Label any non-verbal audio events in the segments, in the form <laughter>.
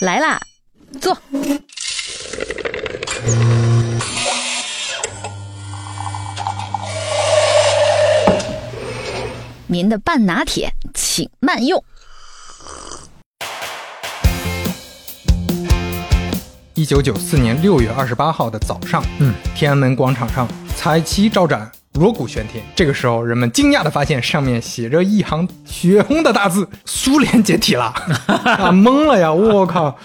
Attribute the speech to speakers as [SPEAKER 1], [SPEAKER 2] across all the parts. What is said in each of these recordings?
[SPEAKER 1] 来啦，坐。您的半拿铁，请慢用。
[SPEAKER 2] 一九九四年六月二十八号的早上，
[SPEAKER 3] 嗯，
[SPEAKER 2] 天安门广场上彩旗招展，锣鼓喧天。这个时候，人们惊讶地发现上面写着一行血红的大字：“苏联解体了！” <laughs> 啊，懵了呀！我靠！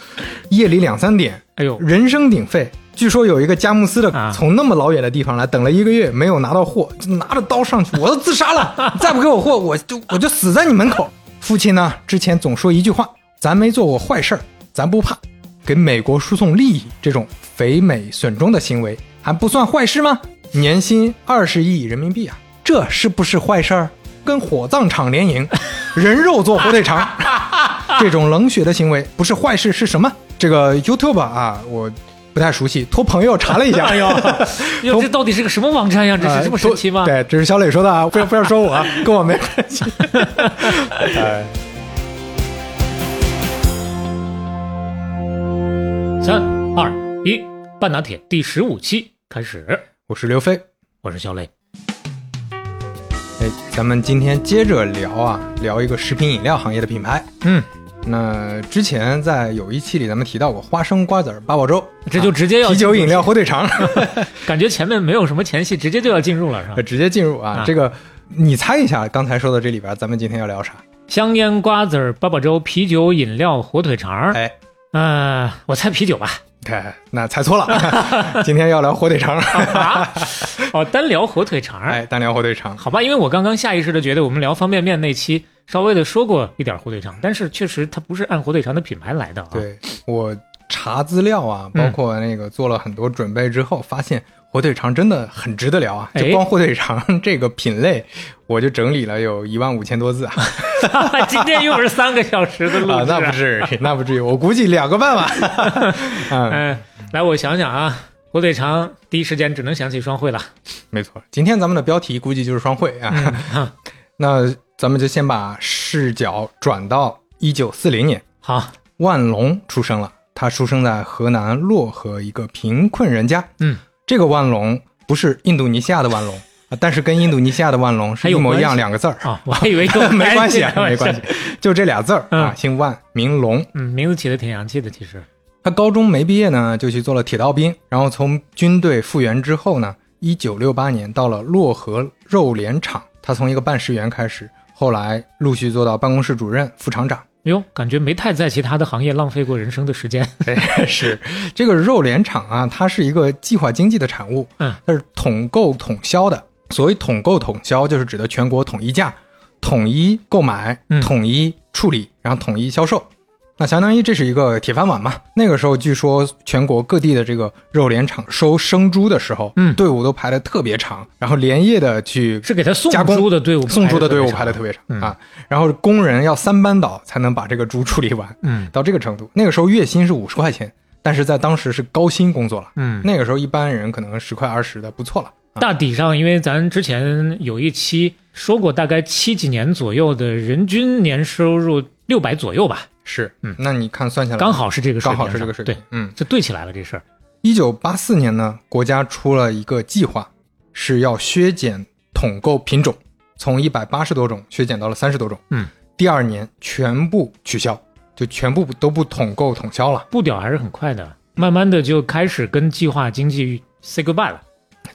[SPEAKER 2] 夜里两三点，
[SPEAKER 3] 哎呦，
[SPEAKER 2] 人声鼎沸。据说有一个佳木斯的
[SPEAKER 3] 啊
[SPEAKER 2] 从那么老远的地方来，等了一个月没有拿到货，就拿着刀上去，我都自杀了！<laughs> 再不给我货，我就我就死在你门口。父亲呢，之前总说一句话：“咱没做过坏事儿，咱不怕。”给美国输送利益这种肥美损中的行为，还不算坏事吗？年薪二十亿人民币啊，这是不是坏事儿？跟火葬场联营，<laughs> 人肉做火腿肠，这种冷血的行为不是坏事是什么？这个 YouTube 啊，我不太熟悉，托朋友查了一下。<laughs>
[SPEAKER 3] 哎呦，<laughs> 哟，这到底是个什么网站呀？这
[SPEAKER 2] 呃
[SPEAKER 3] 是这么神奇吗？
[SPEAKER 2] 对，这是小磊说的啊，不要不要说我啊，跟我没关系。哎
[SPEAKER 3] 三二一，半拿铁第十五期开始，
[SPEAKER 2] 我是刘飞。
[SPEAKER 3] 我是小磊。
[SPEAKER 2] 哎，咱们今天接着聊啊，聊一个食品饮料行业的品牌。
[SPEAKER 3] 嗯，
[SPEAKER 2] 那之前在有一期里咱们提到过花生瓜子八宝粥，
[SPEAKER 3] 这就直接要
[SPEAKER 2] 啤酒饮料火腿肠，<laughs>
[SPEAKER 3] 感觉前面没有什么前戏，直接就要进入了，是吧？
[SPEAKER 2] 直接进入啊。
[SPEAKER 3] 啊
[SPEAKER 2] 这个你猜一下，刚才说的这里边，咱们今天要聊啥？
[SPEAKER 3] 香烟瓜子、八宝粥、啤酒饮料、火腿肠儿。
[SPEAKER 2] 哎，
[SPEAKER 3] 呃，我猜啤酒吧。
[SPEAKER 2] 哎，那猜错了，<laughs> 今天要聊火腿肠。
[SPEAKER 3] 啊，哦，单聊火腿肠儿。
[SPEAKER 2] 哎，单聊火腿肠。
[SPEAKER 3] 好吧，因为我刚刚下意识的觉得我们聊方便面那期稍微的说过一点火腿肠，但是确实它不是按火腿肠的品牌来的啊。，
[SPEAKER 2] 对我查资料啊，
[SPEAKER 3] 嗯
[SPEAKER 2] 包括那个做了很多准备之后，发现火腿肠真的很值得聊啊。
[SPEAKER 3] 哎
[SPEAKER 2] 就光火腿肠这个品类，我就整理了有一万五千多字啊。<laughs>
[SPEAKER 3] 今天又是三个小时的录
[SPEAKER 2] 啊，
[SPEAKER 3] 制、
[SPEAKER 2] 那不至于，那不至于，我估计两个半吧。<laughs> 嗯，
[SPEAKER 3] 嗯，来，我想想啊，火腿肠第一时间只能想起双汇了。
[SPEAKER 2] 没错，今天咱们的标题估计就是双汇啊。
[SPEAKER 3] 嗯 <laughs>
[SPEAKER 2] 那咱们就先把视角转到一九四零年，
[SPEAKER 3] 好，
[SPEAKER 2] 万隆出生了。他出生在河南漯河一个贫困人家。
[SPEAKER 3] 嗯，
[SPEAKER 2] 这个万隆不是印度尼西亚的万隆啊，但是跟印度尼西亚的万隆是一模一样两个字儿。
[SPEAKER 3] 啊，我还以为跟 <laughs>
[SPEAKER 2] 没关系啊，没关系，<laughs> 就这俩字儿啊，
[SPEAKER 3] 嗯
[SPEAKER 2] 姓万名隆。
[SPEAKER 3] 嗯，名字起的挺洋气的，其实。
[SPEAKER 2] 他高中没毕业呢，就去做了铁道兵，然后从军队复员之后呢，一九六八年到了漯河肉联厂，他从一个办事员开始，后来陆续做到办公室主任、副厂长。
[SPEAKER 3] 哟，感觉没太在其他的行业浪费过人生的时间。
[SPEAKER 2] 对，<laughs> 是这个肉联厂啊，它是一个计划经济的产物，
[SPEAKER 3] 嗯，
[SPEAKER 2] 它是统购统销的。所谓统购统销，就是指的全国统一价、统一购买、
[SPEAKER 3] 嗯
[SPEAKER 2] 统一处理，然后统一销售。那相当于这是一个铁饭碗嘛。那个时候，据说全国各地的这个肉联厂收生猪的时候，
[SPEAKER 3] 嗯
[SPEAKER 2] 队伍都排得特别长，然后连夜的去
[SPEAKER 3] 是给他送
[SPEAKER 2] 加工
[SPEAKER 3] 猪的队伍，
[SPEAKER 2] 送猪的队伍排
[SPEAKER 3] 的
[SPEAKER 2] 得特别长、
[SPEAKER 3] 嗯
[SPEAKER 2] 啊。然后工人要三班倒才能把这个猪处理完，
[SPEAKER 3] 嗯
[SPEAKER 2] 到这个程度。那个时候月薪是五十块钱，但是在当时是高薪工作了。
[SPEAKER 3] 嗯。
[SPEAKER 2] 那个时候一般人可能十块二十的不错了。啊
[SPEAKER 3] 大体上，因为咱之前有一期说过，大概七几年左右的人均年收入六百左右吧，
[SPEAKER 2] 是，
[SPEAKER 3] 嗯
[SPEAKER 2] 那你看算下来
[SPEAKER 3] 刚好是这个水
[SPEAKER 2] 刚好是这个水平。
[SPEAKER 3] 对，
[SPEAKER 2] 嗯，
[SPEAKER 3] 就对起来了这事儿。
[SPEAKER 2] 一九八四年呢，国家出了一个计划，是要削减统购品种，从一百八十多种削减到了三十多种。
[SPEAKER 3] 嗯，
[SPEAKER 2] 第二年全部取消，就全部都不统购统销了。
[SPEAKER 3] 步调还是很快的，慢慢的就开始跟计划经济 say goodbye 了。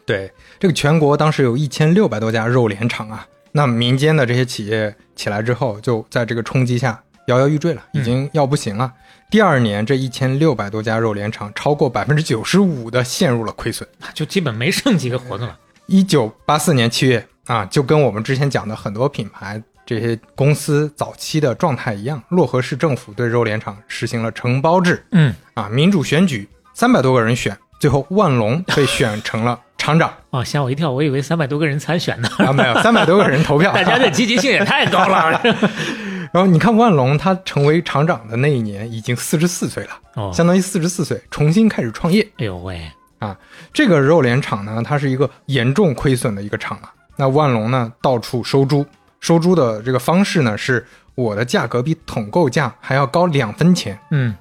[SPEAKER 2] 对，这个全国当时有一千六百多家肉联厂啊，那民间的这些企业起来之后，就在这个冲击下摇摇欲坠了，已经要不行了。第二年，这一千六百多家肉联厂，超过百分之九十五的陷入了亏损。
[SPEAKER 3] 就基本没剩几个活的了。
[SPEAKER 2] 一九八四年七月啊，就跟我们之前讲的很多品牌这些公司早期的状态一样，漯河市政府对肉联厂实行了承包制
[SPEAKER 3] 嗯，
[SPEAKER 2] 啊，民主选举，三百多个人选，最后万隆被选成了厂长
[SPEAKER 3] 哦，吓我一跳，我以为三百多个人参选呢，
[SPEAKER 2] 啊，没有三百多个人投票，<laughs>
[SPEAKER 3] 大家的积极性也太高了。<laughs>
[SPEAKER 2] 然后你看万隆，他成为厂长的那一年已经四十四岁了，
[SPEAKER 3] 哦，
[SPEAKER 2] 相当于四十四岁重新开始创业。
[SPEAKER 3] 哎呦喂，啊
[SPEAKER 2] 这个肉联厂呢，它是一个严重亏损的一个厂啊。那万隆呢，到处收猪，收猪的这个方式呢是我的价格比统购价还要高两分钱。
[SPEAKER 3] 嗯，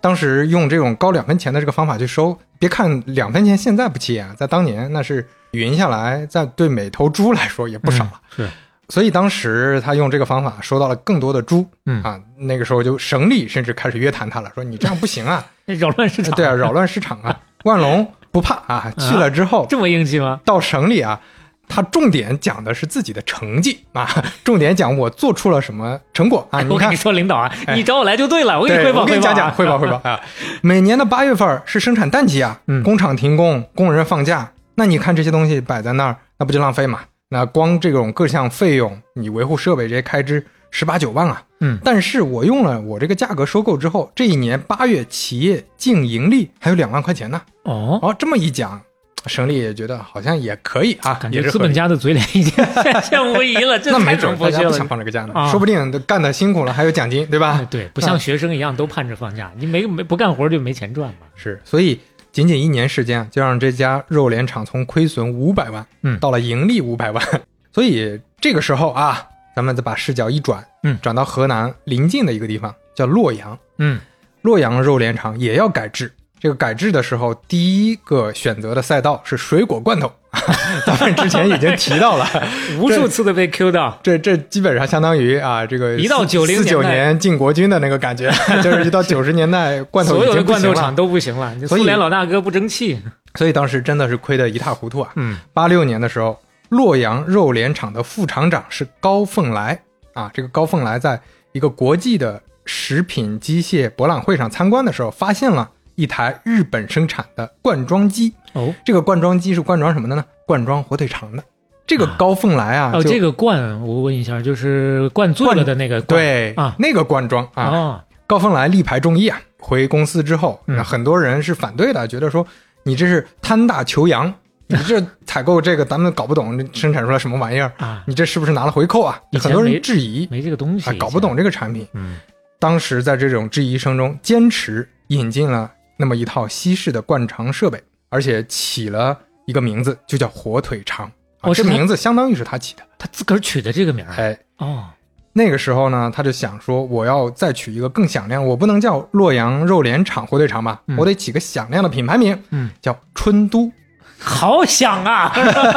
[SPEAKER 2] 当时用这种高两分钱的这个方法去收，别看两分钱现在不起眼啊，在当年那是匀下来，在对每头猪来说也不少了。
[SPEAKER 3] 是，
[SPEAKER 2] 所以当时他用这个方法收到了更多的猪，
[SPEAKER 3] 嗯
[SPEAKER 2] 啊，那个时候就省里甚至开始约谈他了，说你这样不行啊，<laughs>
[SPEAKER 3] 扰乱市场。
[SPEAKER 2] 对啊，扰乱市场啊。万隆不怕啊，去了之后
[SPEAKER 3] 这么硬气吗？
[SPEAKER 2] 到省里啊，他重点讲的是自己的成绩啊，<laughs> 重点讲我做出了什么成果啊。你看
[SPEAKER 3] 我跟你，说，领导啊，
[SPEAKER 2] 哎
[SPEAKER 3] 你找我来就对了，我给你汇报汇报啊。
[SPEAKER 2] 我跟你讲讲汇报汇报啊。每年的八月份是生产淡季啊，
[SPEAKER 3] 嗯
[SPEAKER 2] 工厂停工，工人放假，那你看这些东西摆在那儿，那不就浪费嘛？那光这种各项费用，你维护设备这些开支十八九万啊。
[SPEAKER 3] 嗯
[SPEAKER 2] 但是我用了我这个价格收购之后，这一年八月企业净盈利还有两万块钱呢。
[SPEAKER 3] 哦，
[SPEAKER 2] 哦，这么一讲，省里也觉得好像也可以啊，
[SPEAKER 3] 感觉资本家的嘴脸已经 <laughs> 现现无疑了，这
[SPEAKER 2] 那
[SPEAKER 3] 太
[SPEAKER 2] 没准大家。不想放这个假呢，
[SPEAKER 3] 啊
[SPEAKER 2] 说不定干的辛苦了还有奖金，对吧
[SPEAKER 3] 哎？对，不像学生一样都盼着放假，你没没不干活就没钱赚嘛。
[SPEAKER 2] 是，所以仅仅一年时间啊，就让这家肉联厂从亏损五百万，
[SPEAKER 3] 嗯
[SPEAKER 2] 到了盈利五百万。所以这个时候啊，咱们再把视角一转，
[SPEAKER 3] 嗯
[SPEAKER 2] 转到河南临近的一个地方，叫洛阳。
[SPEAKER 3] 嗯，
[SPEAKER 2] 洛阳肉联厂也要改制。这个改制的时候，第一个选择的赛道是水果罐头，<laughs> 咱们之前已经提到了，<laughs>
[SPEAKER 3] 无数次的被 Q 到。
[SPEAKER 2] 这这基本上相当于啊，这个
[SPEAKER 3] 一到90
[SPEAKER 2] 四九
[SPEAKER 3] 年
[SPEAKER 2] 进国军的那个感觉，<laughs> 就是一到九十年代罐头已
[SPEAKER 3] 所有罐头厂，都不行了，
[SPEAKER 2] 所以
[SPEAKER 3] 苏联老大哥不争气。
[SPEAKER 2] 所以当时真的是亏得一塌糊涂啊。
[SPEAKER 3] 嗯
[SPEAKER 2] 八六年的时候，洛阳肉联厂的副厂长是高凤来啊。这个高凤来在一个国际的食品机械博览会上参观的时候，发现了一台日本生产的灌装机。
[SPEAKER 3] 哦
[SPEAKER 2] 这个灌装机是灌装什么的呢？灌装火腿肠的。这个
[SPEAKER 3] 啊
[SPEAKER 2] 高凤来啊，
[SPEAKER 3] 这个罐我问一下，就是灌醉了的那个灌
[SPEAKER 2] 对
[SPEAKER 3] 啊
[SPEAKER 2] 那个灌装啊，
[SPEAKER 3] 哦，
[SPEAKER 2] 高凤来力排众议啊，回公司之后，
[SPEAKER 3] 嗯
[SPEAKER 2] 很多人是反对的，觉得说你这是贪大求洋，<laughs> 你这采购这个咱们搞不懂，生产出来什么玩意儿？
[SPEAKER 3] 啊，
[SPEAKER 2] 你这是不是拿了回扣啊？很多人质疑
[SPEAKER 3] 没这个东西
[SPEAKER 2] 啊，，搞不懂这个产品。
[SPEAKER 3] 嗯
[SPEAKER 2] 当时在这种质疑声中，坚持引进了那么一套西式的灌肠设备，而且起了一个名字，就叫火腿肠。
[SPEAKER 3] 哦是他
[SPEAKER 2] 名字相当于是他起的。
[SPEAKER 3] 他自个儿取的这个名儿。
[SPEAKER 2] 哎，
[SPEAKER 3] 哦，
[SPEAKER 2] 那个时候呢，他就想说，我要再取一个更响亮，我不能叫洛阳肉联厂火腿肠吧，
[SPEAKER 3] 嗯
[SPEAKER 2] 我得起个响亮的品牌名，
[SPEAKER 3] 嗯，
[SPEAKER 2] 叫春都。
[SPEAKER 3] 好响啊！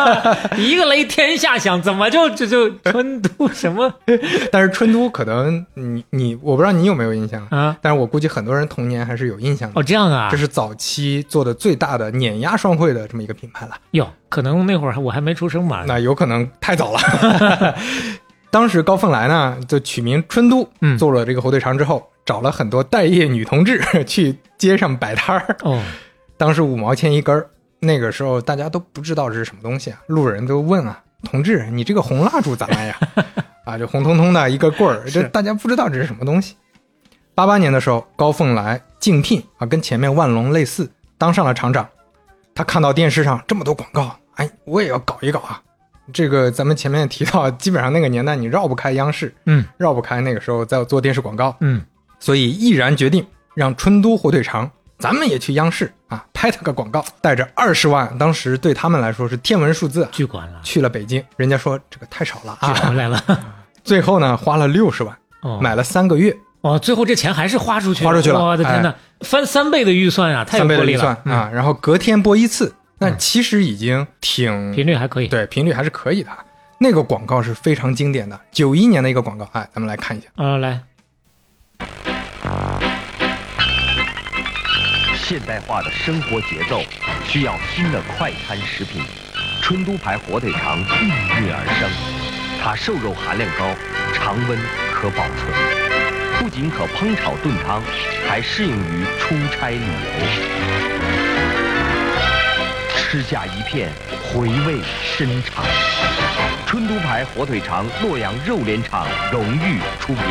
[SPEAKER 3] <laughs> 一个雷天下响，怎么就这就春都什么 <laughs>
[SPEAKER 2] 但是春都可能你你，我不知道你有没有印象，
[SPEAKER 3] 啊？
[SPEAKER 2] 但是我估计很多人童年还是有印象的。
[SPEAKER 3] 哦，这样啊
[SPEAKER 2] 这，是早期做的最大的碾压双汇的这么一个品牌了，
[SPEAKER 3] 哟，可能那会儿我还没出生吧？
[SPEAKER 2] 那有可能太早了。<laughs> 当时高凤来呢，就取名春都，
[SPEAKER 3] 嗯
[SPEAKER 2] 做了这个火腿肠之后，找了很多待业女同志去街上摆摊儿，
[SPEAKER 3] 哦，
[SPEAKER 2] 当时五毛钱一根儿，那个时候大家都不知道这是什么东西啊，路人都问啊，同志，你这个红蜡烛咋卖呀？啊，就红彤彤的一个棍儿，这大家不知道这是什么东西。八八年的时候，高凤来竞聘啊，跟前面万隆类似，当上了厂长。他看到电视上这么多广告，哎，我也要搞一搞啊。这个咱们前面提到，基本上那个年代你绕不开央视，
[SPEAKER 3] 嗯
[SPEAKER 2] 绕不开那个时候在做电视广告，
[SPEAKER 3] 嗯，
[SPEAKER 2] 所以毅然决定让春都火腿肠，咱们也去央视啊 <laughs> 拍他个广告，带着二十万，当时对他们来说是天文数字啊，
[SPEAKER 3] 巨款了，
[SPEAKER 2] 去了北京，人家说这个太少了
[SPEAKER 3] 巨
[SPEAKER 2] 啊，
[SPEAKER 3] 回来了。<laughs>
[SPEAKER 2] 最后呢花了六十万，
[SPEAKER 3] 哦，
[SPEAKER 2] 买了三个月，
[SPEAKER 3] 哦，最后这钱还是花出去了，
[SPEAKER 2] 花出去了哎
[SPEAKER 3] 我的天哪，翻三倍的预算啊，太有
[SPEAKER 2] 三倍
[SPEAKER 3] 魄力了
[SPEAKER 2] 的预算。啊，然后隔天播一次，那其实已经挺
[SPEAKER 3] 嗯，频率还可以。
[SPEAKER 2] 对频率还是可以的。那个广告是非常经典的，九一年的一个广告，哎，咱们来看一下。
[SPEAKER 3] 啊，来，
[SPEAKER 4] 现代化的生活节奏需要新的快餐食品，春都牌火腿肠应运而生。它瘦肉含量高，常温可保存，不仅可烹炒炖汤，还适应于出差旅游。吃下一片，回味深长。春都牌火腿肠，洛阳肉联厂荣誉出品。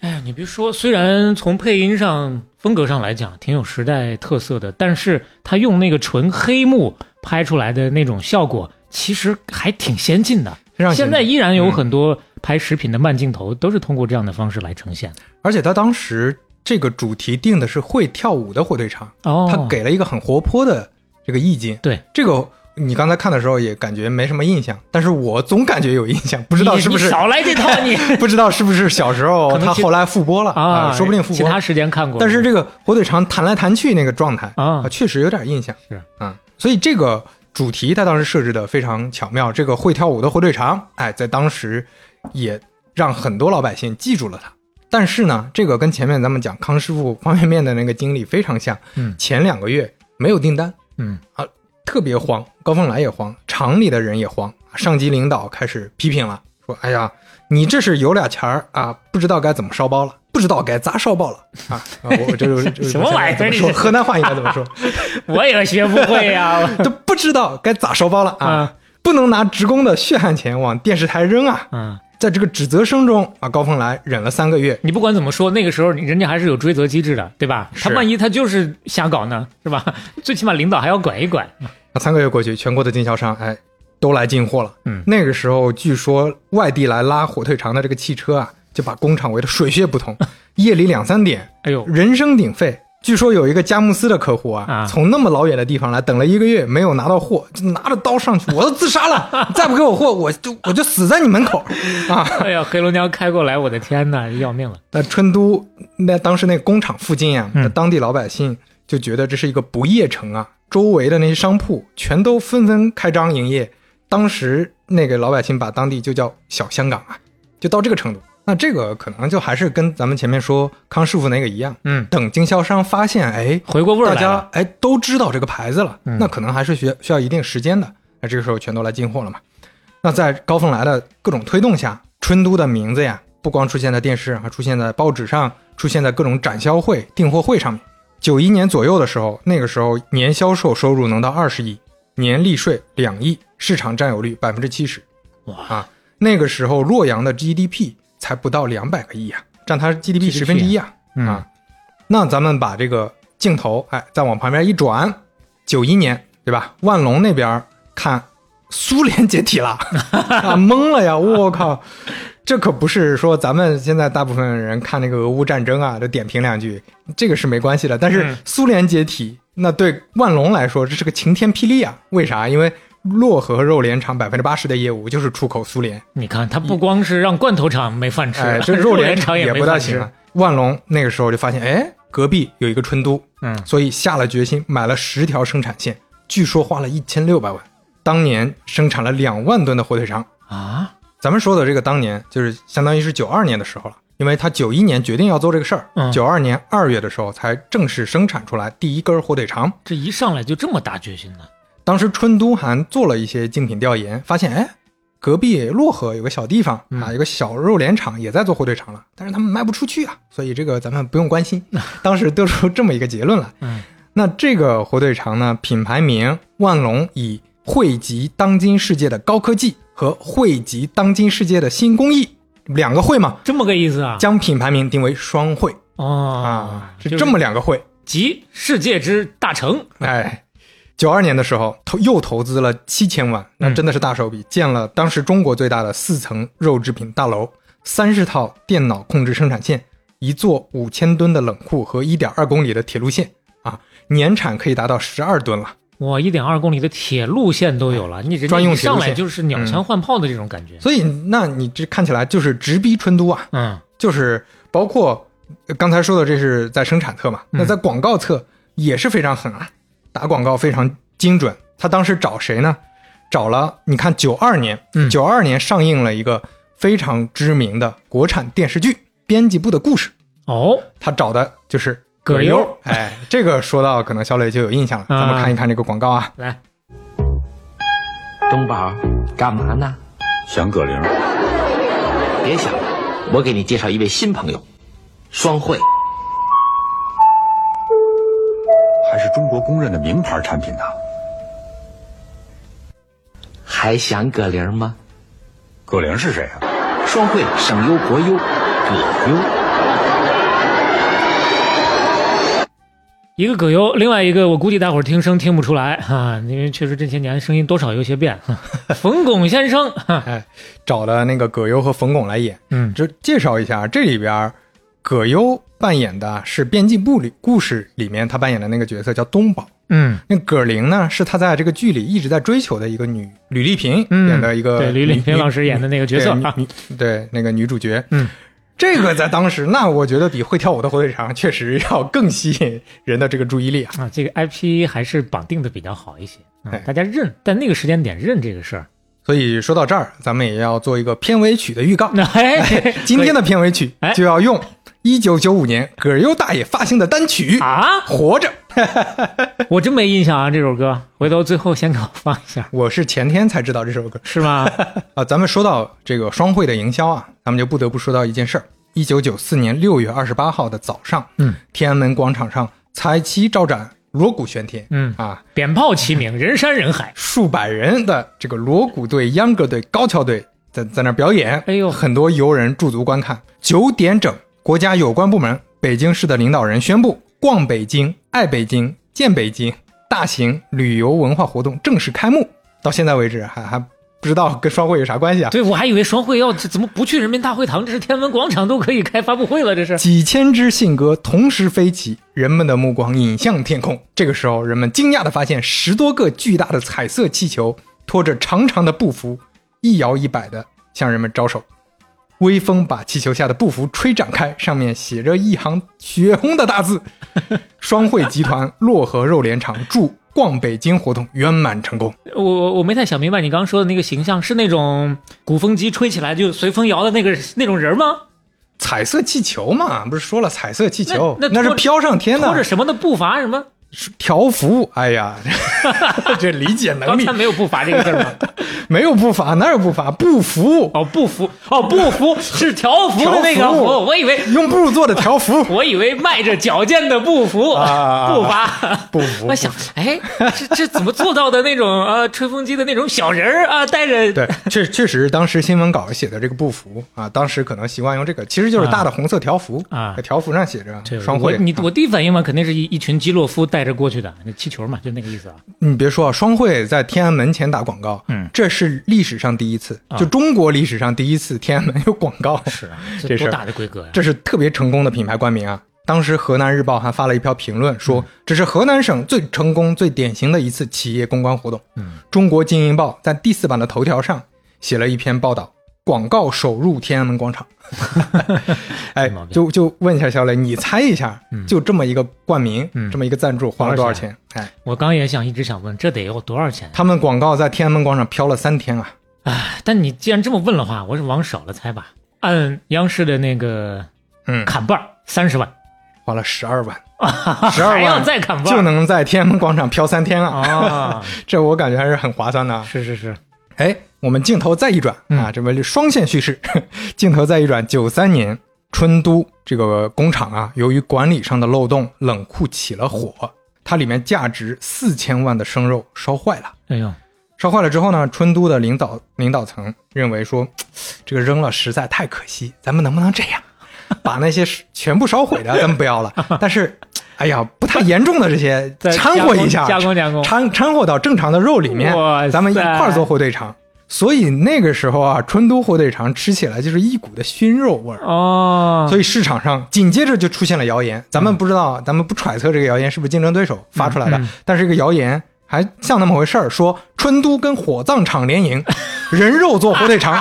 [SPEAKER 3] 哎呀，你别说，虽然从配音上、风格上来讲挺有时代特色的，但是他用那个纯黑幕拍出来的那种效果，其实还挺先进的。现在依然有很多拍食品的慢镜头都是通过这样的方式来呈现的。
[SPEAKER 2] 而且他当时这个主题定的是会跳舞的火腿肠，
[SPEAKER 3] 哦，
[SPEAKER 2] 他给了一个很活泼的这个意境。
[SPEAKER 3] 对
[SPEAKER 2] 这个你刚才看的时候也感觉没什么印象，但是我总感觉有印象，不知道是不是
[SPEAKER 3] 你少来这套你
[SPEAKER 2] 不知道是不是小时候他后来复播了
[SPEAKER 3] 啊，
[SPEAKER 2] 说不定复播
[SPEAKER 3] 其他。时间看过，
[SPEAKER 2] 但是这个火腿肠弹来弹去那个状态
[SPEAKER 3] 啊
[SPEAKER 2] 确实有点印象。
[SPEAKER 3] 是
[SPEAKER 2] 啊、所以这个主题他当时设置的非常巧妙。这个会跳舞的火腿肠，哎，在当时也让很多老百姓记住了他。但是呢，这个跟前面咱们讲康师傅方便面的那个经历非常像。
[SPEAKER 3] 嗯
[SPEAKER 2] 前两个月没有订单，
[SPEAKER 3] 嗯
[SPEAKER 2] 特别慌，高凤来也慌，厂里的人也慌，上级领导开始批评了，说：“哎呀，你这是有俩钱儿啊，不知道该怎么烧包了，不知道该咋烧包了啊！”啊我这就这 <laughs>
[SPEAKER 3] 什么玩意儿
[SPEAKER 2] 怎么说？河南话应该怎么说？<laughs>
[SPEAKER 3] 我也学不会呀、<laughs>
[SPEAKER 2] 都不知道该咋烧包了啊！
[SPEAKER 3] 啊
[SPEAKER 2] 不能拿职工的血汗钱往电视台扔啊！
[SPEAKER 3] 嗯，
[SPEAKER 2] 在这个指责声中啊，高凤来忍了三个月，
[SPEAKER 3] 你不管怎么说，那个时候人家还是有追责机制的，对吧？他万一他就是瞎搞呢，是吧？<laughs> 最起码领导还要管一管。
[SPEAKER 2] 那三个月过去，全国的经销商哎都来进货了。
[SPEAKER 3] 嗯
[SPEAKER 2] 那个时候据说外地来拉火腿肠的这个汽车啊，就把工厂围得水泄不通。<laughs> 夜里两三点，
[SPEAKER 3] 哎呦，
[SPEAKER 2] 人声鼎沸。据说有一个佳木斯的客户啊，
[SPEAKER 3] 啊
[SPEAKER 2] 从那么老远的地方来，等了一个月没有拿到货，就拿着刀上去，我都自杀了！<laughs> 再不给我货，我就我就死在你门口 <laughs> 啊！
[SPEAKER 3] 哎呀，黑龙江开过来，我的天呐，要命了！
[SPEAKER 2] 那春都那当时那个工厂附近啊，当地老百姓就觉得这是一个不夜城啊，周围的那些商铺全都纷纷开张营业。当时那个老百姓把当地就叫小香港啊，就到这个程度。那这个可能就还是跟咱们前面说康师傅那个一样，
[SPEAKER 3] 嗯，
[SPEAKER 2] 等经销商发现，哎，
[SPEAKER 3] 回过味儿
[SPEAKER 2] 大家。哎都知道这个牌子了，
[SPEAKER 3] 嗯
[SPEAKER 2] 那可能还是需要需要一定时间的。那这个时候全都来进货了嘛。那在高凤来的各种推动下，春都的名字呀，不光出现在电视上，还出现在报纸上，出现在各种展销会、订货会上面。九一年左右的时候，那个时候年销售收入能到二十亿，年利税两亿，市场占有率百分之七十。
[SPEAKER 3] 哇
[SPEAKER 2] 啊！那个时候洛阳的 GDP 才不到两百个亿啊，占它 GDP 十分之一啊。
[SPEAKER 3] 嗯
[SPEAKER 2] 啊，那咱们把这个镜头哎再往旁边一转，九一年对吧？万隆那边看苏联解体了 <laughs> 啊，懵了呀！我靠，这可不是说咱们现在大部分人看那个俄乌战争啊，就点评两句，这个是没关系的。但是
[SPEAKER 3] 嗯
[SPEAKER 2] 苏联解体，那对万隆来说这是个晴天霹雳啊！为啥？因为漯河肉联厂百分之八十的业务就是出口苏联，
[SPEAKER 3] 你看，他不光是让罐头厂没饭吃，
[SPEAKER 2] 哎，这肉
[SPEAKER 3] 联
[SPEAKER 2] 联
[SPEAKER 3] 厂
[SPEAKER 2] 也不大行啊。。万隆那个时候就发现，哎，隔壁有一个春都，
[SPEAKER 3] 嗯，
[SPEAKER 2] 所以下了决心买了十条生产线，据说花了一千六百万，当年生产了两万吨的火腿肠。
[SPEAKER 3] 啊，
[SPEAKER 2] 咱们说的这个当年，就是相当于是九二年的时候了，因为他九一年决定要做这个事儿
[SPEAKER 3] 嗯，
[SPEAKER 2] 九二、年二月的时候才正式生产出来第一根火腿肠。
[SPEAKER 3] 这一上来就这么大决心呢？
[SPEAKER 2] 当时春都还做了一些竞品调研，发现哎，隔壁漯河有个小地方
[SPEAKER 3] 嗯
[SPEAKER 2] 啊，有个小肉联厂也在做火腿肠了，但是他们卖不出去啊，所以这个咱们不用关心。<laughs> 当时得出这么一个结论来。
[SPEAKER 3] 嗯，
[SPEAKER 2] 那这个火腿肠呢，品牌名万隆以汇集当今世界的高科技和汇集当今世界的新工艺两个会嘛，
[SPEAKER 3] 这么个意思啊？
[SPEAKER 2] 将品牌名定为双汇
[SPEAKER 3] 哦
[SPEAKER 2] 啊，是
[SPEAKER 3] 就是
[SPEAKER 2] 这么两个会。
[SPEAKER 3] 集世界之大成。
[SPEAKER 2] 哎，九二年的时候投又投资了七千万，那
[SPEAKER 3] 嗯。
[SPEAKER 2] 真的是大手笔，建了当时中国最大的四层肉制品大楼，三十套电脑控制生产线，一座五千吨的冷库和一点二公里的铁路线啊，年产可以达到十二吨了。
[SPEAKER 3] 哇，一点二公里的铁路线都有了，你这
[SPEAKER 2] 专用线
[SPEAKER 3] 上来就是鸟枪换炮的这种感觉。
[SPEAKER 2] 所以，那你这看起来就是直逼春都啊，
[SPEAKER 3] 嗯。
[SPEAKER 2] 就是包括呃刚才说的，这是在生产侧嘛，
[SPEAKER 3] 嗯。
[SPEAKER 2] 那在广告侧也是非常狠啊，打广告非常精准。他当时找谁呢？找了，你看九二年，
[SPEAKER 3] 嗯
[SPEAKER 2] 九二年上映了一个非常知名的国产电视剧《编辑部的故事》，
[SPEAKER 3] 哦，
[SPEAKER 2] 他找的就是
[SPEAKER 3] 葛优
[SPEAKER 2] 哎，这个说到可能小磊就有印象了，
[SPEAKER 3] 啊
[SPEAKER 2] 咱们看一看这个广告啊。
[SPEAKER 3] 来，
[SPEAKER 5] 东宝，干嘛呢？
[SPEAKER 6] 想葛玲，
[SPEAKER 5] 别想了，我给你介绍一位新朋友，双汇。
[SPEAKER 6] 中国公认的名牌产品呢。
[SPEAKER 5] 还想葛玲吗？
[SPEAKER 6] 葛玲是谁啊？
[SPEAKER 5] 双汇省优国优，葛优。
[SPEAKER 3] 一个葛优，另外一个我估计大伙儿听声听不出来哈、因为确实这些年声音多少有些变。<laughs> 冯巩先生，哈
[SPEAKER 2] 哎，找的那个葛优和冯巩来演。
[SPEAKER 3] 嗯
[SPEAKER 2] 就介绍一下，这里边葛优扮演的是编辑部里故事里面他扮演的那个角色叫东宝。
[SPEAKER 3] 嗯。
[SPEAKER 2] 那葛玲呢，是他在这个剧里一直在追求的一个女吕丽萍
[SPEAKER 3] 嗯。
[SPEAKER 2] 演的一个
[SPEAKER 3] 对，吕丽萍老师演的那个角色。啊，
[SPEAKER 2] 对对那个女主角，
[SPEAKER 3] 嗯，
[SPEAKER 2] 这个在当时，那我觉得比会跳舞的火腿肠 <laughs> 确实要更吸引人的这个注意力啊。
[SPEAKER 3] 啊，这个 IP 还是绑定的比较好一些大家认，但那个时间点认这个事儿，
[SPEAKER 2] 所以说到这儿，咱们也要做一个片尾曲的预告。<laughs> <laughs> 今天的片尾曲
[SPEAKER 3] 哎。
[SPEAKER 2] 就要用一九九五年葛优大爷发行的单曲《
[SPEAKER 3] 啊，
[SPEAKER 2] 活着》。<laughs>
[SPEAKER 3] 我真没印象啊，这首歌，回头最后先给我放一下，
[SPEAKER 2] 我是前天才知道这首歌
[SPEAKER 3] 是吗？<laughs>
[SPEAKER 2] 啊。咱们说到这个双汇的营销啊，咱们就不得不说到一件事儿。一九九四年六月二十八号的早上，
[SPEAKER 3] 嗯，
[SPEAKER 2] 天安门广场上彩旗招展，锣鼓喧天，
[SPEAKER 3] 嗯
[SPEAKER 2] 啊，
[SPEAKER 3] 鞭炮齐鸣，<laughs> 人山人海，
[SPEAKER 2] 数百人的这个锣鼓队、秧歌队、高跷队在在那儿表演，
[SPEAKER 3] 哎呦
[SPEAKER 2] 很多游人驻足观看。九点整，国家有关部门、北京市的领导人宣布，逛北京、爱北京、见北京大型旅游文化活动正式开幕。到现在为止，还还不知道跟双汇有啥关系啊？
[SPEAKER 3] 对我还以为双汇要怎么不去人民大会堂，这是天安门广场都可以开发布会了，这是。
[SPEAKER 2] 几千只信鸽同时飞起，人们的目光引向天空。这个时候，人们惊讶地发现，十多个巨大的彩色气球拖着长长的布幅，一摇一摆地向人们招手。微风把气球下的布幅吹展开，上面写着一行血红的大字：“ <laughs> 双汇集团漯河肉联厂祝逛北京活动圆满成功。
[SPEAKER 3] 我我我没太想明白你刚刚说的那个形象是那种鼓风机吹起来就随风摇的那个那种人吗？”
[SPEAKER 2] 彩色气球嘛，不是说了彩色气球，
[SPEAKER 3] 那那拖
[SPEAKER 2] 是飘上天的
[SPEAKER 3] 拖着什么的步伐什么？
[SPEAKER 2] 条幅。哎呀，<laughs> 这理解能力
[SPEAKER 3] 刚才没有步伐这个字吗？<laughs>
[SPEAKER 2] 没有步伐，哪有步伐？不服，
[SPEAKER 3] 哦，不服哦，不服是条幅的那个
[SPEAKER 2] 条幅
[SPEAKER 3] 幅，我以为
[SPEAKER 2] 用布做的条幅。<laughs>
[SPEAKER 3] 我以为迈着矫健的步幅
[SPEAKER 2] 啊
[SPEAKER 3] 步伐。
[SPEAKER 2] 步幅
[SPEAKER 3] 我想，哎，这这怎么做到的那种呃吹风机的那种小人儿啊，带着
[SPEAKER 2] 对，确确实，当时新闻稿写的这个步幅啊，当时可能习惯用这个，其实就是大的红色条幅
[SPEAKER 3] 啊
[SPEAKER 2] 条幅上写着
[SPEAKER 3] 对
[SPEAKER 2] 双汇。
[SPEAKER 3] 你我第一反应嘛，肯定是一一群基洛夫带着过去的，那气球嘛，就那个意思啊。
[SPEAKER 2] 你别说啊，双汇在天安门前打广告，
[SPEAKER 3] 嗯
[SPEAKER 2] 这是历史上第一次，
[SPEAKER 3] 啊
[SPEAKER 2] 就中国历史上第一次天安门有广告，
[SPEAKER 3] 是啊，
[SPEAKER 2] 这
[SPEAKER 3] 是多大的规格呀！
[SPEAKER 2] 这是特别成功的品牌冠名啊。当时河南日报还发了一条评论说，
[SPEAKER 3] 嗯
[SPEAKER 2] 这是河南省最成功、最典型的一次企业公关活动。
[SPEAKER 3] 嗯，
[SPEAKER 2] 中国经营报在第四版的头条上写了一篇报道，广告首入天安门广场。<laughs> 哎就就问一下小磊，你猜一下，就这么一个冠名，
[SPEAKER 3] 嗯
[SPEAKER 2] 这么一个赞助，花了多
[SPEAKER 3] 多少
[SPEAKER 2] 少钱？哎，
[SPEAKER 3] 我刚也想一直想问，这得有多少钱？
[SPEAKER 2] 他们广告在天安门广场飘了三天啊！
[SPEAKER 3] 哎，但你既然这么问的话，我是往少了猜吧。按央视的那个
[SPEAKER 2] 嗯，
[SPEAKER 3] 砍半三十万，
[SPEAKER 2] 花了十二万，<laughs>
[SPEAKER 3] 十
[SPEAKER 2] 12万
[SPEAKER 3] 再砍半
[SPEAKER 2] 就能在天安门广场飘三天啊！
[SPEAKER 3] 啊！<laughs>
[SPEAKER 2] 这我感觉还是很划算的啊。
[SPEAKER 3] 是是是，
[SPEAKER 2] 哎，我们镜头再一转
[SPEAKER 3] 嗯
[SPEAKER 2] 啊，这么双线叙事，镜头再一转，九三年春都这个工厂啊，由于管理上的漏洞，冷库起了火，它里面价值四千万的生肉烧坏了。
[SPEAKER 3] 哎呦，
[SPEAKER 2] 烧坏了之后呢，春都的领导领导层认为说，这个扔了实在太可惜，咱们能不能这样，把那些全部烧毁的咱们不要了，但是，哎呀，不太严重的这些掺和一下，
[SPEAKER 3] 加工加工
[SPEAKER 2] 掺掺和到正常的肉里面，咱们一块儿做火腿肠。所以那个时候啊，春都火腿肠吃起来就是一股的熏肉味儿。
[SPEAKER 3] 哦，
[SPEAKER 2] 所以市场上紧接着就出现了谣言，咱们不知道，咱们不揣测这个谣言是不是竞争对手发出来的，
[SPEAKER 3] 嗯嗯
[SPEAKER 2] 但是这个谣言还像那么回事儿，说春都跟火葬场联营，<laughs> 人肉做火腿肠。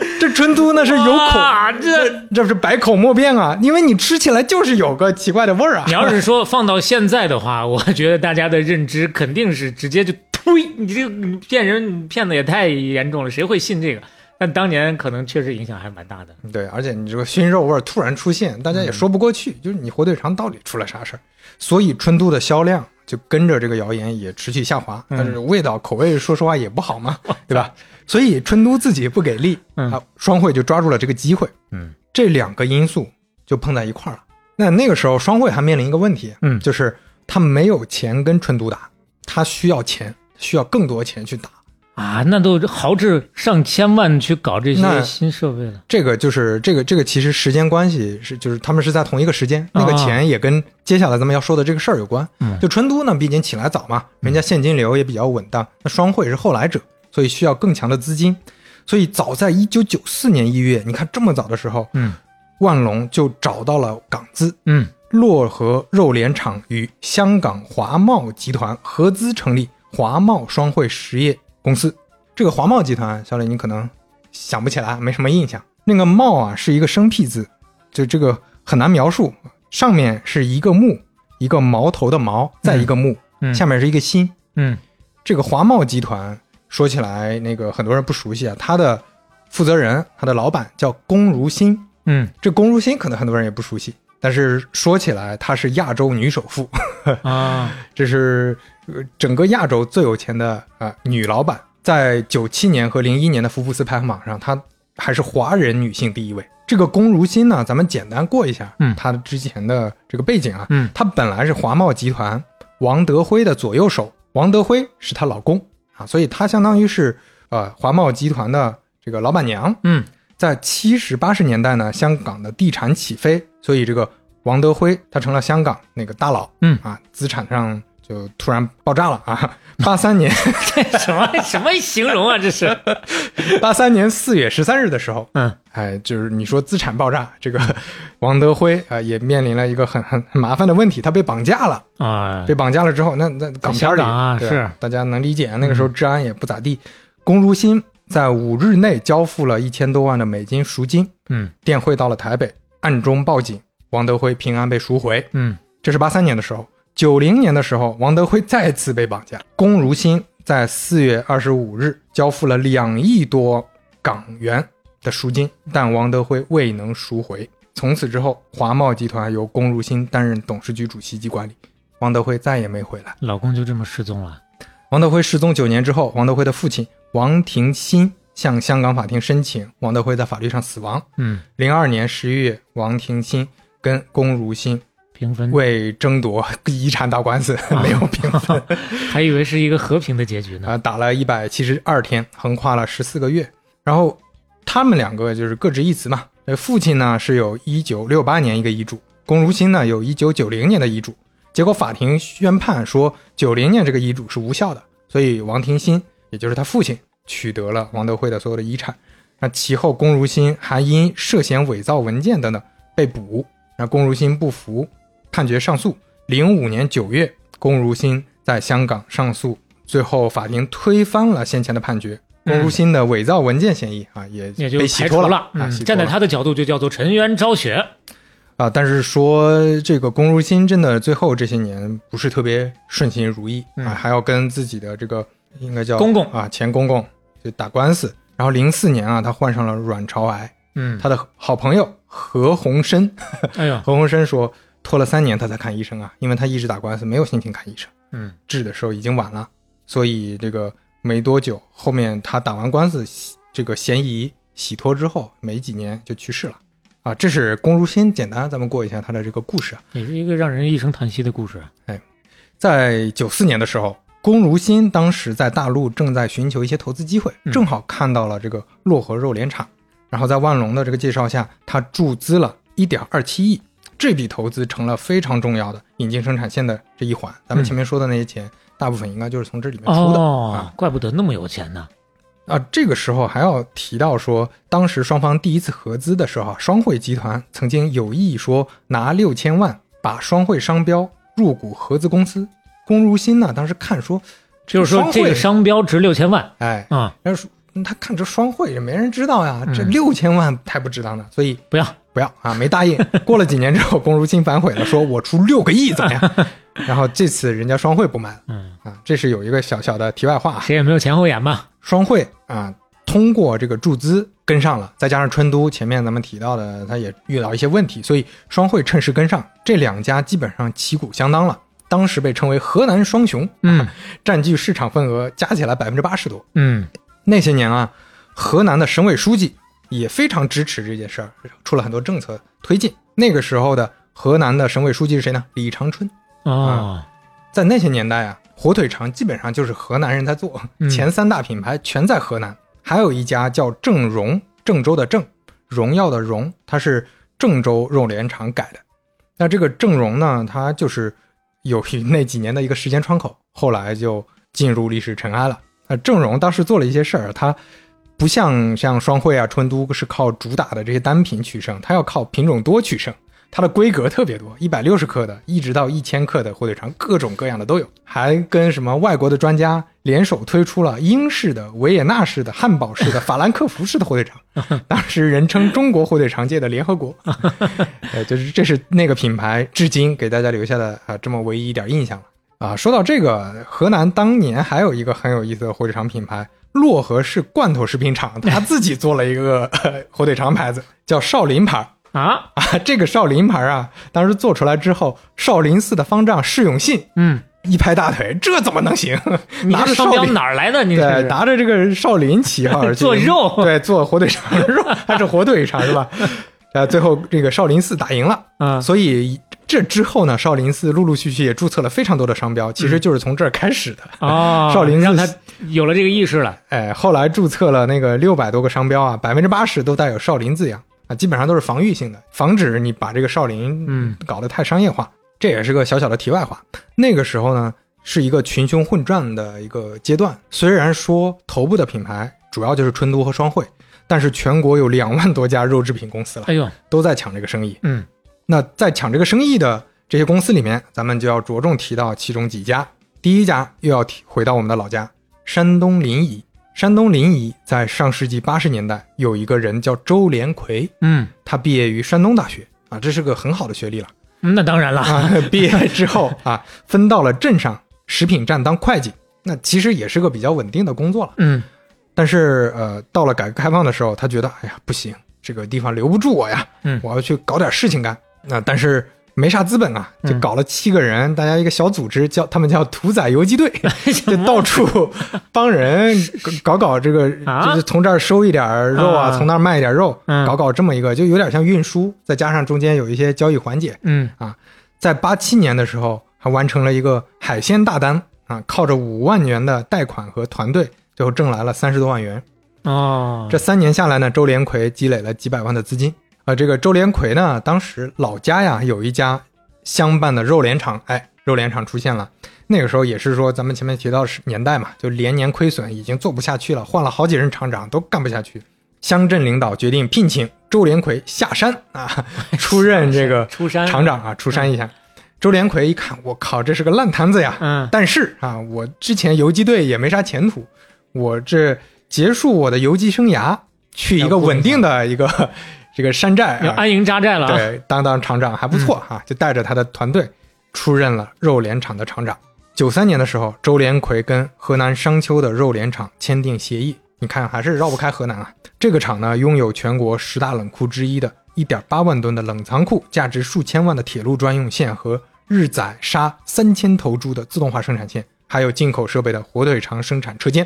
[SPEAKER 2] <laughs> 这春都那是有口，
[SPEAKER 3] 哇这
[SPEAKER 2] 这是百口莫辩啊，因为你吃起来就是有个奇怪的味儿啊。
[SPEAKER 3] 你要是说放到现在的话，我觉得大家的认知肯定是直接就呸，<laughs> 你这个骗人骗的也太严重了，谁会信这个？但当年可能确实影响还蛮大的。
[SPEAKER 2] 对，而且你这个熏肉味儿突然出现，大家也说不过去，就是你火腿肠到底出了啥事儿？所以春都的销量就跟着这个谣言也持续下滑，但是味道口味说实话也不好嘛，<laughs> 对吧？所以春都自己不给力，
[SPEAKER 3] 嗯
[SPEAKER 2] 啊，双汇就抓住了这个机会，
[SPEAKER 3] 嗯，
[SPEAKER 2] 这两个因素就碰在一块儿了。那那个时候双汇还面临一个问题，
[SPEAKER 3] 嗯
[SPEAKER 2] 就是他没有钱跟春都打，他需要钱，需要更多钱去打。
[SPEAKER 3] 啊，那都豪掷上千万去搞这些新设备了。
[SPEAKER 2] 这个就是这个这个其实时间关系是就是他们是在同一个时间，那个
[SPEAKER 3] 啊
[SPEAKER 2] 钱也跟接下来咱们要说的这个事儿有关。
[SPEAKER 3] 嗯
[SPEAKER 2] 就春都呢，毕竟起来早嘛，人家现金流也比较稳当，那双汇是后来者，所以需要更强的资金。所以早在一九九四年一月，你看这么早的时候，
[SPEAKER 3] 嗯
[SPEAKER 2] 万隆就找到了港资，
[SPEAKER 3] 嗯
[SPEAKER 2] 漯河肉联厂与香港华贸集团合资成立华贸双汇实业公司。这个华贸集团，小磊你可能想不起来，没什么印象。那个茂啊是一个生僻字，就这个很难描述。上面是一个木，一个矛头的矛，再一个木，
[SPEAKER 3] 嗯
[SPEAKER 2] 下面是一个心。
[SPEAKER 3] 嗯
[SPEAKER 2] 这个华贸集团说起来，那个很多人不熟悉啊，他的负责人，他的老板叫龚如心。
[SPEAKER 3] 嗯。
[SPEAKER 2] 这龚如心可能很多人也不熟悉，但是说起来，她是亚洲女首富，
[SPEAKER 3] 啊，<laughs>
[SPEAKER 2] 这是呃整个亚洲最有钱的啊、呃女老板，在九七年和零一年的福布斯排行榜上，她还是华人女性第一位。这个龚如心呢，咱们简单过一下，
[SPEAKER 3] 嗯。
[SPEAKER 2] 她的之前的这个背景啊，
[SPEAKER 3] 嗯
[SPEAKER 2] 她本来是华贸集团王德辉的左右手，王德辉是她老公啊，所以她相当于是呃华贸集团的这个老板娘。
[SPEAKER 3] 嗯
[SPEAKER 2] 在七十八十年代呢，香港的地产起飞，所以这个王德辉他成了香港那个大佬，
[SPEAKER 3] 嗯
[SPEAKER 2] 啊，资产上就突然爆炸了啊！<laughs> 八三年，
[SPEAKER 3] 这什么什么形容啊？这是，<laughs>
[SPEAKER 2] 八三年四月十三日的时候，
[SPEAKER 3] 嗯
[SPEAKER 2] 哎，就是你说资产爆炸，这个王德辉啊、也面临了一个很很很麻烦的问题，他被绑架了。
[SPEAKER 3] 啊
[SPEAKER 2] 被绑架了之后，那那港片里
[SPEAKER 3] 啊是
[SPEAKER 2] 大家能理解，那个时候治安也不咋地。龚如心在五日内交付了一千多万的美金赎金，
[SPEAKER 3] 嗯
[SPEAKER 2] 电汇到了台北，暗中报警，王德辉平安被赎回。
[SPEAKER 3] 嗯
[SPEAKER 2] 这是八三年的时候，九零年的时候，王德辉再次被绑架，龚如心在四月二十五日交付了两亿多港元的赎金，但王德辉未能赎回。从此之后，华茂集团由龚如心担任董事局主席及管理，王德辉再也没回来。
[SPEAKER 3] 老公就这么失踪了。
[SPEAKER 2] 王德辉失踪九年之后，王德辉的父亲王廷新向香港法庭申请王德辉在法律上死亡。
[SPEAKER 3] 嗯，
[SPEAKER 2] 零二年十一月，王廷新跟龚如心
[SPEAKER 3] 平分，
[SPEAKER 2] 为争夺 <laughs> 遗产打官司，<laughs> 没有平分 <laughs>
[SPEAKER 3] 还以为是一个和平的结局呢。
[SPEAKER 2] 啊，打了一百七十二天，横跨了十四个月。然后他们两个就是各执一词嘛。呃，父亲呢是有一九六八年一个遗嘱，龚如心呢有一九九零年的遗嘱。结果法庭宣判说，九零年这个遗嘱是无效的，所以王庭新，也就是他父亲，取得了王德辉的所有的遗产。那其后，龚如心还因涉嫌伪造文件等等被捕。那龚如心不服，判决上诉。零五年九月，龚如心在香港上诉，最后法庭推翻了先前的判决。龚如心的伪造文件嫌疑啊，也
[SPEAKER 3] 也就
[SPEAKER 2] 被洗脱了。啊，
[SPEAKER 3] 站在他的角度就叫做沉冤昭雪。
[SPEAKER 2] 啊，但是说这个龚如心真的最后这些年不是特别顺心如意、
[SPEAKER 3] 嗯
[SPEAKER 2] 啊，还要跟自己的这个应该叫
[SPEAKER 3] 公公
[SPEAKER 2] 啊前公公就打官司。然后零四年啊，他患上了卵巢癌，
[SPEAKER 3] 嗯，
[SPEAKER 2] 他的好朋友何鸿燊，
[SPEAKER 3] 哎呦，<laughs>
[SPEAKER 2] 何鸿燊说拖了三年他才看医生啊，因为他一直打官司，没有心情看医生，
[SPEAKER 3] 嗯
[SPEAKER 2] 治的时候已经晚了，所以这个没多久，后面他打完官司，这个嫌疑洗脱之后，没几年就去世了。啊，这是龚如心，简单咱们过一下他的这个故事啊。
[SPEAKER 3] 也是一个让人一声叹息的故事。
[SPEAKER 2] 哎在九四年的时候，龚如心当时在大陆正在寻求一些投资机会，
[SPEAKER 3] 嗯
[SPEAKER 2] 正好看到了这个漯河肉联厂，然后在万隆的这个介绍下，他注资了一点二七亿，这笔投资成了非常重要的引进生产线的这一环。咱们前面说的那些钱，大部分应该就是从这里面出的、
[SPEAKER 3] 哦
[SPEAKER 2] 啊，
[SPEAKER 3] 怪不得那么有钱呢。
[SPEAKER 2] 啊。这个时候还要提到说，当时双方第一次合资的时候啊，双汇集团曾经有意说拿六千万把双汇商标入股合资公司。龚如心呢，当时看说，
[SPEAKER 3] 就是说这个
[SPEAKER 2] 商
[SPEAKER 3] 商标值六千万
[SPEAKER 2] 哎，
[SPEAKER 3] 啊，
[SPEAKER 2] 然后说嗯他看这双汇也没人知道呀，这
[SPEAKER 3] 嗯
[SPEAKER 2] 六千万太不值当了，所以
[SPEAKER 3] 不要
[SPEAKER 2] 不要啊，没答应。<laughs> 过了几年之后，龚如心反悔了，说我出六个亿怎么样？<laughs> 然后这次人家双汇不买了
[SPEAKER 3] 嗯，
[SPEAKER 2] 啊，这是有一个小小的题外话啊。
[SPEAKER 3] 谁也没有前后眼嘛。
[SPEAKER 2] 双汇啊，通过这个注资跟上了，再加上春都前面咱们提到的，他也遇到一些问题，所以双汇趁势跟上，这两家基本上旗鼓相当了。当时被称为河南双雄，
[SPEAKER 3] 嗯
[SPEAKER 2] 占据市场份额加起来百分之八十多。
[SPEAKER 3] 嗯
[SPEAKER 2] 那些年啊，河南的省委书记也非常支持这件事儿，出了很多政策推进。那个时候的河南的省委书记是谁呢？李长春。
[SPEAKER 3] 哦，
[SPEAKER 2] 在那些年代啊，火腿肠基本上就是河南人在做，
[SPEAKER 3] 嗯
[SPEAKER 2] 前三大品牌全在河南。还有一家叫郑荣，郑州的郑，荣耀的荣，它是郑州肉联厂改的。那这个郑荣呢，它就是有一那几年的一个时间窗口，后来就进入历史尘埃了。那郑荣当时做了一些事儿，它不像像双汇啊、春都是靠主打的这些单品取胜，它要靠品种多取胜。它的规格特别多，一百六十克的，一直到一千克的火腿肠，各种各样的都有。还跟什么外国的专家联手推出了英式的、维也纳式的、汉堡式的、法兰克福式的火腿肠，<laughs> 当时人称中国火腿肠界的联合国。<laughs> 呃，就是这是那个品牌至今给大家留下的啊这么唯一一点印象了啊。说到这个，河南当年还有一个很有意思的火腿肠品牌。漯河市罐头食品厂，他自己做了一个 <laughs> 火腿肠牌子，叫少林牌
[SPEAKER 3] 啊 <laughs>
[SPEAKER 2] 啊！这个少林牌啊，当时做出来之后，少林寺的方丈释永信，
[SPEAKER 3] 嗯，
[SPEAKER 2] 一拍大腿，这怎么能行？拿着
[SPEAKER 3] 商标
[SPEAKER 2] 少林
[SPEAKER 3] 哪儿来的？你
[SPEAKER 2] 对，拿着这个少林旗号 <laughs>
[SPEAKER 3] 做肉
[SPEAKER 2] 对，做火腿肠肉，还是火腿肠是吧？呃，最后这个少林寺打赢了，
[SPEAKER 3] 啊
[SPEAKER 2] 所以这之后呢，少林寺陆陆续续也注册了非常多的商标，其实就是从这儿开始的。
[SPEAKER 3] 哦，
[SPEAKER 2] 少林寺
[SPEAKER 3] 让他有了这个意识了。
[SPEAKER 2] 哎，后来注册了那个六百多个商标啊，百分之八十都带有少林字样啊，基本上都是防御性的，防止你把这个少林
[SPEAKER 3] 嗯
[SPEAKER 2] 搞得太商业化。这也是个小小的题外话。那个时候呢，是一个群雄混战的一个阶段。虽然说头部的品牌主要就是春都和双汇，但是全国有两万多家肉制品公司了，
[SPEAKER 3] 哎呦，
[SPEAKER 2] 都在抢这个生意。
[SPEAKER 3] 嗯
[SPEAKER 2] 那在抢这个生意的这些公司里面，咱们就要着重提到其中几家。第一家又要提回到我们的老家，山东临沂。山东临沂在上世纪八十年代有一个人叫周连魁，
[SPEAKER 3] 嗯，
[SPEAKER 2] 他毕业于山东大学啊，这是个很好的学历了
[SPEAKER 3] 嗯那当然了。
[SPEAKER 2] 啊。<laughs> 毕业之后啊，分到了镇上食品站当会计，那其实也是个比较稳定的工作了。
[SPEAKER 3] 嗯
[SPEAKER 2] 但是呃，到了改革开放的时候，他觉得哎呀不行，这个地方留不住我呀，
[SPEAKER 3] 嗯
[SPEAKER 2] 我要去搞点事情干。那但是没啥资本啊，就
[SPEAKER 3] 嗯
[SPEAKER 2] 搞了七个人，大家一个小组织，叫他们叫屠宰游击队，<laughs> 就到处 <laughs> 帮人搞搞这个，
[SPEAKER 3] 啊
[SPEAKER 2] 就是从这儿收一点肉啊，
[SPEAKER 3] 啊
[SPEAKER 2] 从那儿卖一点肉，
[SPEAKER 3] 嗯
[SPEAKER 2] 搞搞这么一个，就有点像运输，再加上中间有一些交易环节。
[SPEAKER 3] 嗯
[SPEAKER 2] 在八七年的时候，还完成了一个海鲜大单啊，靠着五万元的贷款和团队，最后挣来了三十多万元。
[SPEAKER 3] 哦，
[SPEAKER 2] 这三年下来呢，周连魁积累了几百万的资金。啊，这个周连魁呢，当时老家呀有一家相伴的肉联厂，哎，肉联厂出现了。那个时候也是说咱们前面提到是年代嘛，就连年亏损，已经做不下去了，换了好几任厂长都干不下去。乡镇领导决定聘请周连魁下山啊，<laughs> 出任这个 <laughs>
[SPEAKER 3] 出山
[SPEAKER 2] 厂长啊，出山一下。周连魁一看，我靠，这是个烂摊子呀！
[SPEAKER 3] 嗯
[SPEAKER 2] 但是啊，我之前游击队也没啥前途，我这结束我的游击生涯，去一个稳定的一个 <laughs> 这个山寨
[SPEAKER 3] 安营扎寨了啊。
[SPEAKER 2] 对，当当厂长还不错哈、就带着他的团队出任了肉联厂的厂长。九三年的时候，周连魁跟河南商丘的肉联厂签订协议，你看还是绕不开河南啊。这个厂呢，拥有全国十大冷库之一的1.8万吨的冷藏库，价值数千万的铁路专用线和日宰杀三千头猪的自动化生产线，还有进口设备的火腿肠生产车间。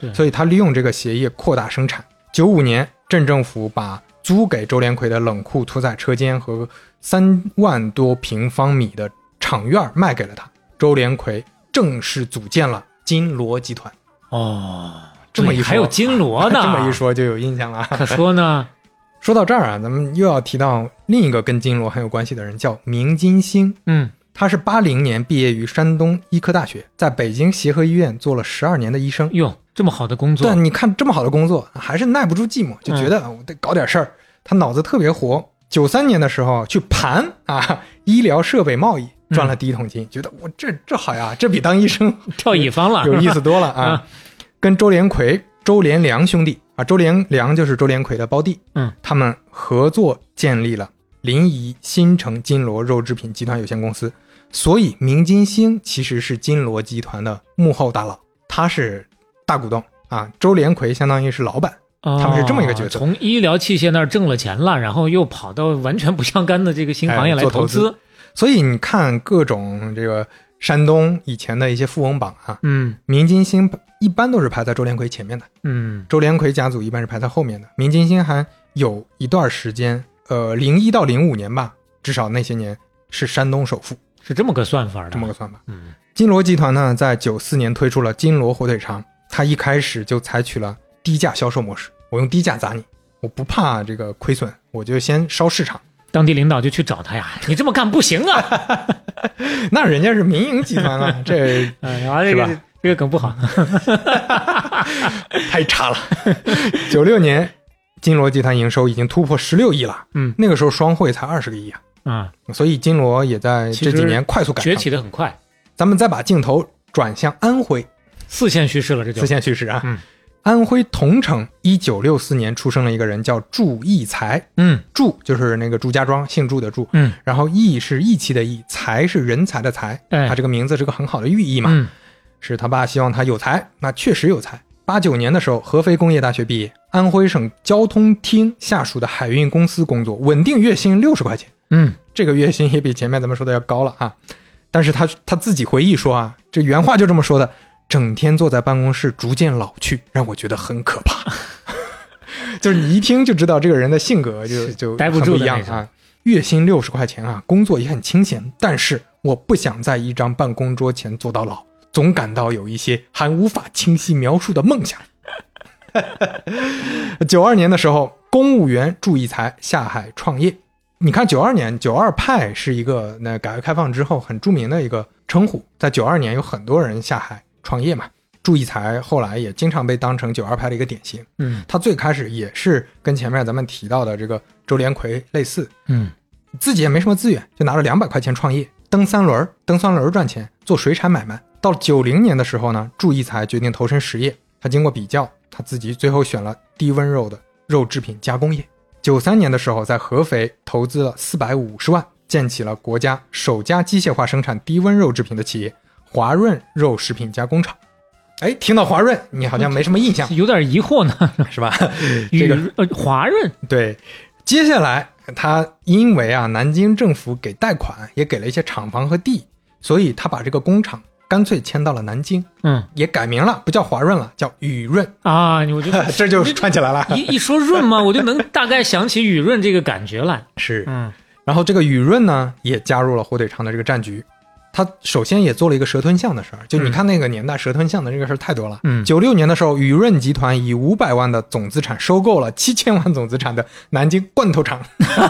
[SPEAKER 3] 对
[SPEAKER 2] 所以他利用这个协议扩大生产。九五年，镇政府把租给周连魁的冷库、屠宰车间和三万多平方米的厂院卖给了他。周连魁正式组建了金锣集团。
[SPEAKER 3] 哦，
[SPEAKER 2] 这么一说
[SPEAKER 3] 还有金锣呢。<laughs>
[SPEAKER 2] 这么一，说就有印象了。<laughs>
[SPEAKER 3] 可说呢。<laughs>
[SPEAKER 2] 说到这儿啊，咱们又要提到另一个跟金锣很有关系的人，叫明金星。
[SPEAKER 3] 嗯
[SPEAKER 2] 他是八零年毕业于山东医科大学，在北京协和医院做了十二年的医生。
[SPEAKER 3] 哟，这么好的工作
[SPEAKER 2] 对，，你看这么好的工作，还是耐不住寂寞，就觉得我得搞点事儿。他脑子特别活。九三年的时候去盘啊医疗设备贸易，赚了第一桶金，觉得我这这好呀，这比当医生 <laughs>
[SPEAKER 3] 跳乙方了，
[SPEAKER 2] 有意思多了 <laughs> 啊
[SPEAKER 3] 啊！
[SPEAKER 2] 跟周连魁、周连良兄弟啊，周连良就是周连魁的胞弟，
[SPEAKER 3] 嗯，
[SPEAKER 2] 他们合作建立了临沂新城金锣肉制品集团有限公司。所以明金星其实是金锣集团的幕后大佬，他是大股东啊。周连魁相当于是老板，
[SPEAKER 3] 哦
[SPEAKER 2] 他们是这么一个角色
[SPEAKER 3] 从医疗器械那儿挣了钱了，然后又跑到完全不相干的这个新行业来
[SPEAKER 2] 哎做投
[SPEAKER 3] 资。
[SPEAKER 2] 所以你看各种这个山东以前的一些富翁榜啊，
[SPEAKER 3] 嗯
[SPEAKER 2] 明金星一般都是排在周连魁前面的。
[SPEAKER 3] 嗯
[SPEAKER 2] 周连魁家族一般是排在后面的。明金星还有一段时间，呃，零一到零五年吧，至少那些年是山东首富，
[SPEAKER 3] 是这么个算法的。
[SPEAKER 2] 这么个算法。
[SPEAKER 3] 嗯
[SPEAKER 2] 金锣集团呢，在九四年推出了金锣火腿肠，它一开始就采取了低价销售模式，我用低价砸你，我不怕这个亏损，我就先烧市场。
[SPEAKER 3] 当地领导就去找他呀，<laughs> 你这么干不行啊！
[SPEAKER 2] 那人家是民营集团啊，<laughs> 这是
[SPEAKER 3] 个
[SPEAKER 2] 吧
[SPEAKER 3] 这个梗不好。<laughs>
[SPEAKER 2] 太差了。九六年，金锣集团营收已经突破十六亿了，
[SPEAKER 3] 嗯
[SPEAKER 2] 那个时候双汇才二十个亿啊，
[SPEAKER 3] 啊，
[SPEAKER 2] 所以金锣也在这几年快速赶
[SPEAKER 3] 崛。起的很快，
[SPEAKER 2] 咱们再把镜头转向安徽，
[SPEAKER 3] 四线叙事了，这就。
[SPEAKER 2] 四线叙事啊。
[SPEAKER 3] 嗯。
[SPEAKER 2] 安徽桐城一九六四年出生了一个人叫祝义才，
[SPEAKER 3] 嗯。
[SPEAKER 2] 祝就是那个祝家庄姓祝的祝，
[SPEAKER 3] 嗯。
[SPEAKER 2] 然后义是义气的义，才是人才的才，
[SPEAKER 3] 哎。
[SPEAKER 2] 他这个名字是个很好的寓意嘛。
[SPEAKER 3] 嗯。
[SPEAKER 2] 是他爸希望他有才，那确实有才。八九年的时候，合肥工业大学毕业，安徽省交通厅下属的海运公司工作，稳定月薪六十块钱，
[SPEAKER 3] 嗯，
[SPEAKER 2] 这个月薪也比前面咱们说的要高了啊。但是他他自己回忆说啊，这原话就这么说的：整天坐在办公室，逐渐老去，让我觉得很可怕。<laughs> 就是你一听就知道这个人的性格就就
[SPEAKER 3] 待不住
[SPEAKER 2] 一样啊。月薪六十块钱啊，工作也很清闲，但是我不想在一张办公桌前坐到老，总感到有一些还无法清晰描述的梦想。<laughs> 九二年的时候，公务员祝义才下海创业。你看，九二年九二派是一个那改革开放之后很著名的一个称呼，在九二年有很多人下海创业嘛。祝义才后来也经常被当成九二派的一个典型。
[SPEAKER 3] 嗯
[SPEAKER 2] 他最开始也是跟前面咱们提到的这个周连魁类似，
[SPEAKER 3] 嗯
[SPEAKER 2] 自己也没什么资源，就拿了两百块钱创业，蹬三轮儿，蹬三轮儿赚钱，做水产买卖。到九零年的时候呢，祝义才决定投身实业。他经过比较，他自己最后选了低温肉的肉制品加工业。九三年的时候，在合肥投资了四百五十万，建起了国家首家机械化生产低温肉制品的企业——华润肉食品加工厂。哎，听到华润，你好像没什么印象，<laughs>
[SPEAKER 3] 有点疑惑呢。
[SPEAKER 2] 是吧？<laughs> 这个
[SPEAKER 3] 呃华润
[SPEAKER 2] 对，接下来他因为啊，南京政府给贷款，也给了一些厂房和地，所以他把这个工厂干脆迁到了南京，
[SPEAKER 3] 嗯
[SPEAKER 2] 也改名了，不叫华润了，叫雨润，
[SPEAKER 3] 啊，我觉得 <laughs>
[SPEAKER 2] 这就串起来了。
[SPEAKER 3] 一一说润嘛，我就能大概想起雨润这个感觉来。
[SPEAKER 2] 是，
[SPEAKER 3] 嗯
[SPEAKER 2] 然后这个雨润呢，也加入了火腿肠的这个战局。他首先也做了一个蛇吞象的事儿，就你看那个年代蛇吞象的这个事儿太多了。
[SPEAKER 3] 嗯
[SPEAKER 2] 九六年的时候，雨润集团以五百万的总资产收购了七千万总资产的南京罐头厂，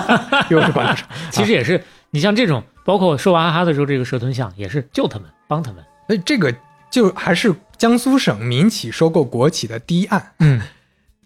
[SPEAKER 2] <laughs> 又是罐头厂。<laughs>
[SPEAKER 3] 其实也是，你像这种，包括说娃哈哈的时候，这个蛇吞象也是救他们，帮他们。
[SPEAKER 2] 所以这个就还是江苏省民企收购国企的第一案，
[SPEAKER 3] 嗯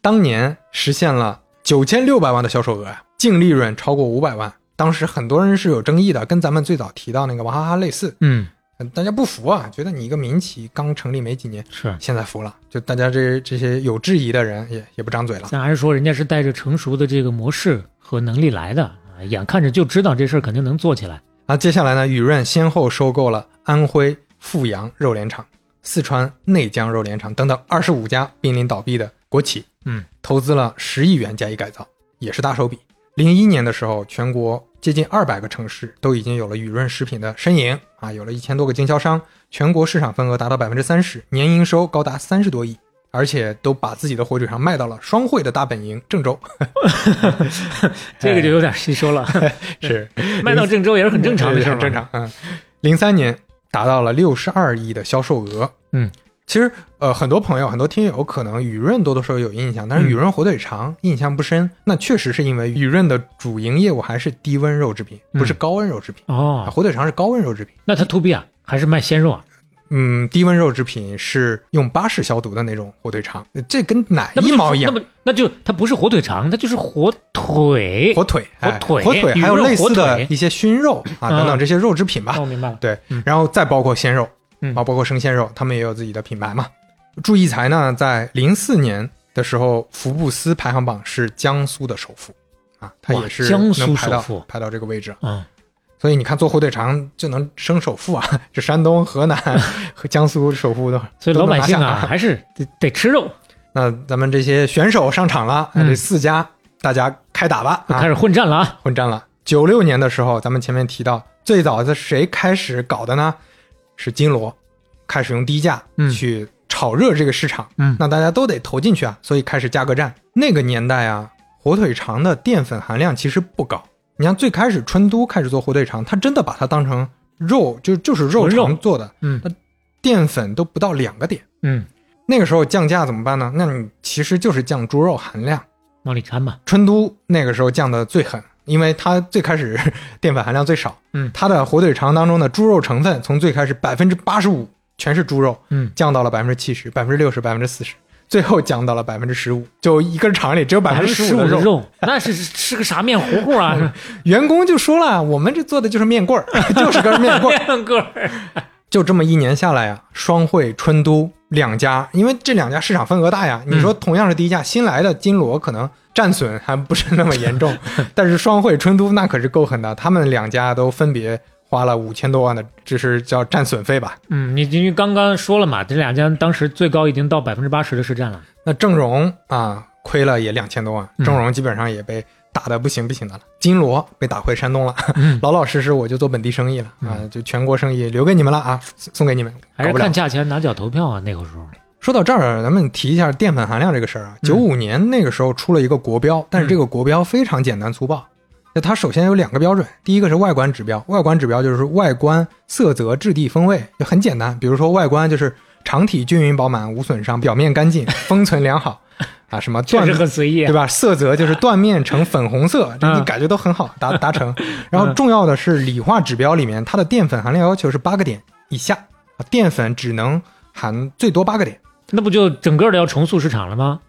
[SPEAKER 2] 当年实现了九千六百万的销售额啊，净利润超过五百万。当时很多人是有争议的，跟咱们最早提到那个娃哈哈类似，
[SPEAKER 3] 嗯，
[SPEAKER 2] 呃大家不服啊，觉得你一个民企刚成立没几年，
[SPEAKER 3] 是。
[SPEAKER 2] 现在服了，就大家这这些有质疑的人也也不张嘴了。
[SPEAKER 3] 咱还是说人家是带着成熟的这个模式和能力来的啊，眼看着就知道这事儿肯定能做起来。
[SPEAKER 2] 啊接下来呢，雨润先后收购了安徽阜阳肉联厂、四川内江肉联厂等等二十五家濒临倒闭的国企，
[SPEAKER 3] 嗯，
[SPEAKER 2] 投资了十亿元加以改造，也是大手笔。零一年的时候，全国接近二百个城市都已经有了雨润食品的身影啊，有了一千多个经销商，全国市场份额达到百分之三十，年营收高达三十多亿，而且都把自己的火腿肠卖到了双汇的大本营郑州。
[SPEAKER 3] 这个就有点细说了，<laughs>
[SPEAKER 2] 是 <laughs>
[SPEAKER 3] 卖到郑州也是很正常的事儿。
[SPEAKER 2] 很正常。嗯，零三年达到了六十二亿的销售额。
[SPEAKER 3] 嗯，
[SPEAKER 2] 其实呃，很多朋友、很多听友可能雨润多多少少有印象，但是
[SPEAKER 3] 嗯
[SPEAKER 2] 雨润火腿肠印象不深。那确实是因为雨润的主营业务还是低温肉制品，不是
[SPEAKER 3] 嗯
[SPEAKER 2] 高温肉制品。啊，
[SPEAKER 3] 哦，
[SPEAKER 2] 火腿肠是高温肉制品。
[SPEAKER 3] 那它 to B 啊，还是卖鲜肉啊？
[SPEAKER 2] 嗯，低温肉制品是用巴氏消毒的那种火腿肠，这跟奶一毛一样。
[SPEAKER 3] 那么那就它不是火腿肠，它就是火腿。
[SPEAKER 2] 火腿，哎
[SPEAKER 3] 火腿
[SPEAKER 2] 火腿，还有类似的一些熏肉啊
[SPEAKER 3] 嗯
[SPEAKER 2] 等等这些肉制品吧
[SPEAKER 3] 哦，。我明白了。
[SPEAKER 2] 对
[SPEAKER 3] 嗯，
[SPEAKER 2] 然后再包括鲜肉，
[SPEAKER 3] 嗯
[SPEAKER 2] 啊，包括生鲜肉，他们也有自己的品牌嘛。祝义才呢，在零四年的时候，福布斯排行榜是江苏的首富啊，他也是
[SPEAKER 3] 江苏
[SPEAKER 2] 能排到
[SPEAKER 3] 首富
[SPEAKER 2] 排到这个位置。
[SPEAKER 3] 嗯，
[SPEAKER 2] 所以你看，做火腿肠就能升首富啊，这山东、河南 <laughs> 和江苏首富的，
[SPEAKER 3] 所以老百姓啊还是 <laughs> 得得吃肉，
[SPEAKER 2] 那咱们这些选手上场了，
[SPEAKER 3] 嗯
[SPEAKER 2] 这四家大家开打吧，啊
[SPEAKER 3] 开始混战了啊。
[SPEAKER 2] 混战了。九六年的时候，咱们前面提到，最早的谁开始搞的呢？是金锣，开始用低价
[SPEAKER 3] 嗯
[SPEAKER 2] 去炒热这个市场。
[SPEAKER 3] 嗯
[SPEAKER 2] 那大家都得投进去啊，所以开始价格战。那个年代啊，火腿肠的淀粉含量其实不高。你像最开始春都开始做火腿肠，他真的把它当成肉，就就是肉肠做的，
[SPEAKER 3] 嗯
[SPEAKER 2] 淀粉都不到两个点。
[SPEAKER 3] 嗯，
[SPEAKER 2] 那个时候降价怎么办呢？那你其实就是降猪肉含量。
[SPEAKER 3] 往里掺吧。
[SPEAKER 2] 春都那个时候降的最狠，因为它最开始 <laughs> 淀粉含量最少，
[SPEAKER 3] 嗯
[SPEAKER 2] 它的火腿肠当中的猪肉成分从最开始百分之八十五全是猪肉，
[SPEAKER 3] 嗯，
[SPEAKER 2] 降到了百分之七十、百分之六十、百分之四十，最后降到了百分之十五，就一根肠里只有百分之十五的肉。
[SPEAKER 3] 那是吃个啥面糊糊啊？<laughs>
[SPEAKER 2] 员工就说了，我们这做的就是面棍儿，<laughs> 就是根面棍儿。
[SPEAKER 3] 面个儿。
[SPEAKER 2] 就这么一年下来呀，双汇、春都两家，因为这两家市场份额大呀。你说同样是低价，新来的金锣可能战损还不是那么严重，<laughs> 但是双汇、春都那可是够狠的，他们两家都分别花了五千多万的，这是叫战损费吧？
[SPEAKER 3] 嗯，你因为刚刚说了嘛，这两家当时最高已经到百分之八十的市占了。
[SPEAKER 2] 那郑荣啊，亏了也两千多万，
[SPEAKER 3] 嗯
[SPEAKER 2] 郑荣基本上也被打的不行不行的了。金锣被打回山东了，<laughs> 老老实实我就做本地生意了啊，就全国生意留给你们了啊，送给你们，
[SPEAKER 3] 还是看价钱拿脚投票啊？那个时候，
[SPEAKER 2] 说到这儿，咱们提一下淀粉含量这个事儿啊。九五年那个时候出了一个国标，但是这个国标非常简单粗暴。那它首先有两个标准，第一个是外观指标，外观指标就是外观、色泽、质地、风味，就很简单。比如说外观就是长体均匀饱满无损伤，表面干净，<laughs> 封存良好啊，什么断
[SPEAKER 3] 确实很随意啊
[SPEAKER 2] 对。吧？色泽就是断面呈粉红色，这你
[SPEAKER 3] 嗯
[SPEAKER 2] 感觉都很好达 <laughs> 达成。然后重要的是理化指标里面，它的淀粉含量要求是八个点以下，啊淀粉只能含最多八个点。
[SPEAKER 3] 那不就整个的要重塑市场了吗？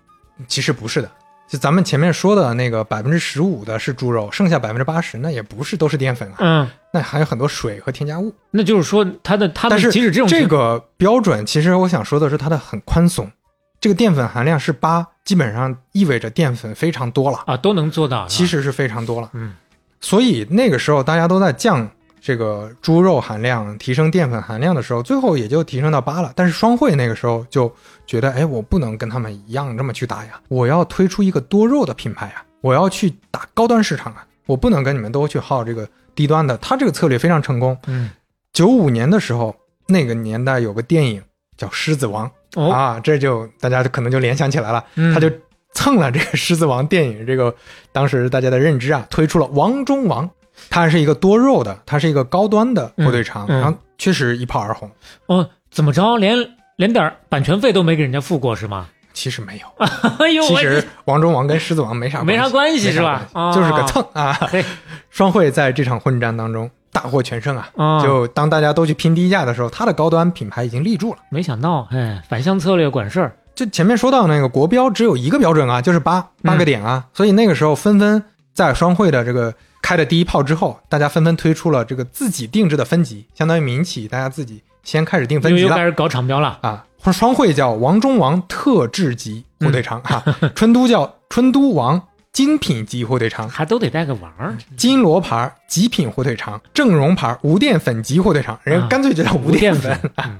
[SPEAKER 2] 其实不是的，就咱们前面说的那个百分之十五的是猪肉，剩下百分之八十那也不是都是淀粉啊，
[SPEAKER 3] 嗯，
[SPEAKER 2] 那还有很多水和添加物。
[SPEAKER 3] 那就是说它的它的
[SPEAKER 2] 但是
[SPEAKER 3] 们即使这种
[SPEAKER 2] 这个标准，其实我想说的是它的很宽松，这个淀粉含量是八，基本上意味着淀粉非常多了，
[SPEAKER 3] 啊都能做到，
[SPEAKER 2] 其实是非常多了。
[SPEAKER 3] 嗯，
[SPEAKER 2] 所以那个时候大家都在降这个猪肉含量，提升淀粉含量的时候，最后也就提升到八了。但是双汇那个时候就觉得，哎，我不能跟他们一样这么去打呀，我要推出一个多肉的品牌呀，我要去打高端市场啊，我不能跟你们都去耗这个低端的。他这个策略非常成功。
[SPEAKER 3] 嗯
[SPEAKER 2] 九五年的时候，那个年代有个电影叫《狮子王》
[SPEAKER 3] 哦
[SPEAKER 2] 啊，这就大家就可能就联想起来了，
[SPEAKER 3] 嗯
[SPEAKER 2] 他就蹭了这个《狮子王》电影这个当时大家的认知啊，推出了王中王，它是一个多肉的，它是一个高端的火腿肠，
[SPEAKER 3] 嗯嗯
[SPEAKER 2] 然后确实一炮而红。
[SPEAKER 3] 哦，怎么着连连点版权费都没给人家付过是吗？
[SPEAKER 2] 其实没有，<laughs> 其实王中王跟狮子王没啥
[SPEAKER 3] 没啥关系是吧？
[SPEAKER 2] 就是个
[SPEAKER 3] 哦
[SPEAKER 2] 蹭啊。<laughs> 双汇在这场混战当中大获全胜啊！
[SPEAKER 3] 啊。
[SPEAKER 2] 就当大家都去拼低价的时候，它的高端品牌已经立住了。
[SPEAKER 3] 没想到，哎，反向策略管事儿，
[SPEAKER 2] 就前面说到那个国标只有一个标准啊，就是八八个点啊，所以那个时候纷纷在双汇的这个开的第一炮之后，大家纷纷推出了这个自己定制的分级，相当于民企大家自己先开始定分级了
[SPEAKER 3] 开始搞厂标了。
[SPEAKER 2] 啊。双汇叫王中王特制级火腿肠啊，<laughs> 春都叫春都王精品级火腿肠，
[SPEAKER 3] 还都得带个王儿，
[SPEAKER 2] 金锣牌极品火腿肠，正荣牌无淀粉级火腿肠，人家
[SPEAKER 3] 啊
[SPEAKER 2] 干脆就叫无淀粉。<laughs>
[SPEAKER 3] 嗯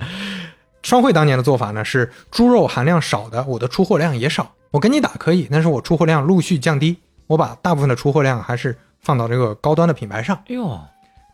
[SPEAKER 2] 双汇当年的做法呢是猪肉含量少的，我的出货量也少，我跟你打可以，但是我出货量陆续降低，我把大部分的出货量还是放到这个高端的品牌上。
[SPEAKER 3] 哎呦，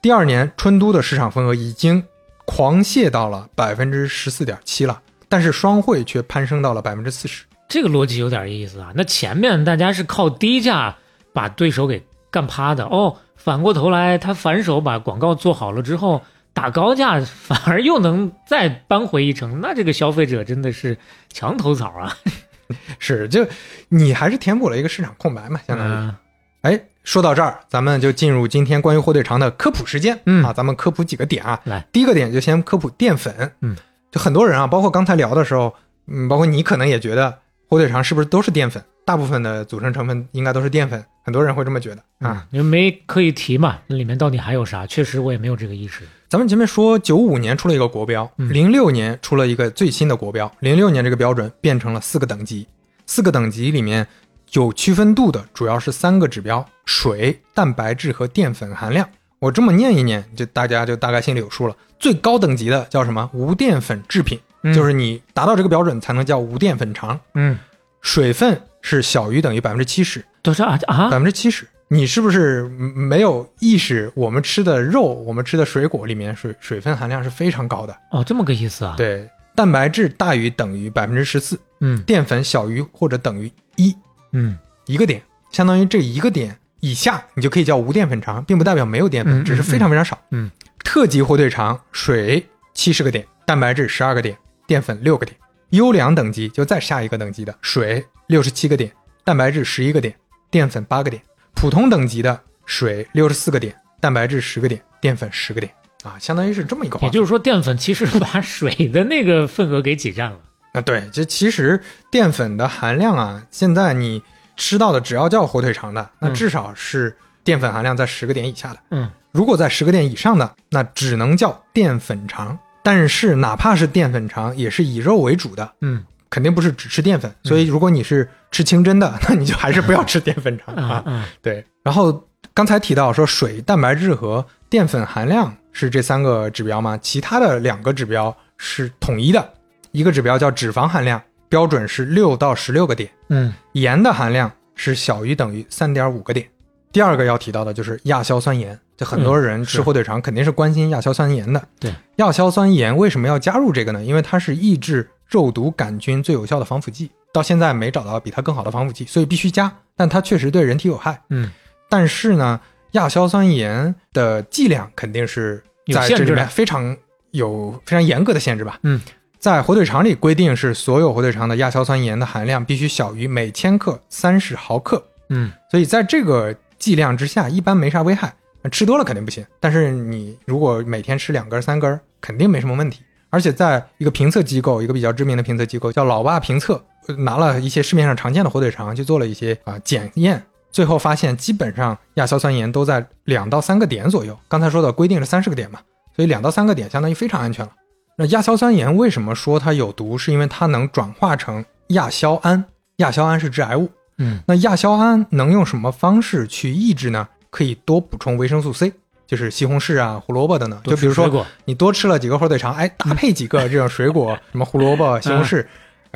[SPEAKER 2] 第二年，春都的市场份额已经狂泻到了百分之十四点七了，但是双汇却攀升到了百分之四十。
[SPEAKER 3] 这个逻辑有点意思啊。那前面大家是靠低价把对手给干趴的，哦，反过头来他反手把广告做好了之后，打高价反而又能再扳回一城，那这个消费者真的是墙头草啊！<laughs>
[SPEAKER 2] 是，就你还是填补了一个市场空白嘛，相当于。
[SPEAKER 3] 嗯
[SPEAKER 2] 哎，说到这儿，咱们就进入今天关于火腿肠的科普时间。
[SPEAKER 3] 嗯
[SPEAKER 2] 啊，咱们科普几个点啊。
[SPEAKER 3] 来，
[SPEAKER 2] 第一个点就先科普淀粉。
[SPEAKER 3] 嗯，
[SPEAKER 2] 就很多人啊，包括刚才聊的时候，嗯，包括你可能也觉得火腿肠是不是都是淀粉？大部分的组成成分应该都是淀粉，很多人会这么觉得啊。
[SPEAKER 3] 因为没刻意提嘛，那里面到底还有啥？确实我也没有这个意识。
[SPEAKER 2] 咱们前面说，九五年出了一个国标，
[SPEAKER 3] 嗯
[SPEAKER 2] 零六年出了一个最新的国标，零六年这个标准变成了四个等级，四个等级里面有区分度的主要是三个指标：水、蛋白质和淀粉含量。我这么念一念，就大家就大概心里有数了。最高等级的叫什么？无淀粉制品，
[SPEAKER 3] 嗯
[SPEAKER 2] 就是你达到这个标准才能叫无淀粉肠。
[SPEAKER 3] 嗯，
[SPEAKER 2] 水分是小于等于百分之七十，
[SPEAKER 3] 多少啊啊
[SPEAKER 2] 百？分之七十。你是不是嗯没有意识？我们吃的肉，我们吃的水果里面水水分含量是非常高的。
[SPEAKER 3] 哦，这么个意思啊？，
[SPEAKER 2] 对，蛋白质大于等于百分之十四，
[SPEAKER 3] 嗯
[SPEAKER 2] 淀粉小于或者等于一，
[SPEAKER 3] 嗯
[SPEAKER 2] 一个点，相当于这一个点以下，你就可以叫无淀粉肠，并不代表没有淀粉，
[SPEAKER 3] 嗯
[SPEAKER 2] 只是非常非常少。
[SPEAKER 3] 嗯，
[SPEAKER 2] 特级火腿肠，水七十个点，蛋白质十二个点，淀粉六个点。优良等级就再下一个等级的水六十七个点，蛋白质十一个点，淀粉八个点。普通等级的水六十四个点，蛋白质十个点，淀粉十个点。啊，相当于是这么一个。
[SPEAKER 3] 也就是说，淀粉其实把水的那个份额给挤占了。
[SPEAKER 2] 啊，对，这其实淀粉的含量啊，现在你吃到的只要叫火腿肠的，那
[SPEAKER 3] 嗯
[SPEAKER 2] 至少是淀粉含量在十个点以下的。
[SPEAKER 3] 嗯，
[SPEAKER 2] 如果在十个点以上的，那只能叫淀粉肠。但是哪怕是淀粉肠，也是以肉为主的，
[SPEAKER 3] 嗯
[SPEAKER 2] 肯定不是只吃淀粉。所以如果你是吃清真的，那你就还是不要吃淀粉肠啊，对，然后刚才提到说水、蛋白质和淀粉含量是这三个指标吗？其他的两个指标是统一的，一个指标叫脂肪含量，标准是六到十六个点，
[SPEAKER 3] 嗯
[SPEAKER 2] 盐的含量是小于等于三点五个点。第二个要提到的就是亚硝酸盐，就很多人吃火腿肠肯定是关心亚硝酸盐的。
[SPEAKER 3] 对，
[SPEAKER 2] 亚硝酸盐为什么要加入这个呢？因为它是抑制肉毒杆菌最有效的防腐剂，到现在没找到比它更好的防腐剂，所以必须加。但它确实对人体有害。
[SPEAKER 3] 嗯，
[SPEAKER 2] 但是呢，亚硝酸盐的剂量肯定是在这里面非常有非常严格的限制吧？
[SPEAKER 3] 嗯，
[SPEAKER 2] 在火腿肠里规定是所有火腿肠的亚硝酸盐的含量必须小于每千克三十毫克，
[SPEAKER 3] 嗯
[SPEAKER 2] 所以在这个剂量之下，一般没啥危害。吃多了肯定不行，但是你如果每天吃两根三根，肯定没什么问题。而且在一个评测机构，一个比较知名的评测机构叫老爸评测，呃拿了一些市面上常见的火腿肠去做了一些啊、检验，最后发现基本上亚硝酸盐都在两到三个点左右。刚才说的规定是三十个点嘛，所以两到三个点相当于非常安全了。那亚硝酸盐为什么说它有毒？是因为它能转化成亚硝胺，亚硝胺是致癌物。
[SPEAKER 3] 嗯
[SPEAKER 2] 那亚硝胺能用什么方式去抑制呢？可以多补充维生素 C，就是西红柿啊、胡萝卜等等。就比如说你多吃了几个火腿肠，哎，搭配几个这种水果，<laughs> 什么胡萝卜、西红柿，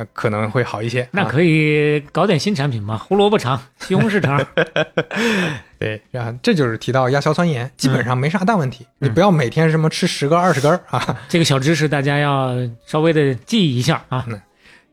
[SPEAKER 2] 呃，可能会好一些。啊
[SPEAKER 3] 那可以搞点新产品嘛，胡萝卜肠、西红柿肠。<laughs>
[SPEAKER 2] 对，然后这就是提到亚硝酸盐，基本上没啥大问题。
[SPEAKER 3] 嗯
[SPEAKER 2] 你不要每天什么吃十根、二十根 <laughs> 啊。
[SPEAKER 3] 这个小知识大家要稍微的记忆一下啊。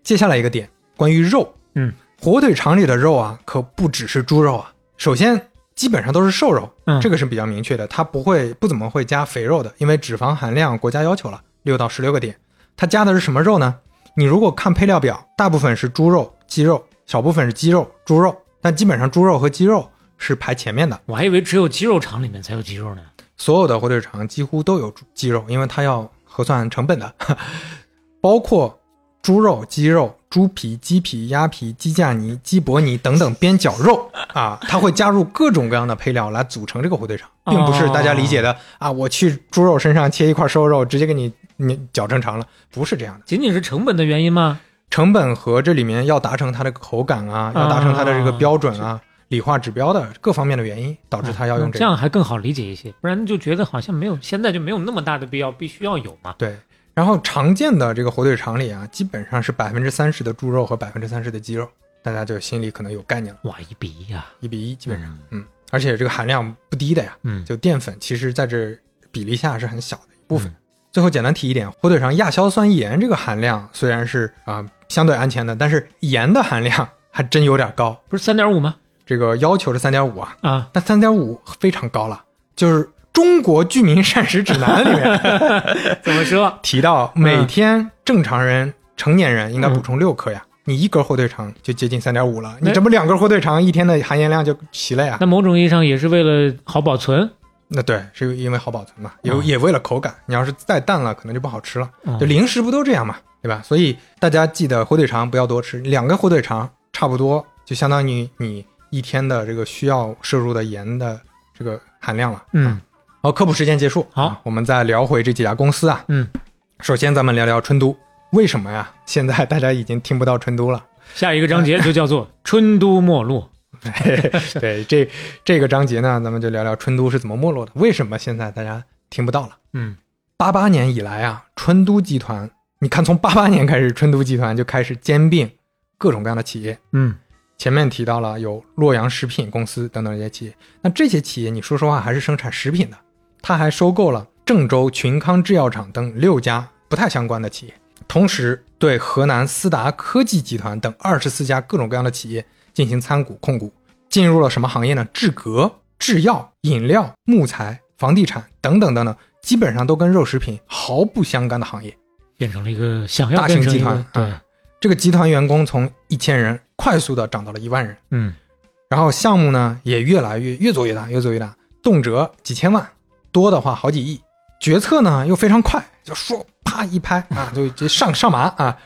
[SPEAKER 2] 接下来一个点，关于肉，
[SPEAKER 3] 嗯，
[SPEAKER 2] 火腿肠里的肉啊，可不只是猪肉啊。首先，基本上都是瘦肉，
[SPEAKER 3] 嗯
[SPEAKER 2] 这个是比较明确的，它不会不怎么会加肥肉的，因为脂肪含量国家要求了六到十六个点。它加的是什么肉呢？你如果看配料表，大部分是猪肉、鸡肉，小部分是鸡肉、猪肉，但基本上猪肉和鸡肉是排前面的。
[SPEAKER 3] 我还以为只有鸡肉肠里面才有鸡肉呢。
[SPEAKER 2] 所有的火腿肠几乎都有猪鸡肉，因为它要核算成本的，<laughs> 包括猪肉、鸡肉、猪皮、鸡皮、鸭皮、鸡架泥、鸡脖泥等等边角肉啊，它会加入各种各样的配料来组成这个火腿肠，并不是大家理解的啊，我去猪肉身上切一块瘦肉，直接给你你脚正常了，不是这样的。
[SPEAKER 3] 仅仅是成本的原因吗？
[SPEAKER 2] 成本和这里面要达成它的口感啊，要达成它的这个标准啊、理化指标的各方面的原因，导致它要用
[SPEAKER 3] 嗯这
[SPEAKER 2] 这。
[SPEAKER 3] 样还更好理解一些，不然就觉得好像没有，现在就没有那么大的必要，必须要有嘛。
[SPEAKER 2] 对，然后常见的这个火腿肠里啊，基本上是百分之三十的猪肉和百分之三十的鸡肉，大家就心里可能有概念了，
[SPEAKER 3] 哇，一比一啊，
[SPEAKER 2] 一比一基本上，嗯，而且这个含量不低的呀，
[SPEAKER 3] 嗯，
[SPEAKER 2] 就淀粉其实在这比例下是很小的一部分。
[SPEAKER 3] 嗯
[SPEAKER 2] 最后简单提一点，火腿肠亚硝酸盐这个含量虽然是啊、相对安全的，但是盐的含量还真有点高，
[SPEAKER 3] 不是三点五吗？
[SPEAKER 2] 这个要求是三点五啊，
[SPEAKER 3] 啊，
[SPEAKER 2] 但三点五非常高了，就是中国居民膳食指南里面 <laughs>
[SPEAKER 3] 怎么说？
[SPEAKER 2] 提到，每天正常人、成年人应该补充六克呀。你一根火腿肠就接近三点五了，你这不两根火腿肠一天的含盐量就齐了呀？
[SPEAKER 3] 那某种意义上也是为了好保存。
[SPEAKER 2] 那对，是因为好保存嘛，也、
[SPEAKER 3] 嗯
[SPEAKER 2] 也为了口感。你要是再淡了，可能就不好吃了。
[SPEAKER 3] 嗯
[SPEAKER 2] 就零食不都这样嘛，对吧？所以大家记得火腿肠不要多吃，两个火腿肠差不多就相当于你一天的这个需要摄入的盐的这个含量了。
[SPEAKER 3] 嗯
[SPEAKER 2] 好，科普时间结束。
[SPEAKER 3] 好
[SPEAKER 2] 啊我们再聊回这几家公司啊。
[SPEAKER 3] 嗯，
[SPEAKER 2] 首先咱们聊聊春都，为什么呀？现在大家已经听不到春都了。
[SPEAKER 3] 下一个章节就叫做“春都没落 <laughs>
[SPEAKER 2] 对，这这个章节呢，咱们就聊聊春都是怎么没落的，为什么现在大家听不到了？”。
[SPEAKER 3] 嗯
[SPEAKER 2] 八八年以来啊，春都集团，你看从八八年开始，春都集团就开始兼并各种各样的企业。
[SPEAKER 3] 嗯
[SPEAKER 2] 前面提到了有洛阳食品公司等等这些企业，那这些企业，你说实话还是生产食品的，他还收购了郑州群康制药厂等六家不太相关的企业，同时对河南思达科技集团等二十四家各种各样的企业进行参股控股，进入了什么行业呢？制革、制药、饮料、木材、房地产等等等等，基本上都跟肉食品毫不相干的行业。
[SPEAKER 3] 变成了一个想要
[SPEAKER 2] 大型集团
[SPEAKER 3] 对
[SPEAKER 2] 啊，这个集团员工从一千人快速的涨到了一万人。
[SPEAKER 3] 嗯
[SPEAKER 2] 然后项目呢也越来越越做越大，越做越大，动辄几千万，多的话好几亿。决策呢又非常快，就说啪啪一拍啊，就就上上马啊，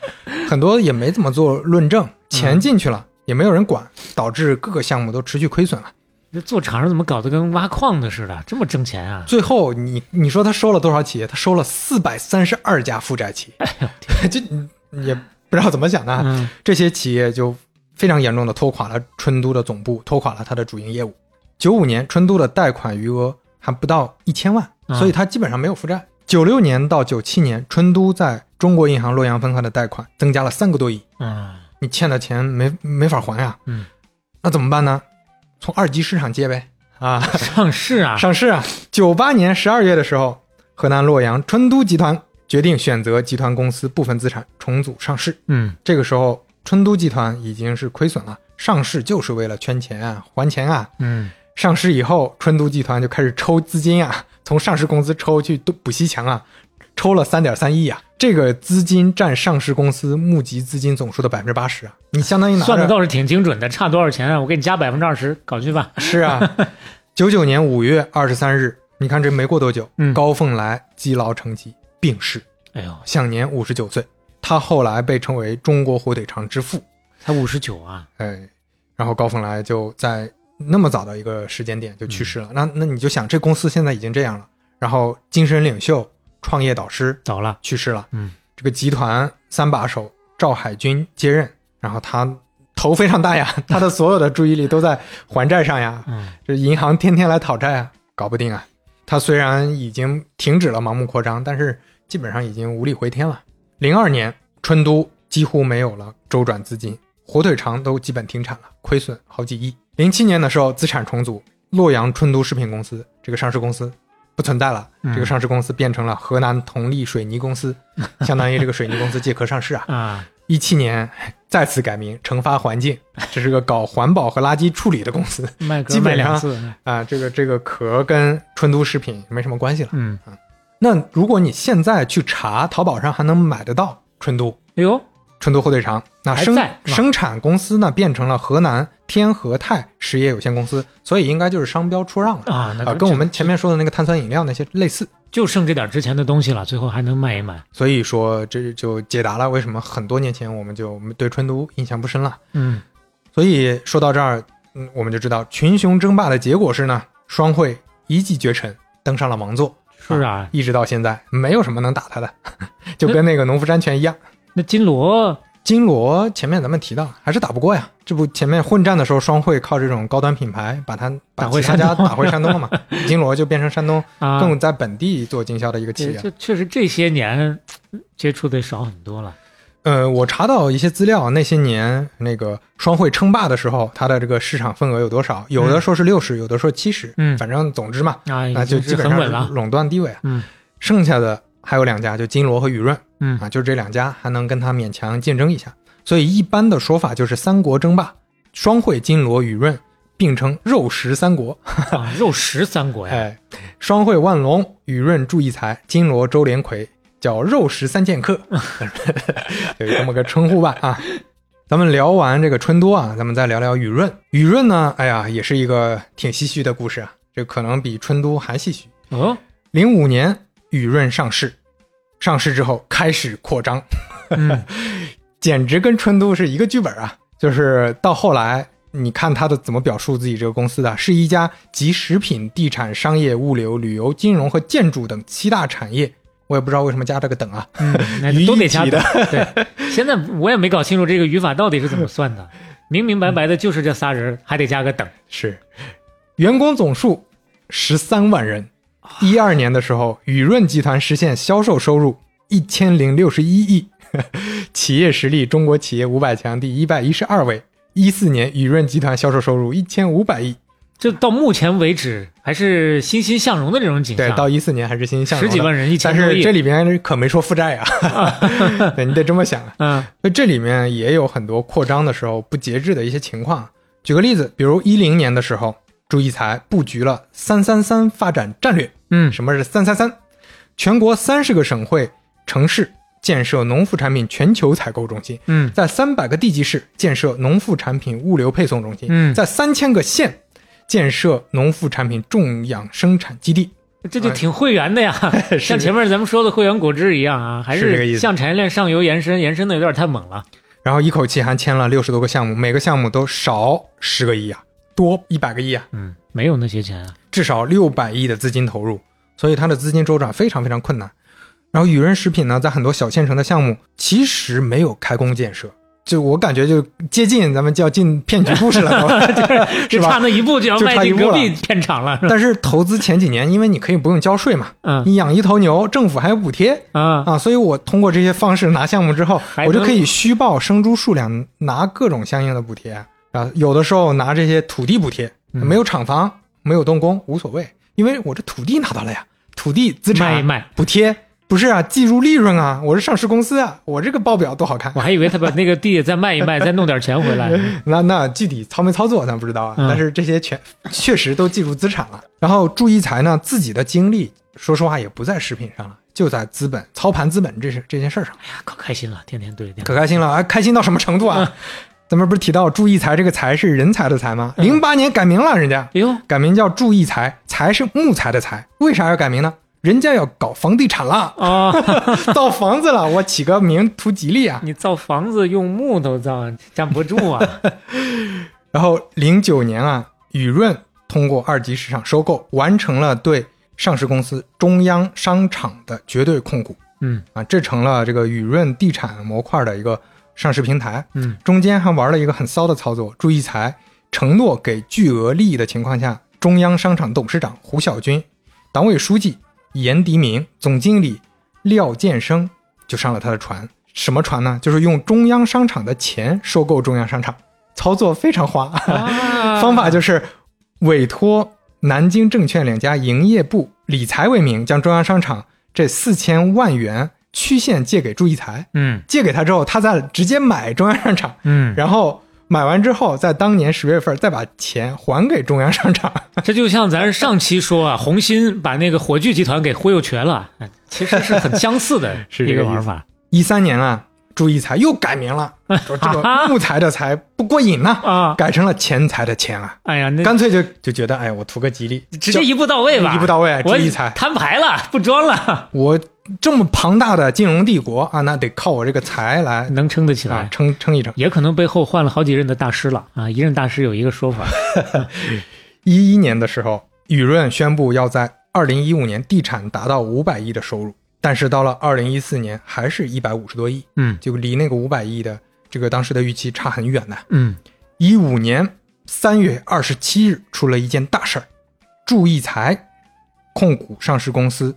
[SPEAKER 2] 很多也没怎么做论证，钱进去了、也没有人管，导致各个项目都持续亏损了。
[SPEAKER 3] 这做厂商怎么搞得跟挖矿的似的，这么挣钱啊？
[SPEAKER 2] 最后你你说他收了多少企业？他收了四百三十二家负债企业，<laughs> 这你也不知道怎么想的这些企业就非常严重的拖垮了春都的总部，拖垮了他的主营业务。九五年，春都的贷款余额还不到一千万，
[SPEAKER 3] 啊
[SPEAKER 2] 所以他基本上没有负债。九六年到九七年，春都在中国银行洛阳分行的贷款增加了三个多亿，
[SPEAKER 3] 嗯
[SPEAKER 2] 你欠的钱没没法还呀。
[SPEAKER 3] 嗯，
[SPEAKER 2] 那怎么办呢？从二级市场借呗。啊，<laughs>
[SPEAKER 3] 上市啊？
[SPEAKER 2] 上市啊！九八年十二月的时候，河南洛阳春都集团决定选择集团公司部分资产重组上市。
[SPEAKER 3] 嗯
[SPEAKER 2] 这个时候，春都集团已经是亏损了，上市就是为了圈钱啊、还钱啊。
[SPEAKER 3] 嗯
[SPEAKER 2] 上市以后，春都集团就开始抽资金啊，从上市公司抽去补补西墙啊，抽了三点三亿啊。这个资金占上市公司募集资金总数的百分之八十啊，你相当于拿
[SPEAKER 3] 算的倒是挺精准的，差多少钱啊？我给你加百分之二十，搞去吧。<laughs>
[SPEAKER 2] 是啊，九九年五月二十三日，你看这没过多久，
[SPEAKER 3] 嗯
[SPEAKER 2] 高凤来积劳成疾病逝，
[SPEAKER 3] 哎呦，
[SPEAKER 2] 享年五十九岁。他后来被称为中国火腿肠之父。
[SPEAKER 3] 才五十九啊！
[SPEAKER 2] 哎，然后高凤来就在那么早的一个时间点就去世了。那那你就想，这公司现在已经这样了，然后精神领袖、创业导师
[SPEAKER 3] 走了，
[SPEAKER 2] 去世了，
[SPEAKER 3] 嗯，
[SPEAKER 2] 这个集团三把手赵海军接任，然后他头非常大呀，<laughs> 他的所有的注意力都在还债上呀，
[SPEAKER 3] 嗯
[SPEAKER 2] 这银行天天来讨债啊，搞不定啊。他虽然已经停止了盲目扩张，但是基本上已经无力回天了。零二年，春都几乎没有了周转资金，火腿肠都基本停产了，亏损好几亿。零七年的时候，资产重组，洛阳春都食品公司这个上市公司不存在了，
[SPEAKER 3] 嗯
[SPEAKER 2] 这个上市公司变成了河南同力水泥公司，相当于这个水泥公司借壳上市啊。<laughs>
[SPEAKER 3] 啊，
[SPEAKER 2] 一七年再次改名成发环境，这是个搞环保和垃圾处理的公司 <laughs>
[SPEAKER 3] 卖个
[SPEAKER 2] 基本上
[SPEAKER 3] 卖两次，
[SPEAKER 2] 啊。这个这个壳跟春都食品没什么关系了。
[SPEAKER 3] 嗯，
[SPEAKER 2] 那如果你现在去查，淘宝上还能买得到春都
[SPEAKER 3] 哎呦，
[SPEAKER 2] 春都火腿肠，那生生产公司呢变成了河南天和泰实业有限公司，所以应该就是商标出让了
[SPEAKER 3] 啊
[SPEAKER 2] 跟我们前面说的那个碳酸饮料那些类似。
[SPEAKER 3] 就剩这点值钱的东西了，最后还能卖一卖。
[SPEAKER 2] 所以说这就解答了为什么很多年前我们就对春都印象不深了。
[SPEAKER 3] 嗯
[SPEAKER 2] 所以说到这儿，嗯，我们就知道群雄争霸的结果是呢，双汇一骑绝尘，登上了王座。
[SPEAKER 3] 是啊，
[SPEAKER 2] 一直到现在，没有什么能打他的，<laughs> 就跟那个农夫山泉一样。
[SPEAKER 3] 那金锣
[SPEAKER 2] 金锣前面咱们提到还是打不过呀，这不前面混战的时候，双汇靠这种高端品牌把它把其他家打回山东了嘛，<laughs> 金锣就变成山东
[SPEAKER 3] 啊，
[SPEAKER 2] 更在本地做经销的一个企
[SPEAKER 3] 这
[SPEAKER 2] 业。
[SPEAKER 3] 这确实这些年嗯接触的少很多了。
[SPEAKER 2] 呃，我查到一些资料，那些年那个双汇称霸的时候，它的这个市场份额有多少？有的说是六十，有的说七十，
[SPEAKER 3] 嗯。
[SPEAKER 2] 反正总之嘛，
[SPEAKER 3] 啊，
[SPEAKER 2] 那就基本上垄断地位啊。
[SPEAKER 3] 嗯。
[SPEAKER 2] 剩下的还有两家，就金锣和雨润
[SPEAKER 3] 嗯
[SPEAKER 2] 啊，就这两家还能跟他勉强竞争一下。所以一般的说法就是三国争霸，双汇、金锣、雨润并称肉食三国。<laughs>
[SPEAKER 3] 啊，肉食三国呀，
[SPEAKER 2] 哎，双汇万隆，雨润祝义才，金锣周连魁，叫肉食三剑客，<laughs> 有这么个称呼吧啊。咱们聊完这个春都啊，咱们再聊聊雨润。雨润呢，哎呀，也是一个挺唏嘘的故事啊，这可能比春都还唏嘘。
[SPEAKER 3] 哦，
[SPEAKER 2] 零五年，雨润上市，上市之后开始扩张，
[SPEAKER 3] 嗯 <laughs>
[SPEAKER 2] 简直跟春都是一个剧本啊！就是到后来，你看他的怎么表述自己这个公司的，是一家集食品、地产、商业、物流、旅游、金融和建筑等七大产业。我也不知道为什么加这个等啊，
[SPEAKER 3] 嗯，都得加
[SPEAKER 2] 一体的
[SPEAKER 3] 对，<laughs> 现在我也没搞清楚这个语法到底是怎么算的，明明白白的就是这仨人，还得加个等。
[SPEAKER 2] 是员工总数十三万人。一二年的时候，雨润集团实现销售收入一千零六十一亿，企业实力中国企业五百强第一百一十二位。一四年，雨润集团销售收入一千五百亿，
[SPEAKER 3] 这到目前为止还是欣欣向荣的这种景象对，
[SPEAKER 2] 到一四年还是欣欣向荣
[SPEAKER 3] 十几万人，一千
[SPEAKER 2] 但。是这里边可没说负债啊、<laughs> 对你得这么想啊。
[SPEAKER 3] 嗯
[SPEAKER 2] 那这里面也有很多扩张的时候不节制的一些情况。举个例子，比如一零年的时候，朱义才布局了“三三三”发展战略。
[SPEAKER 3] 嗯。
[SPEAKER 2] 什么是“三三三”？全国三十个省会城市建设农副产品全球采购中心，
[SPEAKER 3] 嗯。
[SPEAKER 2] 在三百个地级市建设农副产品物流配送中心，
[SPEAKER 3] 嗯。
[SPEAKER 2] 在三千个县建设农副产品种养生产基地。
[SPEAKER 3] 这就挺会员的呀，<laughs> 像前面咱们说的会员果汁一样啊，还
[SPEAKER 2] 是这个意思。
[SPEAKER 3] 向产业链上游延伸，延伸的有点太猛了。
[SPEAKER 2] 然后一口气还签了六十多个项目，每个项目都少十个亿啊，多一百个亿啊，
[SPEAKER 3] 嗯，没有那些钱啊。
[SPEAKER 2] 至少六百亿的资金投入，所以它的资金周转非常非常困难。然后雨润食品呢，在很多小县城的项目其实没有开工建设，就我感觉就接近咱们就要进骗局故事了，<laughs>
[SPEAKER 3] 就是差那一步就要迈进隔壁片场了，是？
[SPEAKER 2] 但是投资前几年，因为你可以不用交税嘛，
[SPEAKER 3] 嗯。
[SPEAKER 2] 你养一头牛，政府还有补贴
[SPEAKER 3] 啊，
[SPEAKER 2] 啊，所以我通过这些方式拿项目之后，我就可以虚报生猪数量，拿各种相应的补贴啊。有的时候拿这些土地补贴，
[SPEAKER 3] 嗯
[SPEAKER 2] 没有厂房，没有动工无所谓，因为我这土地拿到了呀，土地资产
[SPEAKER 3] 卖一卖。
[SPEAKER 2] 补贴不是啊，计入利润啊，我是上市公司啊，我这个报表多好看
[SPEAKER 3] 我。还以为他把那个地再卖一卖，<laughs> 再弄点钱回来。
[SPEAKER 2] 那那具体操没操作咱不知道啊，
[SPEAKER 3] 嗯
[SPEAKER 2] 但是这些全确实都计入资产了。然后祝一才呢，自己的精力说实话也不在食品上了，就在资本操盘资本这事这件事儿上，
[SPEAKER 3] 哎呀，可开心了，天天对天。
[SPEAKER 2] 可开心了啊！开心到什么程度啊？咱们不是提到祝一才这个才是人才的才吗？零八年改名了，人家
[SPEAKER 3] 哎呦，
[SPEAKER 2] 改名叫祝一才，才是木材的材，为啥要改名呢？人家要搞房地产了，
[SPEAKER 3] 啊，<laughs>
[SPEAKER 2] 造房子了，我起个名图吉利啊。
[SPEAKER 3] 你造房子用木头造，站不住啊。<laughs>
[SPEAKER 2] 然后零九年啊，雨润通过二级市场收购，完成了对上市公司中央商场的绝对控股
[SPEAKER 3] 嗯
[SPEAKER 2] 啊，这成了这个雨润地产模块的一个上市平台。
[SPEAKER 3] 嗯，
[SPEAKER 2] 中间还玩了一个很骚的操作，朱一才承诺给巨额利益的情况下，中央商场董事长胡晓军、党委书记严迪明、总经理廖建生就上了他的船。什么船呢？就是用中央商场的钱收购中央商场，<laughs> 操作非常花。
[SPEAKER 3] 啊
[SPEAKER 2] 方法就是委托南京证券两家营业部理财为名，将中央商场这四千万元曲线借给朱一才。
[SPEAKER 3] 嗯。
[SPEAKER 2] 借给他之后，他再直接买中央商场，
[SPEAKER 3] 嗯，
[SPEAKER 2] 然后买完之后，在当年十月份再把钱还给中央商场。<laughs>
[SPEAKER 3] 这就像咱上期说啊，红星把那个火炬集团给忽悠瘸了，哎其实是很相似的 <laughs>
[SPEAKER 2] 是
[SPEAKER 3] 一个玩法。
[SPEAKER 2] 一三年啊，朱一才又改名了，说这个 <laughs> 木材的材不过瘾呐、
[SPEAKER 3] 啊。
[SPEAKER 2] 改成了钱财的钱啊，
[SPEAKER 3] 哎呀，那
[SPEAKER 2] 干脆就就觉得，哎，我图个吉利，
[SPEAKER 3] 直接一步到位吧，
[SPEAKER 2] 一步到位，朱
[SPEAKER 3] 我
[SPEAKER 2] 一才。
[SPEAKER 3] 摊牌了，不装了，
[SPEAKER 2] 我这么庞大的金融帝国啊，那得靠我这个财来
[SPEAKER 3] 能撑得起
[SPEAKER 2] 啊
[SPEAKER 3] 来。
[SPEAKER 2] 撑撑一撑。
[SPEAKER 3] 也可能背后换了好几任的大师了啊！一任大师有一个说法，<laughs>
[SPEAKER 2] 一一年的时候，雨润宣布要在二零一五年地产达到五百亿的收入，但是到了二零一四年还是一百五十多亿，
[SPEAKER 3] 嗯
[SPEAKER 2] 就离那个五百亿的这个当时的预期差很远呢。
[SPEAKER 3] 嗯，
[SPEAKER 2] 一五年三月二十七日出了一件大事儿，祝义财控股上市公司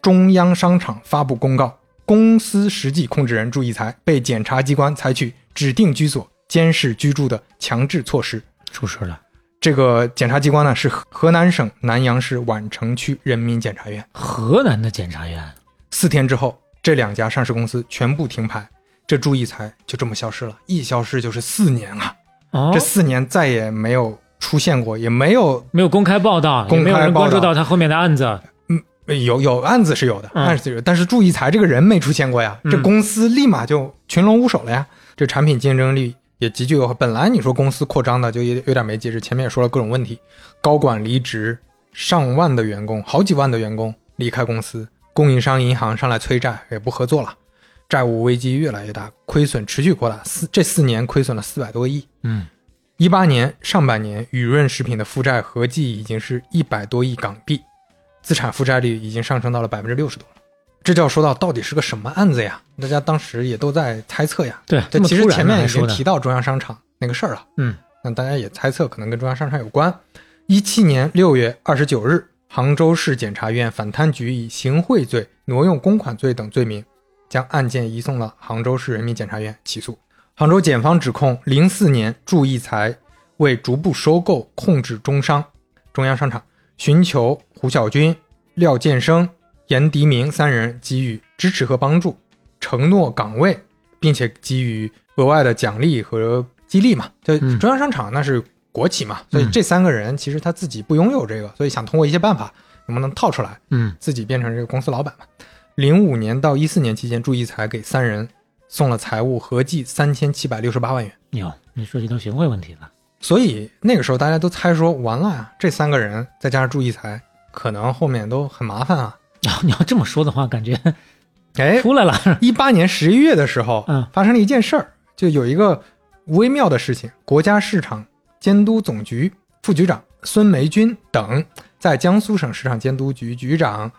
[SPEAKER 2] 中央商场发布公告，公司实际控制人祝义才被检察机关采取指定居所监视居住的强制措施。
[SPEAKER 3] 出事了。
[SPEAKER 2] 这个检察机关呢是河河南省南阳市宛城区人民检察院。
[SPEAKER 3] 河南的检察院，
[SPEAKER 2] 四天之后，这两家上市公司全部停牌，这祝义才就这么消失了，一消失就是四年啊！
[SPEAKER 3] 哦
[SPEAKER 2] 这，四年再也没有出现过，也没有
[SPEAKER 3] 没有公开报道，也
[SPEAKER 2] 公开
[SPEAKER 3] 没有人关注到他后面的案子。
[SPEAKER 2] 呃有有案子是有的，
[SPEAKER 3] 嗯
[SPEAKER 2] 案子是有的，但是祝义财这个人没出现过呀，
[SPEAKER 3] 嗯
[SPEAKER 2] 这公司立马就群龙无首了呀，这产品竞争力也急剧优化。本来你说公司扩张的就有有点没节制，前面也说了各种问题，高管离职，上万的员工，好几万的员工离开公司，供应商、银行上来催债，也不合作了，债务危机越来越大，亏损持续扩大，四这四年亏损了四百多个亿。
[SPEAKER 3] 嗯，
[SPEAKER 2] 一八年上半年，雨润食品的负债合计已经是一百多亿港币，资产负债率已经上升到了百分之六十多了。这就要说到到底是个什么案子呀？大家当时也都在猜测呀。
[SPEAKER 3] 对，
[SPEAKER 2] 这其实前面已经提到中央商场那个事儿了，
[SPEAKER 3] 嗯，
[SPEAKER 2] 那大家也猜测可能跟中央商场有关。一七年六月二十九日，杭州市检察院反贪局以行贿罪、挪用公款罪等罪名，将案件移送了杭州市人民检察院起诉。杭州检方指控，零四年祝义才为逐步收购、控制中商、中央商场，寻求胡小军、廖建生、严迪明三人给予支持和帮助，承诺岗位，并且给予额外的奖励和激励嘛。就
[SPEAKER 3] 嗯
[SPEAKER 2] 中央商场那是国企嘛，所以
[SPEAKER 3] 嗯
[SPEAKER 2] 这三个人其实他自己不拥有这个，所以想通过一些办法能不能套出来，
[SPEAKER 3] 嗯
[SPEAKER 2] 自己变成这个公司老板嘛。零五年到一四年期间，祝义才给三人送了财物合计三千七百六十八万元。
[SPEAKER 3] 哟，你涉及到行贿问题了。
[SPEAKER 2] 所以那个时候大家都猜说，完了呀，这三个人再加上祝义才，可能后面都很麻烦啊。
[SPEAKER 3] 你要这么说的话，感觉
[SPEAKER 2] 哎，
[SPEAKER 3] 出来了。
[SPEAKER 2] 一八年十一月的时候，
[SPEAKER 3] 嗯
[SPEAKER 2] 发生了一件事儿，就有一个微妙的事情，国家市场监督总局副局长孙梅军等，在江苏省市场监督局局长、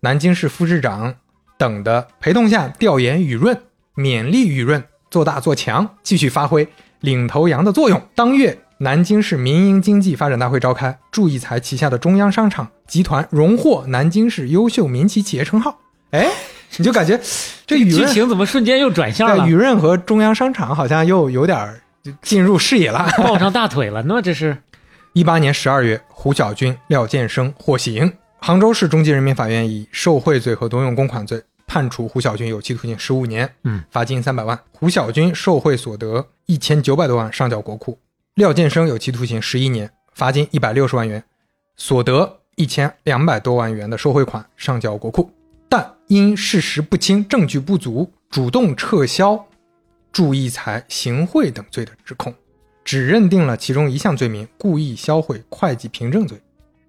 [SPEAKER 2] 南京市副市长等的陪同下，调研雨润，勉励雨润做大做强，继续发挥领头羊的作用。当月，南京市民营经济发展大会召开，祝义才旗下的中央商场集团荣获南京市优秀民企企业称号。哎，你就感觉 <laughs> 这雨
[SPEAKER 3] 剧情怎么瞬间又转向了
[SPEAKER 2] 对，雨？润和中央商场好像又有点儿进入视野了。<laughs>
[SPEAKER 3] 抱上大腿了那，这是
[SPEAKER 2] 一八年十二月，胡小军、廖建生获刑。杭州市中级人民法院以受贿罪和挪用公款罪判处胡小军有期徒刑十五年，
[SPEAKER 3] 嗯，
[SPEAKER 2] 罚金三百万。胡小军受贿所得一千九百多万上缴国库。廖建生有期徒刑十一年，罚金一百六十万元，所得一千两百多万元的受贿款上缴国库，但因事实不清、证据不足，主动撤销祝义才行贿等罪的指控，只认定了其中一项罪名故意销毁会计凭证罪。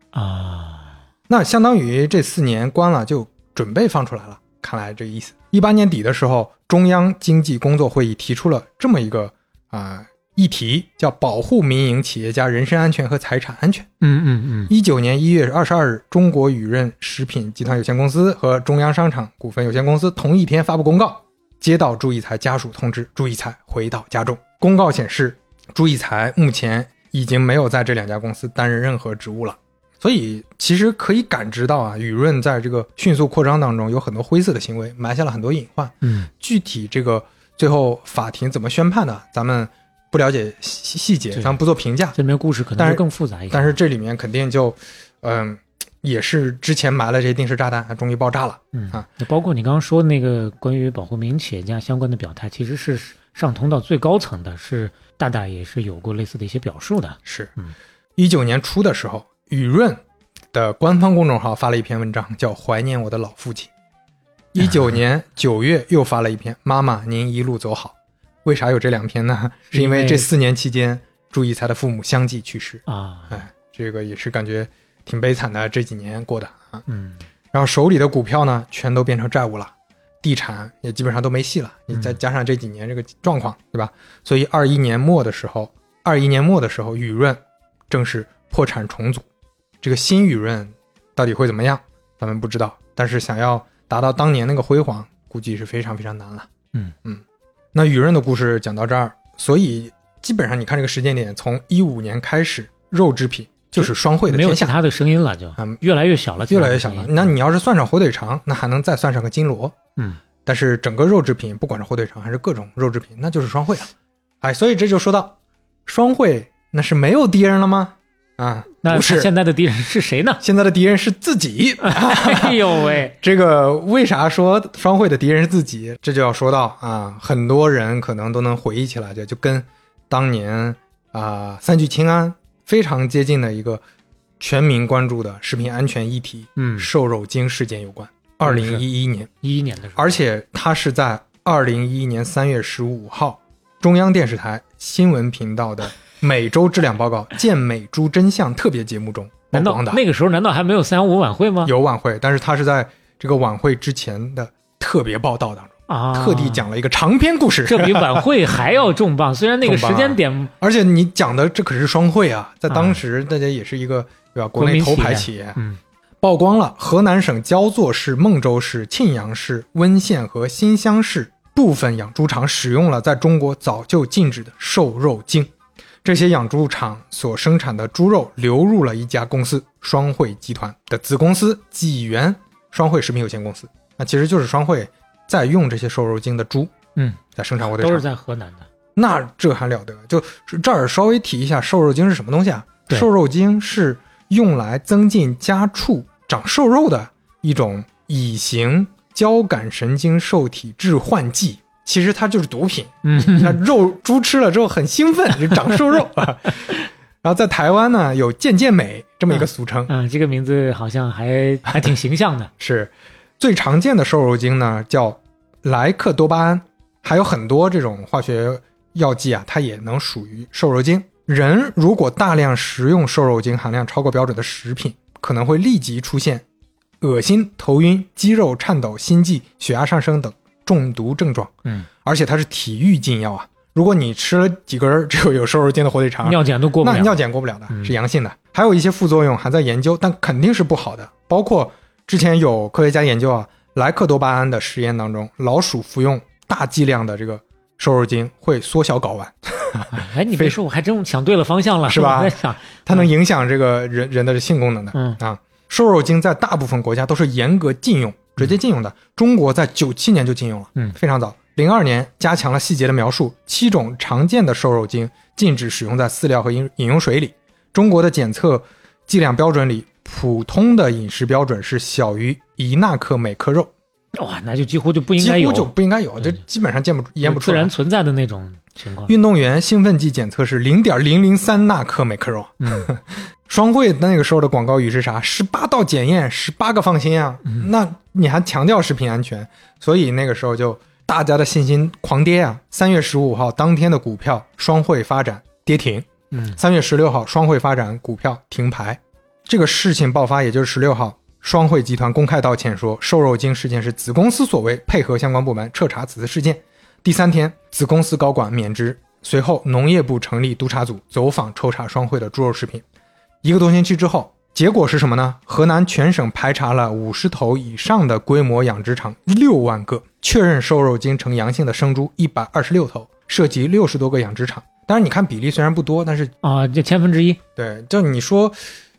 [SPEAKER 3] 啊，
[SPEAKER 2] 那相当于这四年关了，就准备放出来了。看来这意思。一八年底的时候，中央经济工作会议提出了这么一个啊、议题，叫保护民营企业家人身安全和财产安全。
[SPEAKER 3] 嗯嗯嗯，
[SPEAKER 2] 一九年一月二十二日，中国雨润食品集团有限公司和中央商场股份有限公司同一天发布公告，接到朱义才家属通知，朱义才回到家中。公告显示，朱义才目前已经没有在这两家公司担任任何职务了。所以其实可以感知到啊，雨润在这个迅速扩张当中有很多灰色的行为，埋下了很多隐患。
[SPEAKER 3] 嗯，
[SPEAKER 2] 具体这个最后法庭怎么宣判的，咱们不了解细细节，咱们不做评价。
[SPEAKER 3] 这里面故事可能
[SPEAKER 2] 但是
[SPEAKER 3] 更复杂一点。
[SPEAKER 2] 但是这里面肯定就，嗯、也是之前埋了这些定时炸弹，终于爆炸了。
[SPEAKER 3] 嗯
[SPEAKER 2] 啊，
[SPEAKER 3] 就包括你刚刚说那个关于保护民营企业家相关的表态，其实是上通到最高层的，是大大也是有过类似的一些表述的。
[SPEAKER 2] 是
[SPEAKER 3] 嗯，
[SPEAKER 2] 一九年初的时候，雨润的官方公众号发了一篇文章，叫《怀念我的老父亲》。一九年 <laughs> 九月又发了一篇《妈妈，您一路走好》。为啥有这两篇呢？是因为这四年期间，朱义才的父母相继去世。
[SPEAKER 3] 啊，
[SPEAKER 2] 哎，这个也是感觉挺悲惨的，这几年过的啊。
[SPEAKER 3] 嗯，
[SPEAKER 2] 然后手里的股票呢，全都变成债务了，地产也基本上都没戏了。你再加上这几年这个状况，对吧？所以二一年末的时候，二一年末的时候，雨润正式破产重组。这个新雨润到底会怎么样，咱们不知道。但是想要达到当年那个辉煌，估计是非常非常难了。
[SPEAKER 3] 嗯
[SPEAKER 2] 嗯，那雨润的故事讲到这儿，所以基本上你看这个时间点，从一五年开始，肉制品就是双汇的。
[SPEAKER 3] 没有其他的声音了，就
[SPEAKER 2] 嗯
[SPEAKER 3] 越来越小了，
[SPEAKER 2] 越来越小了。那你要是算上火腿肠，那还能再算上个金锣。
[SPEAKER 3] 嗯，
[SPEAKER 2] 但是整个肉制品，不管是火腿肠还是各种肉制品，那就是双汇了。哎，所以这就说到双汇，那是没有敌人了吗？啊，
[SPEAKER 3] 那
[SPEAKER 2] 不是，
[SPEAKER 3] 现在的敌人是谁呢？
[SPEAKER 2] 现在的敌人是自己。<laughs>
[SPEAKER 3] 哎呦喂，
[SPEAKER 2] 这个为啥说双汇的敌人是自己？这就要说到啊，很多人可能都能回忆起来，就就跟当年啊三聚氰胺非常接近的一个全民关注的食品安全议题
[SPEAKER 3] 嗯，
[SPEAKER 2] 瘦肉精事件有关。二零一一年，
[SPEAKER 3] 一一年的时候，
[SPEAKER 2] 而且它是在二零一一年三月十五号，中央电视台新闻频道的每周质量报告《健美猪真相》特别节目中曝
[SPEAKER 3] 难道。那个时候难道还没有三幺五晚会吗？
[SPEAKER 2] 有晚会，但是它是在这个晚会之前的特别报道当中，
[SPEAKER 3] 啊，
[SPEAKER 2] 特地讲了一个长篇故事。
[SPEAKER 3] 这比晚会还要重磅。<laughs> 虽然那个时间点，
[SPEAKER 2] 而且你讲的这可是双汇啊，在当时大家也是一个对吧？国内头牌企业，
[SPEAKER 3] 嗯，
[SPEAKER 2] 曝光了河南省焦作市、孟州市、沁阳市、温县和新乡市部分养猪场使用了在中国早就禁止的瘦肉精。这些养猪场所生产的猪肉流入了一家公司双汇集团的子公司济源双汇食品有限公司。那其实就是双汇在用这些瘦肉精的猪，
[SPEAKER 3] 嗯，
[SPEAKER 2] 在生产火腿肠
[SPEAKER 3] 都是。在河南的。
[SPEAKER 2] 那这还了得？就这儿稍微提一下，瘦肉精是什么东西啊？瘦肉精是用来增进家畜长瘦肉的一种乙型交感神经受体致幻剂。其实它就是毒品，
[SPEAKER 3] 嗯，
[SPEAKER 2] 那肉猪吃了之后很兴奋，就长瘦肉啊。<laughs> 然后在台湾呢，有健健美这么一个俗称，
[SPEAKER 3] 嗯，这个名字好像还还挺形象的。<laughs>
[SPEAKER 2] 是最常见的瘦肉精呢，叫莱克多巴胺，还有很多这种化学药剂啊，它也能属于瘦肉精。人如果大量食用瘦肉精含量超过标准的食品，可能会立即出现恶心、头晕、肌肉颤抖、心悸、血压上升等中毒症状。
[SPEAKER 3] 嗯，
[SPEAKER 2] 而且它是体育禁药啊。如果你吃了几根这个有瘦肉精的火腿肠，
[SPEAKER 3] 尿检都过不了。
[SPEAKER 2] 那尿检过不了的，
[SPEAKER 3] 嗯
[SPEAKER 2] 是阳性的。还有一些副作用还在研究，但肯定是不好的。包括之前有科学家研究啊，莱克多巴胺的实验当中，老鼠服用大剂量的这个瘦肉精会缩小睾丸，<laughs>
[SPEAKER 3] 哎，你别说，我还真想对了方向了，
[SPEAKER 2] 是吧
[SPEAKER 3] 我在想，
[SPEAKER 2] 它能影响这个人人的性功能的。
[SPEAKER 3] 嗯
[SPEAKER 2] 啊，瘦肉精在大部分国家都是严格禁用，直接禁用的。中国在九七年就禁用了，
[SPEAKER 3] 嗯
[SPEAKER 2] 非常早。零二年加强了细节的描述，七种常见的瘦肉精禁止使用在饲料和饮饮用水里。中国的检测剂量标准里，普通的饮食标准是小于一纳克每克肉，
[SPEAKER 3] 哇，那就几乎就不应该有，
[SPEAKER 2] 几乎就不应该有，这
[SPEAKER 3] 嗯
[SPEAKER 2] 基本上见不验不出来
[SPEAKER 3] 自然。存在的那种情况。
[SPEAKER 2] 运动员兴奋剂检测是零点零零三纳克每克肉。
[SPEAKER 3] 嗯，<laughs>
[SPEAKER 2] 双汇那个时候的广告语是啥？十八道检验，十八个放心啊！
[SPEAKER 3] 嗯
[SPEAKER 2] 那你还强调食品安全，所以那个时候就大家的信心狂跌啊！三月十五号当天的股票双汇发展跌停，
[SPEAKER 3] 嗯
[SPEAKER 2] 三月十六号双汇发展股票停牌。这个事情爆发，也就是十六号，双汇集团公开道歉说，瘦肉精事件是子公司所为，配合相关部门彻查此次事件。第三天，子公司高管免职。随后，农业部成立督查组，走访抽查双汇的猪肉食品。一个多星期之后，结果是什么呢？河南全省排查了五十头以上的规模养殖场六万个，确认瘦肉精呈阳性的生猪一百二十六头，涉及六十多个养殖场。当然，你看比例虽然不多，但是
[SPEAKER 3] 啊，就千分之一，
[SPEAKER 2] 对，就你说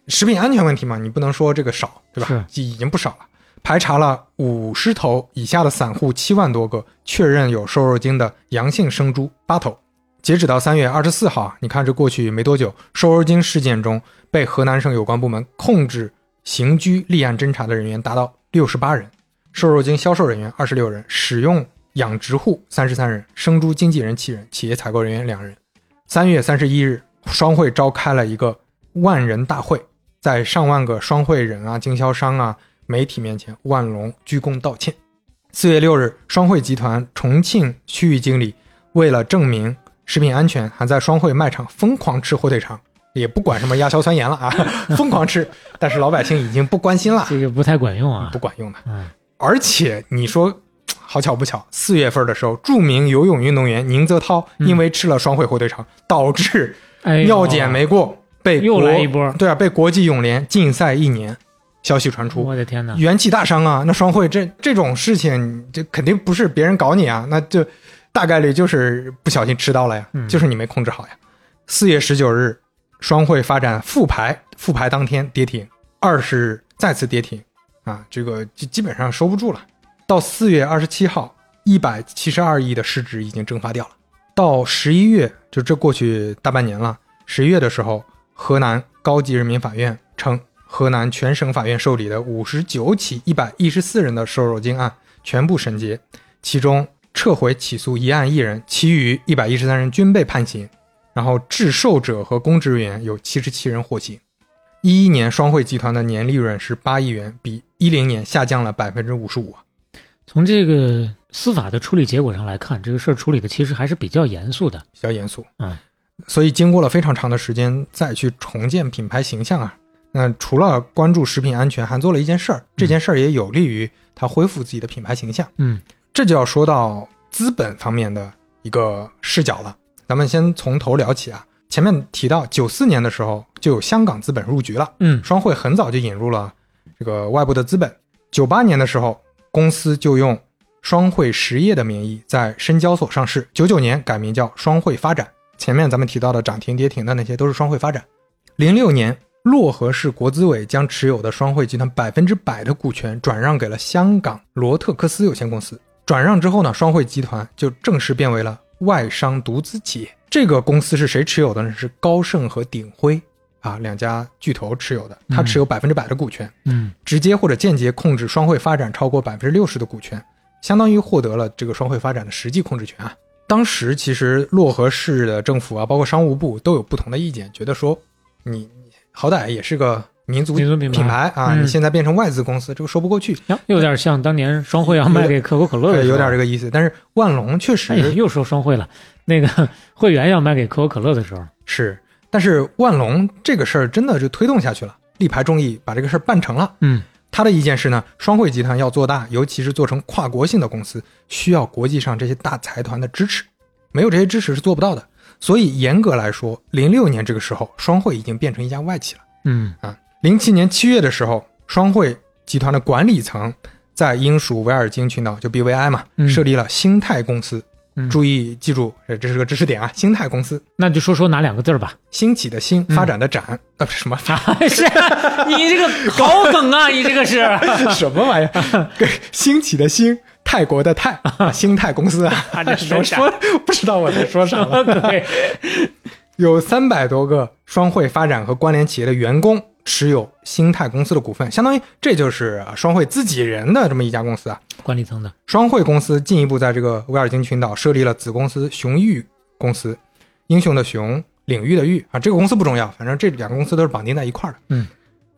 [SPEAKER 2] 食品安全问题嘛，你不能说这个少，对吧？
[SPEAKER 3] 是
[SPEAKER 2] 已经不少了。排查了五十头以下的散户七万多个，确认有瘦肉精的阳性生猪八头。截止到三月二十四号，你看这过去没多久，瘦肉精事件中被河南省有关部门控制、刑拘、立案侦查的人员达到六十八人，瘦肉精销售人员二十六人，使用养殖户三十三人，生猪经纪人七人，企业采购人员两人。三月三十一日，双汇召开了一个万人大会，在上万个双汇人啊、经销商啊、媒体面前，万隆鞠躬道歉。四月六日，双汇集团重庆区域经理为了证明食品安全，还在双汇卖场疯狂吃火腿肠，也不管什么亚硝酸盐了啊，<laughs> 疯狂吃。但是老百姓已经不关心了，
[SPEAKER 3] 这个不太管用啊
[SPEAKER 2] 不。管用的。
[SPEAKER 3] 嗯，
[SPEAKER 2] 而且你说，好巧不巧，四月份的时候，著名游泳运动员宁泽涛
[SPEAKER 3] 嗯
[SPEAKER 2] 因为吃了双汇火腿肠，导致尿检没过，被
[SPEAKER 3] 又来一波
[SPEAKER 2] 对啊，被国际泳联禁赛一年。消息传出，
[SPEAKER 3] 我的天哪！
[SPEAKER 2] 元气大伤啊！那双汇这这种事情，这肯定不是别人搞你啊，那就大概率就是不小心吃到了呀，
[SPEAKER 3] 嗯
[SPEAKER 2] 就是你没控制好呀。四月十九日，双汇发展复牌，复牌当天跌停，二十日再次跌停，啊，这个就基本上收不住了。到四月二十七号，一百七十二亿的市值已经蒸发掉了。到十一月，就这过去大半年了。十一月的时候，河南高级人民法院称，河南全省法院受理的五十九起一百一十四人的瘦肉精案全部审结，其中撤回起诉一案一人，其余一百一十三人均被判刑。然后制售者和公职人员有七十七人获刑。一一年双汇集团的年利润是八亿元，比一零年下降了百分之五十五。
[SPEAKER 3] 从这个司法的处理结果上来看，这个事儿处理的其实还是比较严肃的。
[SPEAKER 2] 比较严肃。
[SPEAKER 3] 嗯，
[SPEAKER 2] 所以经过了非常长的时间再去重建品牌形象啊，那除了关注食品安全，还做了一件事儿，这件事儿也有利于他恢复自己的品牌形象。
[SPEAKER 3] 嗯，
[SPEAKER 2] 这就要说到资本方面的一个视角了。咱们先从头聊起啊。前面提到，九四年的时候就有香港资本入局了，
[SPEAKER 3] 嗯
[SPEAKER 2] 双汇很早就引入了这个外部的资本。九八年的时候，公司就用双汇实业的名义在深交所上市。九九年改名叫双汇发展。前面咱们提到的涨停跌停的那些都是双汇发展。零六年，漯河市国资委将持有的双汇集团百分之百的股权转让给了香港罗特克斯有限公司。转让之后呢，双汇集团就正式变为了外商独资企业。这个公司是谁持有的呢？是高盛和鼎晖啊两家巨头持有的，他持有百分之百的股权。
[SPEAKER 3] 嗯
[SPEAKER 2] 直接或者间接控制双汇发展超过百分之六十的股权，相当于获得了这个双汇发展的实际控制权啊。当时其实漯河市的政府啊，包括商务部都有不同的意见，觉得说你你好歹也是个民族
[SPEAKER 3] 民族品牌
[SPEAKER 2] 啊，
[SPEAKER 3] 嗯
[SPEAKER 2] 你现在变成外资公司，这个说不过去，
[SPEAKER 3] 呀，有点像当年双汇要卖给可口可乐
[SPEAKER 2] 有点这个意思。但是万隆确实
[SPEAKER 3] 哎，又说双汇了。那个 <laughs> 会员要卖给可口可乐的时候，
[SPEAKER 2] 是，但是万隆这个事儿真的就推动下去了，力排众议，把这个事儿办成了。
[SPEAKER 3] 嗯，
[SPEAKER 2] 他的意见是呢，双汇集团要做大，尤其是做成跨国性的公司，需要国际上这些大财团的支持，没有这些支持是做不到的。所以严格来说，零六年这个时候，双汇已经变成一家外企了。
[SPEAKER 3] 嗯
[SPEAKER 2] 啊，零七年七月的时候，双汇集团的管理层在英属维尔京群岛，就 BVI 嘛，
[SPEAKER 3] 嗯
[SPEAKER 2] 设立了新泰公司。
[SPEAKER 3] 嗯
[SPEAKER 2] 注意记住，这这是个知识点啊！星泰公司，
[SPEAKER 3] 那就说说哪两个字儿吧。
[SPEAKER 2] 兴起的兴，发展的展，啊、不是，什么 <laughs>
[SPEAKER 3] 是你这个好梗啊，你这个 <laughs> 是 <laughs>
[SPEAKER 2] 什么玩意儿？兴起的兴，泰国的泰，星泰公司啊！
[SPEAKER 3] 啊这是啥
[SPEAKER 2] 我说不知道我在说啥了。
[SPEAKER 3] 对，
[SPEAKER 2] 有三百多个双汇发展和关联企业的员工持有星泰公司的股份，相当于这就是啊双汇自己人的这么一家公司啊。
[SPEAKER 3] 管理层的，
[SPEAKER 2] 双汇公司进一步在这个威尔金群岛设立了子公司雄域公司，英雄的雄，领域的域啊，这个公司不重要，反正这两个公司都是绑定在一块儿的。
[SPEAKER 3] 嗯，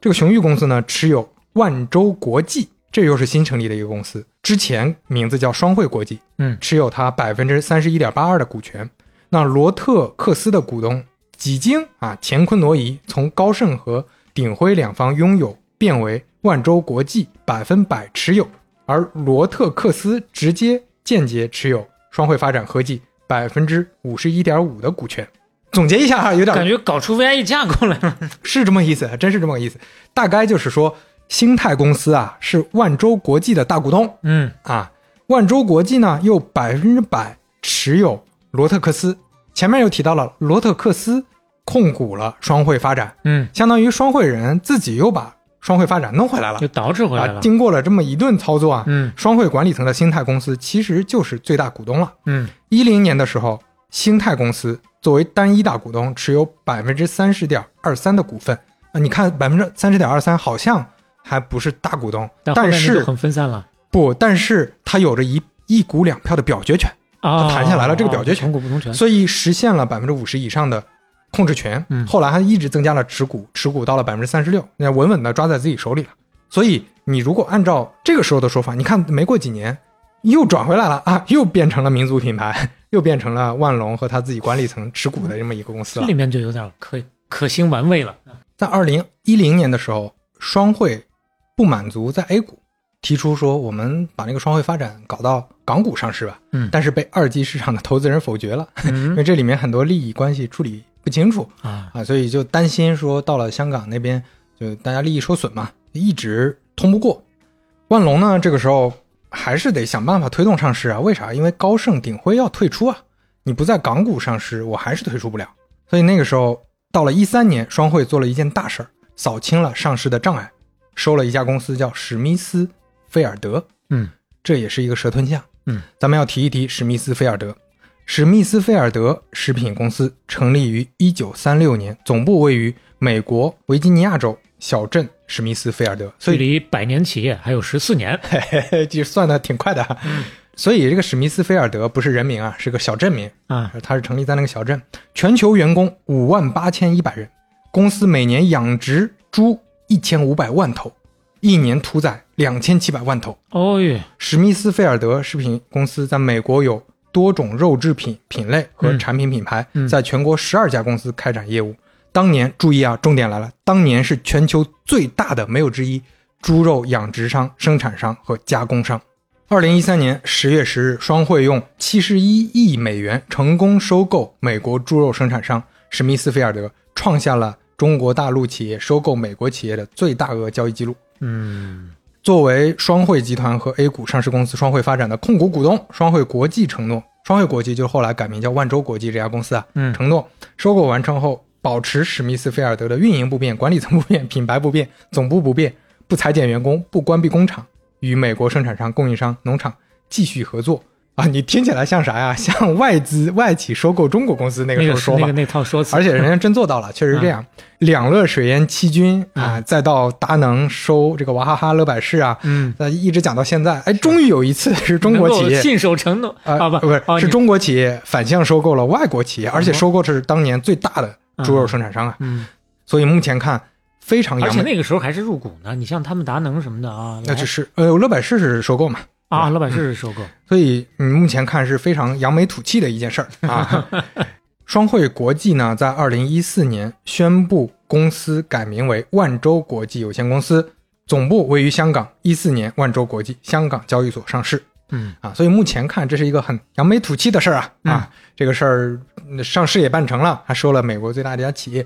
[SPEAKER 2] 这个雄域公司呢持有万州国际，这又是新成立的一个公司，之前名字叫双汇国际，
[SPEAKER 3] 嗯
[SPEAKER 2] 持有它百分之三十一点八二的股权。那罗特克斯的股东几经啊乾坤挪移，从高盛和鼎晖两方拥有变为万州国际百分百持有，而罗特克斯直接间接持有双汇发展合计百分之五十一点五的股权。总结一下哈，有点
[SPEAKER 3] 感觉搞出 VIE 架构来了。<laughs> <laughs>
[SPEAKER 2] 是这么意思，真是这么个意思。大概就是说，新泰公司啊是万州国际的大股东
[SPEAKER 3] 嗯
[SPEAKER 2] 啊，万州国际呢又百分之百持有罗特克斯。前面又提到了罗特克斯控股了双汇发展，
[SPEAKER 3] 嗯，
[SPEAKER 2] 相当于双汇人自己又把双汇发展弄回来了
[SPEAKER 3] 就倒饬回来
[SPEAKER 2] 啊。
[SPEAKER 3] 了。
[SPEAKER 2] 经过了这么一顿操作啊，
[SPEAKER 3] 嗯
[SPEAKER 2] 双汇管理层的星泰公司其实就是最大股东了。
[SPEAKER 3] 嗯
[SPEAKER 2] 一零年的时候，星泰公司作为单一大股东，持有百分之三十点二三的股份啊。你看百分之三十点二三，好像还不是大股东，
[SPEAKER 3] 但是很分散了
[SPEAKER 2] 不，但是它有着一一股两票的表决权，
[SPEAKER 3] 啊，
[SPEAKER 2] 谈下来了这个表决权
[SPEAKER 3] 股不同权。
[SPEAKER 2] 所以实现了百分之五十以上的控制权。
[SPEAKER 3] 嗯
[SPEAKER 2] 后来还一直增加了持股，持股到了百分之三十六，那稳稳的抓在自己手里了。所以你如果按照这个时候的说法，你看没过几年又转回来了 <laughs> 啊，又变成了民族品牌，<laughs> 又变成了万隆和他自己管理层持股的这么一个公司了
[SPEAKER 3] 这里。面就有点可可兴玩味了。
[SPEAKER 2] 在二零一零年的时候，双汇不满足在 A 股，提出说我们把那个双汇发展搞到港股上市吧。
[SPEAKER 3] 嗯
[SPEAKER 2] 但是被二级市场的投资人否决了，<laughs> 因
[SPEAKER 3] 嗯
[SPEAKER 2] 为这里面很多利益关系处理不清楚
[SPEAKER 3] 啊，
[SPEAKER 2] 啊，所以就担心说到了香港那边就大家利益受损嘛，一直通不过。万隆呢，这个时候还是得想办法推动上市啊。为啥？因为高盛、鼎晖要退出啊，你不在港股上市，我还是退出不了。所以那个时候到了一三年，双汇做了一件大事儿，扫清了上市的障碍，收了一家公司叫史密斯菲尔德。
[SPEAKER 3] 嗯，
[SPEAKER 2] 这也是一个蛇吞象。
[SPEAKER 3] 嗯，
[SPEAKER 2] 咱们要提一提史密斯菲尔德。史密斯菲尔德食品公司成立于一九三六年，总部位于美国维吉尼亚州小镇史密斯菲尔德，所
[SPEAKER 3] 距
[SPEAKER 2] 以
[SPEAKER 3] 离百年企业还有十四年。<laughs>
[SPEAKER 2] 嘿嘿嘿，就算的挺快的啊。所以这个史密斯菲尔德不是人名啊，是个小镇名。
[SPEAKER 3] 啊，
[SPEAKER 2] 它是成立在那个小镇，全球员工五万八千一百人，公司每年养殖猪一千五百万头，一年屠宰两千七百万头。
[SPEAKER 3] 哦耶，
[SPEAKER 2] 史密斯菲尔德食品公司在美国有多种肉制品品类和
[SPEAKER 3] 嗯
[SPEAKER 2] 产品品牌，
[SPEAKER 3] 嗯
[SPEAKER 2] 在全国十二家公司开展业务。当年注意啊，重点来了，当年是全球最大的没有之一猪肉养殖商、生产商和加工商。二零一三年十月十日，双汇用七十一亿美元成功收购美国猪肉生产商史密斯菲尔德，创下了中国大陆企业收购美国企业的最大额交易记录。
[SPEAKER 3] 嗯
[SPEAKER 2] 作为双汇集团和 A 股上市公司双汇发展的控股股东，双汇国际承诺，双汇国际就是后来改名叫万洲国际这家公司啊，
[SPEAKER 3] 嗯
[SPEAKER 2] 承诺收购完成后保持史密斯菲尔德的运营不变、管理层不变、<laughs> 品牌不变、总部不变，不裁减员工，不关闭工厂，与美国生产商、供应商、农场继续合作。啊，你听起来像啥呀？<laughs> 像外资外企收购中国公司那个时候说法
[SPEAKER 3] 个那个，那套说辞，
[SPEAKER 2] 而且人家真做到了，确实是这样。两乐水淹七军啊，再到达能收这个娃哈哈乐百氏啊，
[SPEAKER 3] 嗯，
[SPEAKER 2] 那，一直讲到现在，哎，终于有一次是中国企业
[SPEAKER 3] 信守承诺
[SPEAKER 2] 啊，
[SPEAKER 3] 啊，不
[SPEAKER 2] 不是
[SPEAKER 3] 哦
[SPEAKER 2] 是中国企业反向收购了外国企业，而且收购的是当年最大的猪肉生产商啊，
[SPEAKER 3] 嗯，
[SPEAKER 2] 所以目前看非常
[SPEAKER 3] 而且。那个时候还是入股呢，你像他们达能什么的啊，
[SPEAKER 2] 那就是呃，乐百氏是收购嘛，
[SPEAKER 3] 啊，老板是收购，
[SPEAKER 2] 所以嗯，目前看是非常扬眉吐气的一件事儿 <laughs> 啊。双汇国际呢，在二零一四年宣布公司改名为万州国际有限公司，总部位于香港。一四年，万州国际香港交易所上市。
[SPEAKER 3] 嗯
[SPEAKER 2] 啊，所以目前看这是一个很扬眉吐气的事儿啊啊，这个事儿嗯上市也办成了，还收了美国最大的一家企业。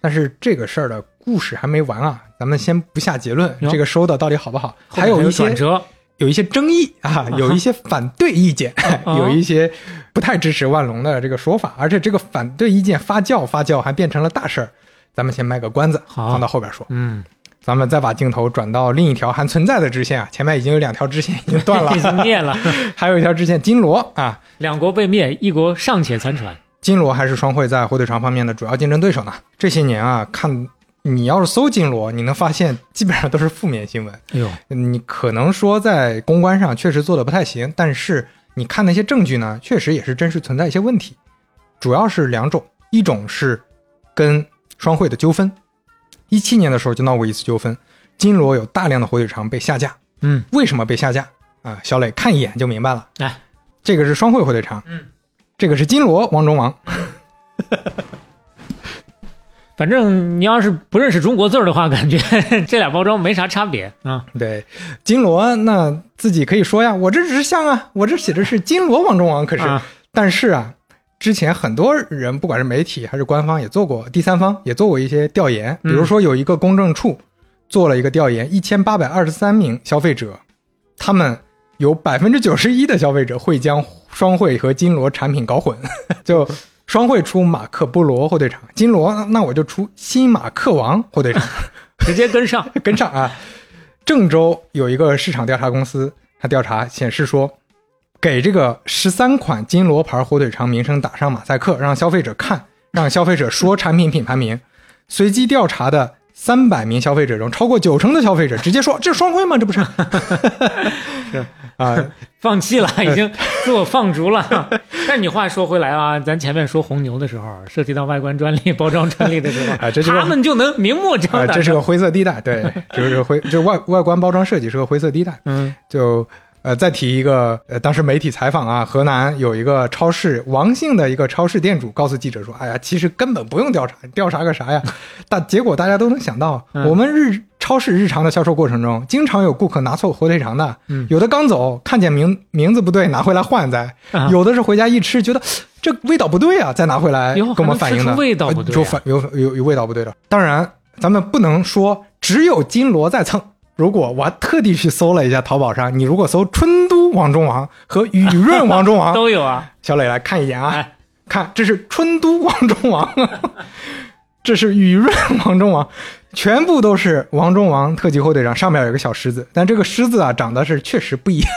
[SPEAKER 2] 但是这个事儿的故事还没完啊，咱们先不下结论，这个收的到底好不好？还有一些
[SPEAKER 3] 转折，
[SPEAKER 2] 有一些争议啊，有一些反对意见，
[SPEAKER 3] 哦 <laughs>
[SPEAKER 2] 有一些不太支持万隆的这个说法，而且这个反对意见发酵发酵，还变成了大事儿。咱们先卖个关子，放到后边说。
[SPEAKER 3] 嗯，
[SPEAKER 2] 咱们再把镜头转到另一条还存在的支线啊，前面已经有两条支线已经断了 <laughs>
[SPEAKER 3] 已，经灭了，<laughs>
[SPEAKER 2] 还有一条支线金罗啊，
[SPEAKER 3] 两国被灭，一国尚且残喘。
[SPEAKER 2] 金罗还是双汇在火腿肠方面的主要竞争对手呢。这些年啊，看你要是搜金锣，你能发现基本上都是负面新闻。
[SPEAKER 3] 哎呦，
[SPEAKER 2] 你可能说在公关上确实做的不太行，但是你看那些证据呢，确实也是真实存在一些问题，主要是两种，一种是跟双汇的纠纷，一七年的时候就闹过一次纠纷，金锣有大量的火腿肠被下架，
[SPEAKER 3] 嗯，
[SPEAKER 2] 为什么被下架？啊？小磊看一眼就明白了，
[SPEAKER 3] 哎，
[SPEAKER 2] 这个是双汇火腿肠，
[SPEAKER 3] 嗯，
[SPEAKER 2] 这个是金锣王中王，<laughs>
[SPEAKER 3] 反正你要是不认识中国字儿的话，感觉 <laughs> 这俩包装没啥差别啊。
[SPEAKER 2] 对，金锣那自己可以说呀，我这只是像啊，我这写的是金锣王中王，可是，
[SPEAKER 3] 啊
[SPEAKER 2] 但是啊，之前很多人不管是媒体还是官方也做过，第三方也做过一些调研，比如说有一个公证处做了一个调研，一千八百二十三名消费者，他们有百分之九十一的消费者会将双汇和金锣产品搞混，<laughs> 就。双汇出马克波罗火腿肠，金罗那我就出新马克王火腿肠，<laughs>
[SPEAKER 3] 直接跟上。<laughs>
[SPEAKER 2] 跟上啊！郑州有一个市场调查公司，它调查显示说，给这个十三款金罗牌火腿肠名称打上马赛克，让消费者看，让消费者说产品品牌名。随机调查的三百名消费者中，超过九成的消费者直接说：“这是双汇吗？这不是？” <laughs>
[SPEAKER 3] 是
[SPEAKER 2] 啊，
[SPEAKER 3] 放弃了，已经 <laughs> 自我放逐了。但你话说回来啊，咱前面说红牛的时候，涉及到外观专利、包装专利的时候，
[SPEAKER 2] 啊这是
[SPEAKER 3] 他们就能明目张
[SPEAKER 2] 啊，
[SPEAKER 3] 胆的。
[SPEAKER 2] 这是个灰色地带，对，就是灰，就是外外观包装设计是个灰色地带。
[SPEAKER 3] 嗯
[SPEAKER 2] 就呃，再提一个，呃，当时媒体采访啊，河南有一个超市，王姓的一个超市店主告诉记者说：“哎呀，其实根本不用调查，调查个啥呀？” <laughs> 但结果大家都能想到，
[SPEAKER 3] 嗯
[SPEAKER 2] 我们日超市日常的销售过程中，经常有顾客拿错火腿肠的，
[SPEAKER 3] 嗯
[SPEAKER 2] 有的刚走看见名名字不对，拿回来换再；
[SPEAKER 3] 啊
[SPEAKER 2] 有的是回家一吃觉得这味道不对啊，再拿回来跟我们反映的
[SPEAKER 3] 还能吃出味道不对啊
[SPEAKER 2] 呃就反有有有味道不对的。当然，咱们不能说只有金锣在蹭。如果我还特地去搜了一下淘宝上，你如果搜春都王中王和雨润王中王，
[SPEAKER 3] 都有啊。
[SPEAKER 2] 小磊来看一眼啊，
[SPEAKER 3] 哎，
[SPEAKER 2] 看这是春都王中王，这是雨润王中王，全部都是王中王特级火腿肠，上面有个小狮子，但这个狮子啊长得是确实不一样。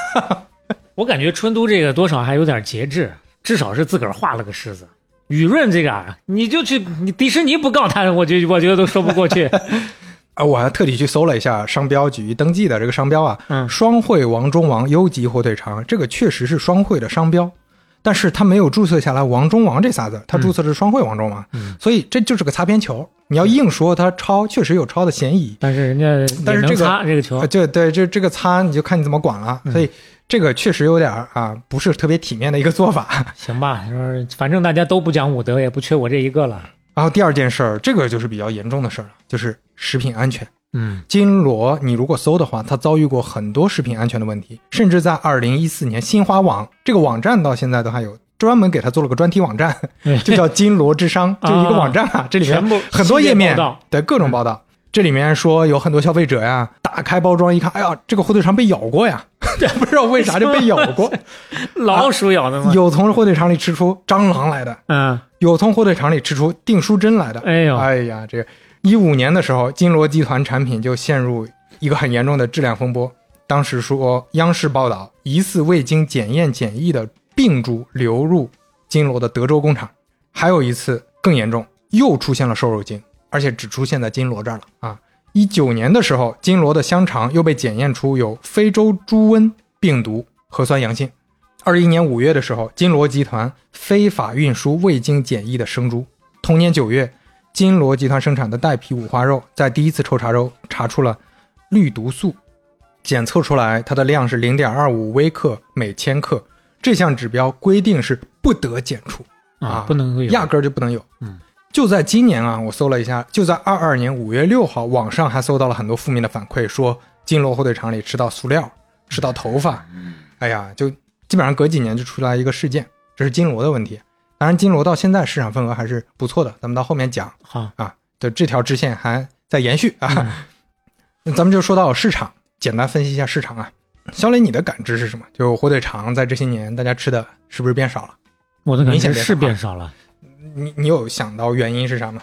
[SPEAKER 3] 我感觉春都这个多少还有点节制，至少是自个儿画了个狮子。雨润这个啊，你就去你迪士尼不告他，我觉我觉得都说不过去。<laughs>
[SPEAKER 2] 啊，我还特地去搜了一下商标局登记的这个商标啊，
[SPEAKER 3] 嗯
[SPEAKER 2] 双汇王中王优级火腿肠，这个确实是双汇的商标，但是他没有注册下来王中王这仨字，他注册的是双汇王中王，
[SPEAKER 3] 嗯
[SPEAKER 2] 所以这就是个擦边球。你要硬说他抄，确实有抄的嫌疑，
[SPEAKER 3] 但是人家
[SPEAKER 2] 但是这个
[SPEAKER 3] 擦这个球
[SPEAKER 2] 啊，，这对这这个擦你就看你怎么管了，
[SPEAKER 3] 嗯
[SPEAKER 2] 所以这个确实有点啊，不是特别体面的一个做法。
[SPEAKER 3] 行吧？就是反正大家都不讲武德，也不缺我这一个了。
[SPEAKER 2] 然后第二件事儿，这个就是比较严重的事儿了，就是食品安全。
[SPEAKER 3] 嗯
[SPEAKER 2] 金锣，你如果搜的话，它遭遇过很多食品安全的问题，甚至在二零一四年，新华网这个网站到现在都还有专门给它做了个专题网站，就叫金锣之殇，<laughs> 就一个网站啊，这里面很多页面
[SPEAKER 3] 系列报道
[SPEAKER 2] 对各种报道。这里面说有很多消费者呀，打开包装一看，哎呀，这个火腿肠被咬过呀，<laughs> 不知道为啥就被咬过，<laughs>
[SPEAKER 3] 老鼠咬的吗？
[SPEAKER 2] 有从火腿肠里吃出蟑螂来的，
[SPEAKER 3] 嗯，
[SPEAKER 2] 有从火腿肠里吃出订书针来的。
[SPEAKER 3] 哎呦，
[SPEAKER 2] 哎呀，这个一五年的时候，金锣集团产品就陷入一个很严重的质量风波。当时说，央视报道疑似未经检验检疫的病猪流入金锣的德州工厂。还有一次更严重，又出现了瘦肉精，而且只出现在金锣这儿了啊！一九年的时候，金锣的香肠又被检验出有非洲猪瘟病毒核酸阳性。二一年五月的时候，金锣集团非法运输未经检疫的生猪。同年九月，金锣集团生产的带皮五花肉在第一次抽查中查出了氯毒素，检测出来它的量是零点二五微克每千克，这项指标规定是不得检出
[SPEAKER 3] 啊，不能有
[SPEAKER 2] 压根儿就不能有。
[SPEAKER 3] 嗯，
[SPEAKER 2] 就在今年啊，我搜了一下，就在二二年五月六号，网上还搜到了很多负面的反馈，说金锣火腿肠里吃到塑料，吃到头发，哎呀，就基本上隔几年就出来一个事件，这是金锣的问题。当然，金锣到现在市场份额还是不错的，咱们到后面讲
[SPEAKER 3] 好，
[SPEAKER 2] 啊，就这条支线还在延续啊。<laughs> 那咱们就说到市场，简单分析一下市场啊。肖磊，你的感知是什么？就火腿肠在这些年大家吃的是不是变少了？
[SPEAKER 3] 我的感觉是
[SPEAKER 2] 变
[SPEAKER 3] 变少了
[SPEAKER 2] 你你有想到原因是啥吗？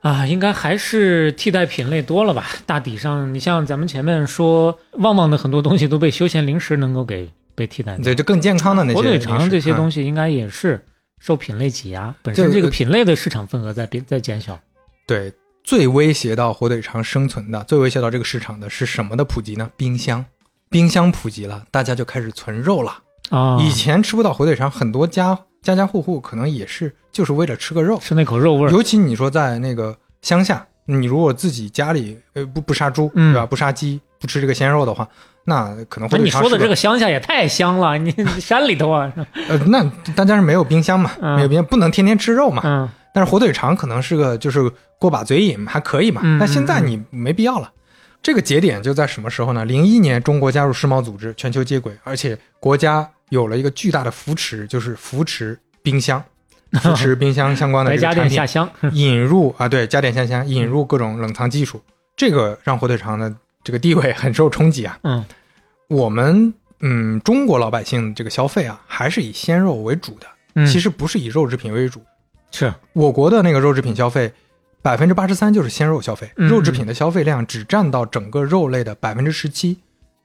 [SPEAKER 3] 啊，应该还是替代品类多了吧？大体上，你像咱们前面说，旺旺的很多东西都被休闲零食能够给被替代掉。
[SPEAKER 2] 对，就更健康的那些
[SPEAKER 3] 火腿肠这些
[SPEAKER 2] 啊
[SPEAKER 3] 东西应该也是受品类挤压，本身
[SPEAKER 2] 这个
[SPEAKER 3] 这个品类的市场份额在变在减小。
[SPEAKER 2] 对，最威胁到火腿肠生存的，最威胁到这个市场的是什么的普及呢？冰箱，冰箱普及了，大家就开始存肉了。
[SPEAKER 3] 啊，
[SPEAKER 2] 以前吃不到火腿肠，很多家家家户户可能也是就是为了吃个肉。
[SPEAKER 3] 吃那口肉味儿，
[SPEAKER 2] 尤其你说在那个乡下，你如果自己家里呃不不杀猪，
[SPEAKER 3] 嗯
[SPEAKER 2] 对吧？不杀鸡，不吃这个鲜肉的话，那可能会
[SPEAKER 3] 那你说的这个乡下也太香了，你 <laughs> 山里头啊，
[SPEAKER 2] 呃，那大家是没有冰箱嘛，
[SPEAKER 3] 嗯
[SPEAKER 2] 没有冰箱，不能天天吃肉嘛。
[SPEAKER 3] 嗯
[SPEAKER 2] 但是火腿肠可能是个就是过把嘴瘾，还可以嘛。
[SPEAKER 3] 嗯
[SPEAKER 2] 但现在你没必要了。这个节点就在什么时候呢？零一年，中国加入世贸组织，全球接轨，而且国家有了一个巨大的扶持，就是扶持冰箱，<laughs> 扶持冰箱相关的
[SPEAKER 3] 家
[SPEAKER 2] 这个产品
[SPEAKER 3] 电下乡，<laughs>
[SPEAKER 2] 引入啊，对，家电下乡引入各种冷藏技术，这个让火腿肠的这个地位很受冲击啊。
[SPEAKER 3] 嗯。
[SPEAKER 2] 我们嗯，中国老百姓这个消费啊，还是以鲜肉为主的，
[SPEAKER 3] 嗯，
[SPEAKER 2] 其实不是以肉制品为主。
[SPEAKER 3] 是。
[SPEAKER 2] 我国的那个肉制品消费，百分之八十三就是鲜肉消费，
[SPEAKER 3] 嗯。
[SPEAKER 2] 肉制品的消费量只占到整个肉类的百分之十七，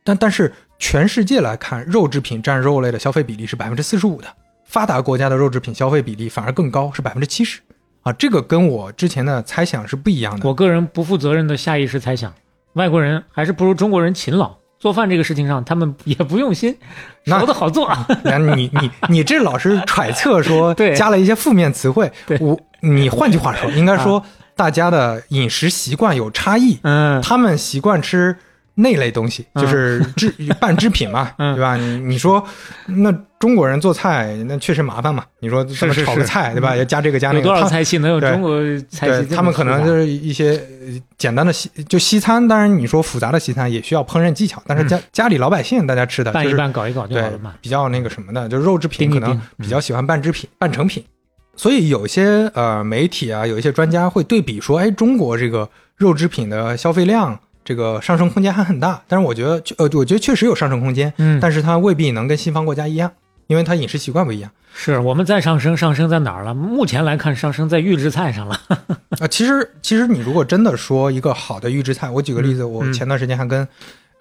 [SPEAKER 2] 但但是全世界来看，肉制品占肉类的消费比例是百分之四十五的，发达国家的肉制品消费比例反而更高，是百分之七十啊，这个跟我之前的猜想是不一样的。
[SPEAKER 3] 我个人不负责任的下意识猜想，外国人还是不如中国人勤劳。做饭这个事情上，他们也不用心，
[SPEAKER 2] 那
[SPEAKER 3] 熟的好做。<laughs>
[SPEAKER 2] 然后你你你这老是揣测说 <laughs>
[SPEAKER 3] 对
[SPEAKER 2] 加了一些负面词汇
[SPEAKER 3] 对，
[SPEAKER 2] 我你换句话说，应该说大家的饮食习惯有差异，
[SPEAKER 3] 嗯，
[SPEAKER 2] 他们习惯吃那类东西，
[SPEAKER 3] 嗯。
[SPEAKER 2] 就是制 <laughs> 半制品嘛，
[SPEAKER 3] 嗯。
[SPEAKER 2] 对吧？你你说那中国人做菜那确实麻烦嘛，你说炒个菜，对吧？要加这个加那个，
[SPEAKER 3] 有多少
[SPEAKER 2] 他
[SPEAKER 3] 菜系能有中国菜系
[SPEAKER 2] 他们可能就是一些呃简单的西就西餐，当然你说复杂的西餐也需要烹饪技巧，但是家、家里老百姓大家吃的
[SPEAKER 3] 拌一
[SPEAKER 2] 就是
[SPEAKER 3] 拌搞一搞就好
[SPEAKER 2] 对
[SPEAKER 3] 了嘛。
[SPEAKER 2] 比较那个什么的，就肉制品可能比较喜欢半制品、半成品，所以有些呃媒体啊，有一些专家会对比说，哎，中国这个肉制品的消费量这个上升空间还很大，但是我觉得呃，我觉得确实有上升空间，
[SPEAKER 3] 嗯，
[SPEAKER 2] 但是它未必能跟西方国家一样，因为它饮食习惯不一样。
[SPEAKER 3] 是我们再上升，上升在哪儿了？目前来看，上升在预制菜上了。<laughs>
[SPEAKER 2] 啊、其实其实你如果真的说一个好的预制菜，我举个例子，我
[SPEAKER 3] 嗯
[SPEAKER 2] 前段时间还跟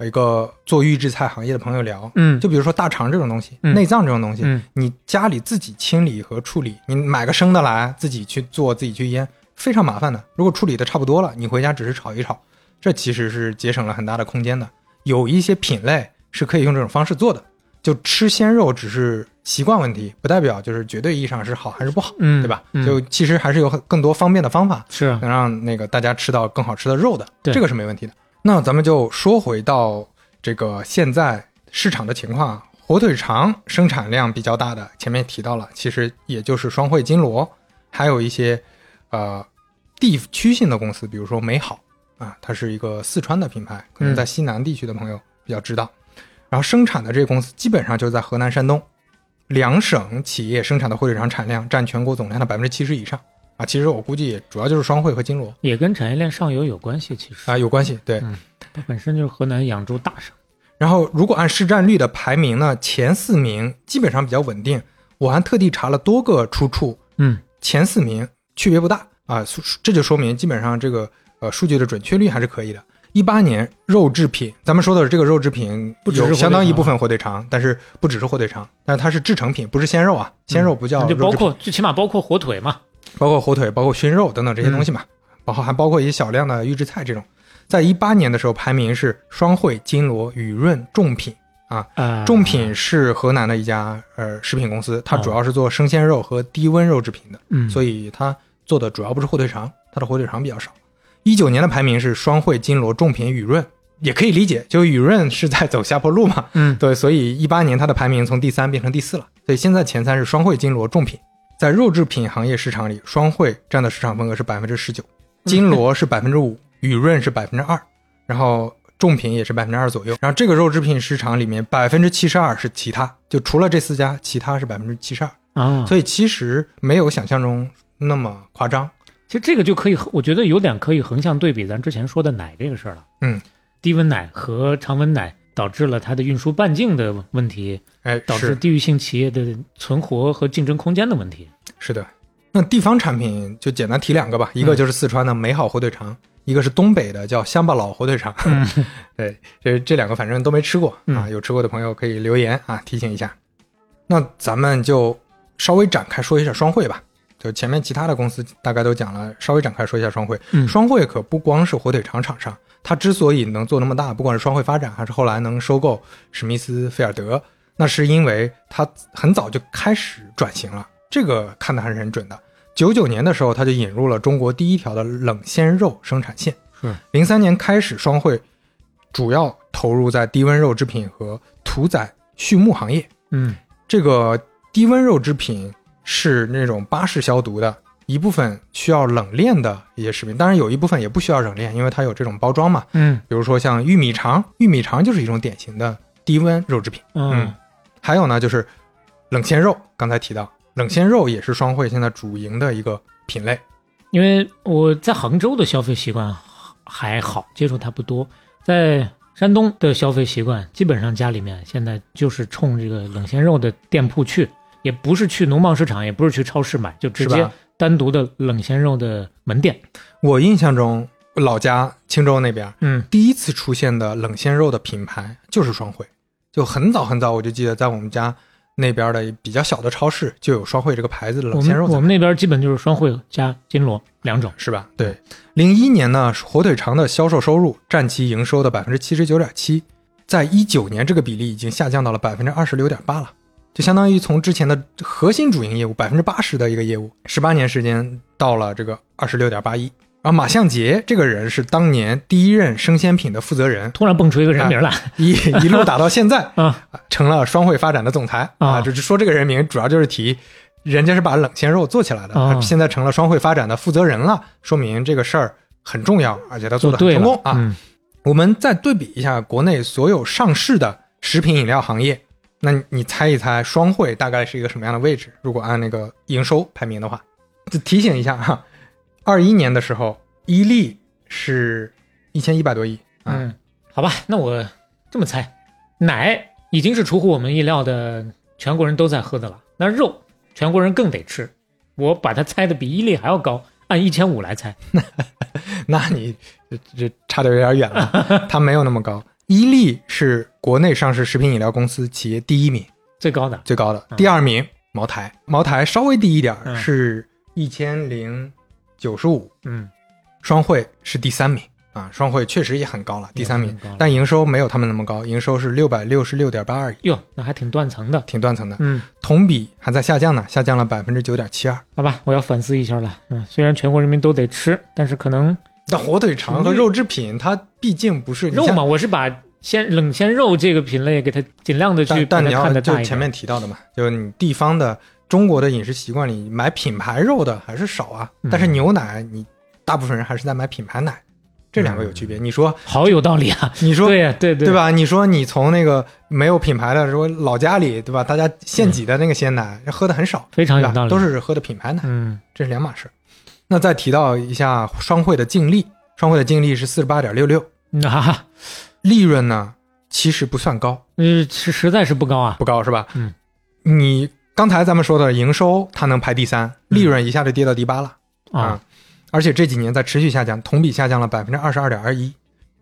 [SPEAKER 2] 一个做预制菜行业的朋友聊，
[SPEAKER 3] 嗯
[SPEAKER 2] 就比如说大肠这种东西，
[SPEAKER 3] 嗯
[SPEAKER 2] 内脏这种东西，
[SPEAKER 3] 嗯
[SPEAKER 2] 你家里自己清理和处理，你买个生的来自己去做，自己去腌，非常麻烦的。如果处理的差不多了，你回家只是炒一炒，这其实是节省了很大的空间的。有一些品类是可以用这种方式做的，就吃鲜肉只是习惯问题，不代表就是绝对意义上是好还是不好，
[SPEAKER 3] 嗯
[SPEAKER 2] 对吧？
[SPEAKER 3] 嗯
[SPEAKER 2] 就其实还是有很更多方便的方法，
[SPEAKER 3] 是
[SPEAKER 2] 能让那个大家吃到更好吃的肉的，
[SPEAKER 3] 对
[SPEAKER 2] 这个是没问题的。那咱们就说回到这个现在市场的情况啊，火腿肠生产量比较大的，前面提到了，其实也就是双汇金锣，还有一些呃地区性的公司，比如说美好啊，它是一个四川的品牌，可能在西南地区的朋友比较知道。然后生产的这个公司基本上就在河南、山东两省企业生产的火腿肠产量占全国总量的百分之七十以上啊。其实我估计主要就是双汇和金锣
[SPEAKER 3] 也跟产业链上游有关系，其实
[SPEAKER 2] 啊有关系，对。
[SPEAKER 3] 它本身就是河南养猪大省。
[SPEAKER 2] 然后，如果按市占率的排名呢，前四名基本上比较稳定。我还特地查了多个出处，
[SPEAKER 3] 嗯，
[SPEAKER 2] 前四名区别不大啊，这就说明基本上这个呃数据的准确率还是可以的。一八年肉制品，咱们说的这个肉制品
[SPEAKER 3] 不只是
[SPEAKER 2] 相当一部分火腿肠，但是不只是火腿肠，但是它是制成品，不是鲜肉啊，鲜肉不叫
[SPEAKER 3] 那就包括最起码包括火腿嘛。
[SPEAKER 2] 包括火腿、包括熏肉等等这些东西嘛，包括还包括一些小量的预制菜这种。在一八年的时候，排名是双汇、金锣、雨润、众品。
[SPEAKER 3] 啊，
[SPEAKER 2] 众品是河南的一家呃食品公司，它主要是做生鲜肉和低温肉制品的，
[SPEAKER 3] 嗯，
[SPEAKER 2] 所以它做的主要不是火腿肠，它的火腿肠比较少。一九年的排名是双汇、金锣、重品、雨润，也可以理解，就雨润是在走下坡路嘛，
[SPEAKER 3] 嗯 <laughs>
[SPEAKER 2] 对，所以一八年它的排名从第三变成第四了，所以现在前三是双汇、金锣、重品。在肉制品行业市场里，双汇占的市场份额是百分之十九，金锣是百分之五，<laughs> 雨润是百分之二，然后重品也是百分之二左右。然后这个肉制品市场里面，百分之七十二是其他，就除了这四家，其他是百分之七十二。
[SPEAKER 3] 啊，
[SPEAKER 2] 所以其实没有想象中那么夸张。
[SPEAKER 3] 其实这个就可以，我觉得有点可以横向对比咱之前说的奶这个事儿了。
[SPEAKER 2] 嗯，
[SPEAKER 3] 低温奶和常温奶导致了它的运输半径的问题，
[SPEAKER 2] 哎，
[SPEAKER 3] 导致地域性企业的存活和竞争空间的问题。
[SPEAKER 2] 是的。那地方产品就简单提两个吧，一个就是四川的美好火腿肠，一个是东北的叫乡巴佬火腿肠。<laughs> 对，这这两个反正都没吃过啊，
[SPEAKER 3] 嗯
[SPEAKER 2] 有吃过的朋友可以留言啊，提醒一下。那咱们就稍微展开说一下双汇吧。就前面其他的公司大概都讲了，稍微展开说一下双汇。
[SPEAKER 3] 嗯
[SPEAKER 2] 双汇可不光是火腿肠厂商，它之所以能做那么大，不管是双汇发展还是后来能收购史密斯菲尔德，那是因为它很早就开始转型了，这个看的还是很准的。九九年的时候，它就引入了中国第一条的冷鲜肉生产线。
[SPEAKER 3] 是
[SPEAKER 2] 零三年开始，双汇主要投入在低温肉制品和屠宰畜牧行业。
[SPEAKER 3] 嗯
[SPEAKER 2] 这个低温肉制品是那种巴氏消毒的，一部分需要冷链的一些食品，当然有一部分也不需要冷链，因为它有这种包装嘛。
[SPEAKER 3] 嗯
[SPEAKER 2] 比如说像玉米肠，玉米肠就是一种典型的低温肉制品。
[SPEAKER 3] 嗯
[SPEAKER 2] 还有呢，就是冷鲜肉，刚才提到冷鲜肉也是双汇现在主营的一个品类。
[SPEAKER 3] 因为我在杭州的消费习惯还好，接触它不多。在山东的消费习惯，基本上家里面现在就是冲这个冷鲜肉的店铺去，也不是去农贸市场，也不是去超市买，就直接单独的冷鲜肉的门店。
[SPEAKER 2] 我印象中，老家青州那边
[SPEAKER 3] 嗯
[SPEAKER 2] 第一次出现的冷鲜肉的品牌就是双汇，就很早很早，我就记得在我们家那边的比较小的超市就有双汇这个牌子的冷鲜肉我，
[SPEAKER 3] 们我们那边基本就是双汇加金锣两种。
[SPEAKER 2] 是吧？对，零一年呢，火腿肠的销售收入占其营收的百分之七十九点七，在一九年这个比例已经下降到了百分之二十六点八了，就相当于从之前的核心主营业务百分之八十的一个业务，十八年时间到了这个二十六点八一。然后马向杰这个人是当年第一任生鲜品的负责人，
[SPEAKER 3] 突然蹦出一个人名来，<laughs>
[SPEAKER 2] 一一路打到现在，<laughs>
[SPEAKER 3] 啊
[SPEAKER 2] 成了双汇发展的总裁
[SPEAKER 3] 啊
[SPEAKER 2] 就是说这个人名主要就是提，人家是把冷鲜肉做起来的，现在成了双汇发展的负责人了，说明这个事儿很重要，而且他做的很成功啊。
[SPEAKER 3] 嗯
[SPEAKER 2] 我们再对比一下国内所有上市的食品饮料行业，那你你猜一猜双汇大概是一个什么样的位置？如果按那个营收排名的话，就提醒一下哈，二一年的时候，伊利是一千一百多亿啊，
[SPEAKER 3] 嗯，好吧，那我这么猜，奶已经是出乎我们意料的，全国人都在喝的了。那肉，全国人更得吃。我把它猜的比伊利还要高，按一千五来猜。<laughs>
[SPEAKER 2] 那你这这差的有点远了，它没有那么高。伊利是国内上市食品饮料公司企业第一名，
[SPEAKER 3] 最高的，
[SPEAKER 2] 最高的，
[SPEAKER 3] 嗯。
[SPEAKER 2] 第二名茅台，茅台稍微低一点儿，
[SPEAKER 3] 嗯。
[SPEAKER 2] 是一千零九十五，
[SPEAKER 3] 嗯，
[SPEAKER 2] 双汇是第三名。啊，双汇确实也很高了，第三名。但营收没有他们那么高，营收是六百六十六点八二亿，
[SPEAKER 3] 哟，那还挺断层的。
[SPEAKER 2] 挺断层的，
[SPEAKER 3] 嗯，
[SPEAKER 2] 同比还在下降呢，下降了百分之九点七二。
[SPEAKER 3] 好吧，我要反思一下了。嗯，虽然全国人民都得吃，但是可能
[SPEAKER 2] 但火腿肠和肉制品，它毕竟不是
[SPEAKER 3] 肉嘛，我是把鲜冷鲜肉这个品类给它尽量的去把它
[SPEAKER 2] 但但你要。就前面提到的嘛，就你地方的中国的饮食习惯里买品牌肉的还是少啊，
[SPEAKER 3] 嗯
[SPEAKER 2] 但是牛奶你大部分人还是在买品牌奶，这两个有区别。你说
[SPEAKER 3] 好有道理啊！
[SPEAKER 2] 你说
[SPEAKER 3] 对呀、对对
[SPEAKER 2] 对？吧？你说你从那个没有品牌的说老家里对吧，大家现挤的那个鲜奶喝的很少，
[SPEAKER 3] 非常有道理
[SPEAKER 2] 都是喝的品牌奶，
[SPEAKER 3] 嗯
[SPEAKER 2] 这是两码事。那再提到一下双汇的净利，双汇的净利是四十八点六六，
[SPEAKER 3] 那哈哈，
[SPEAKER 2] 利润呢其实不算高，
[SPEAKER 3] 嗯，是实在是不高啊。
[SPEAKER 2] 不高是吧？
[SPEAKER 3] 嗯，
[SPEAKER 2] 你刚才咱们说的营收，它能排第三，利润一下就跌到第八了、
[SPEAKER 3] 啊，
[SPEAKER 2] 而且这几年在持续下降，同比下降了百分之二十二点二一。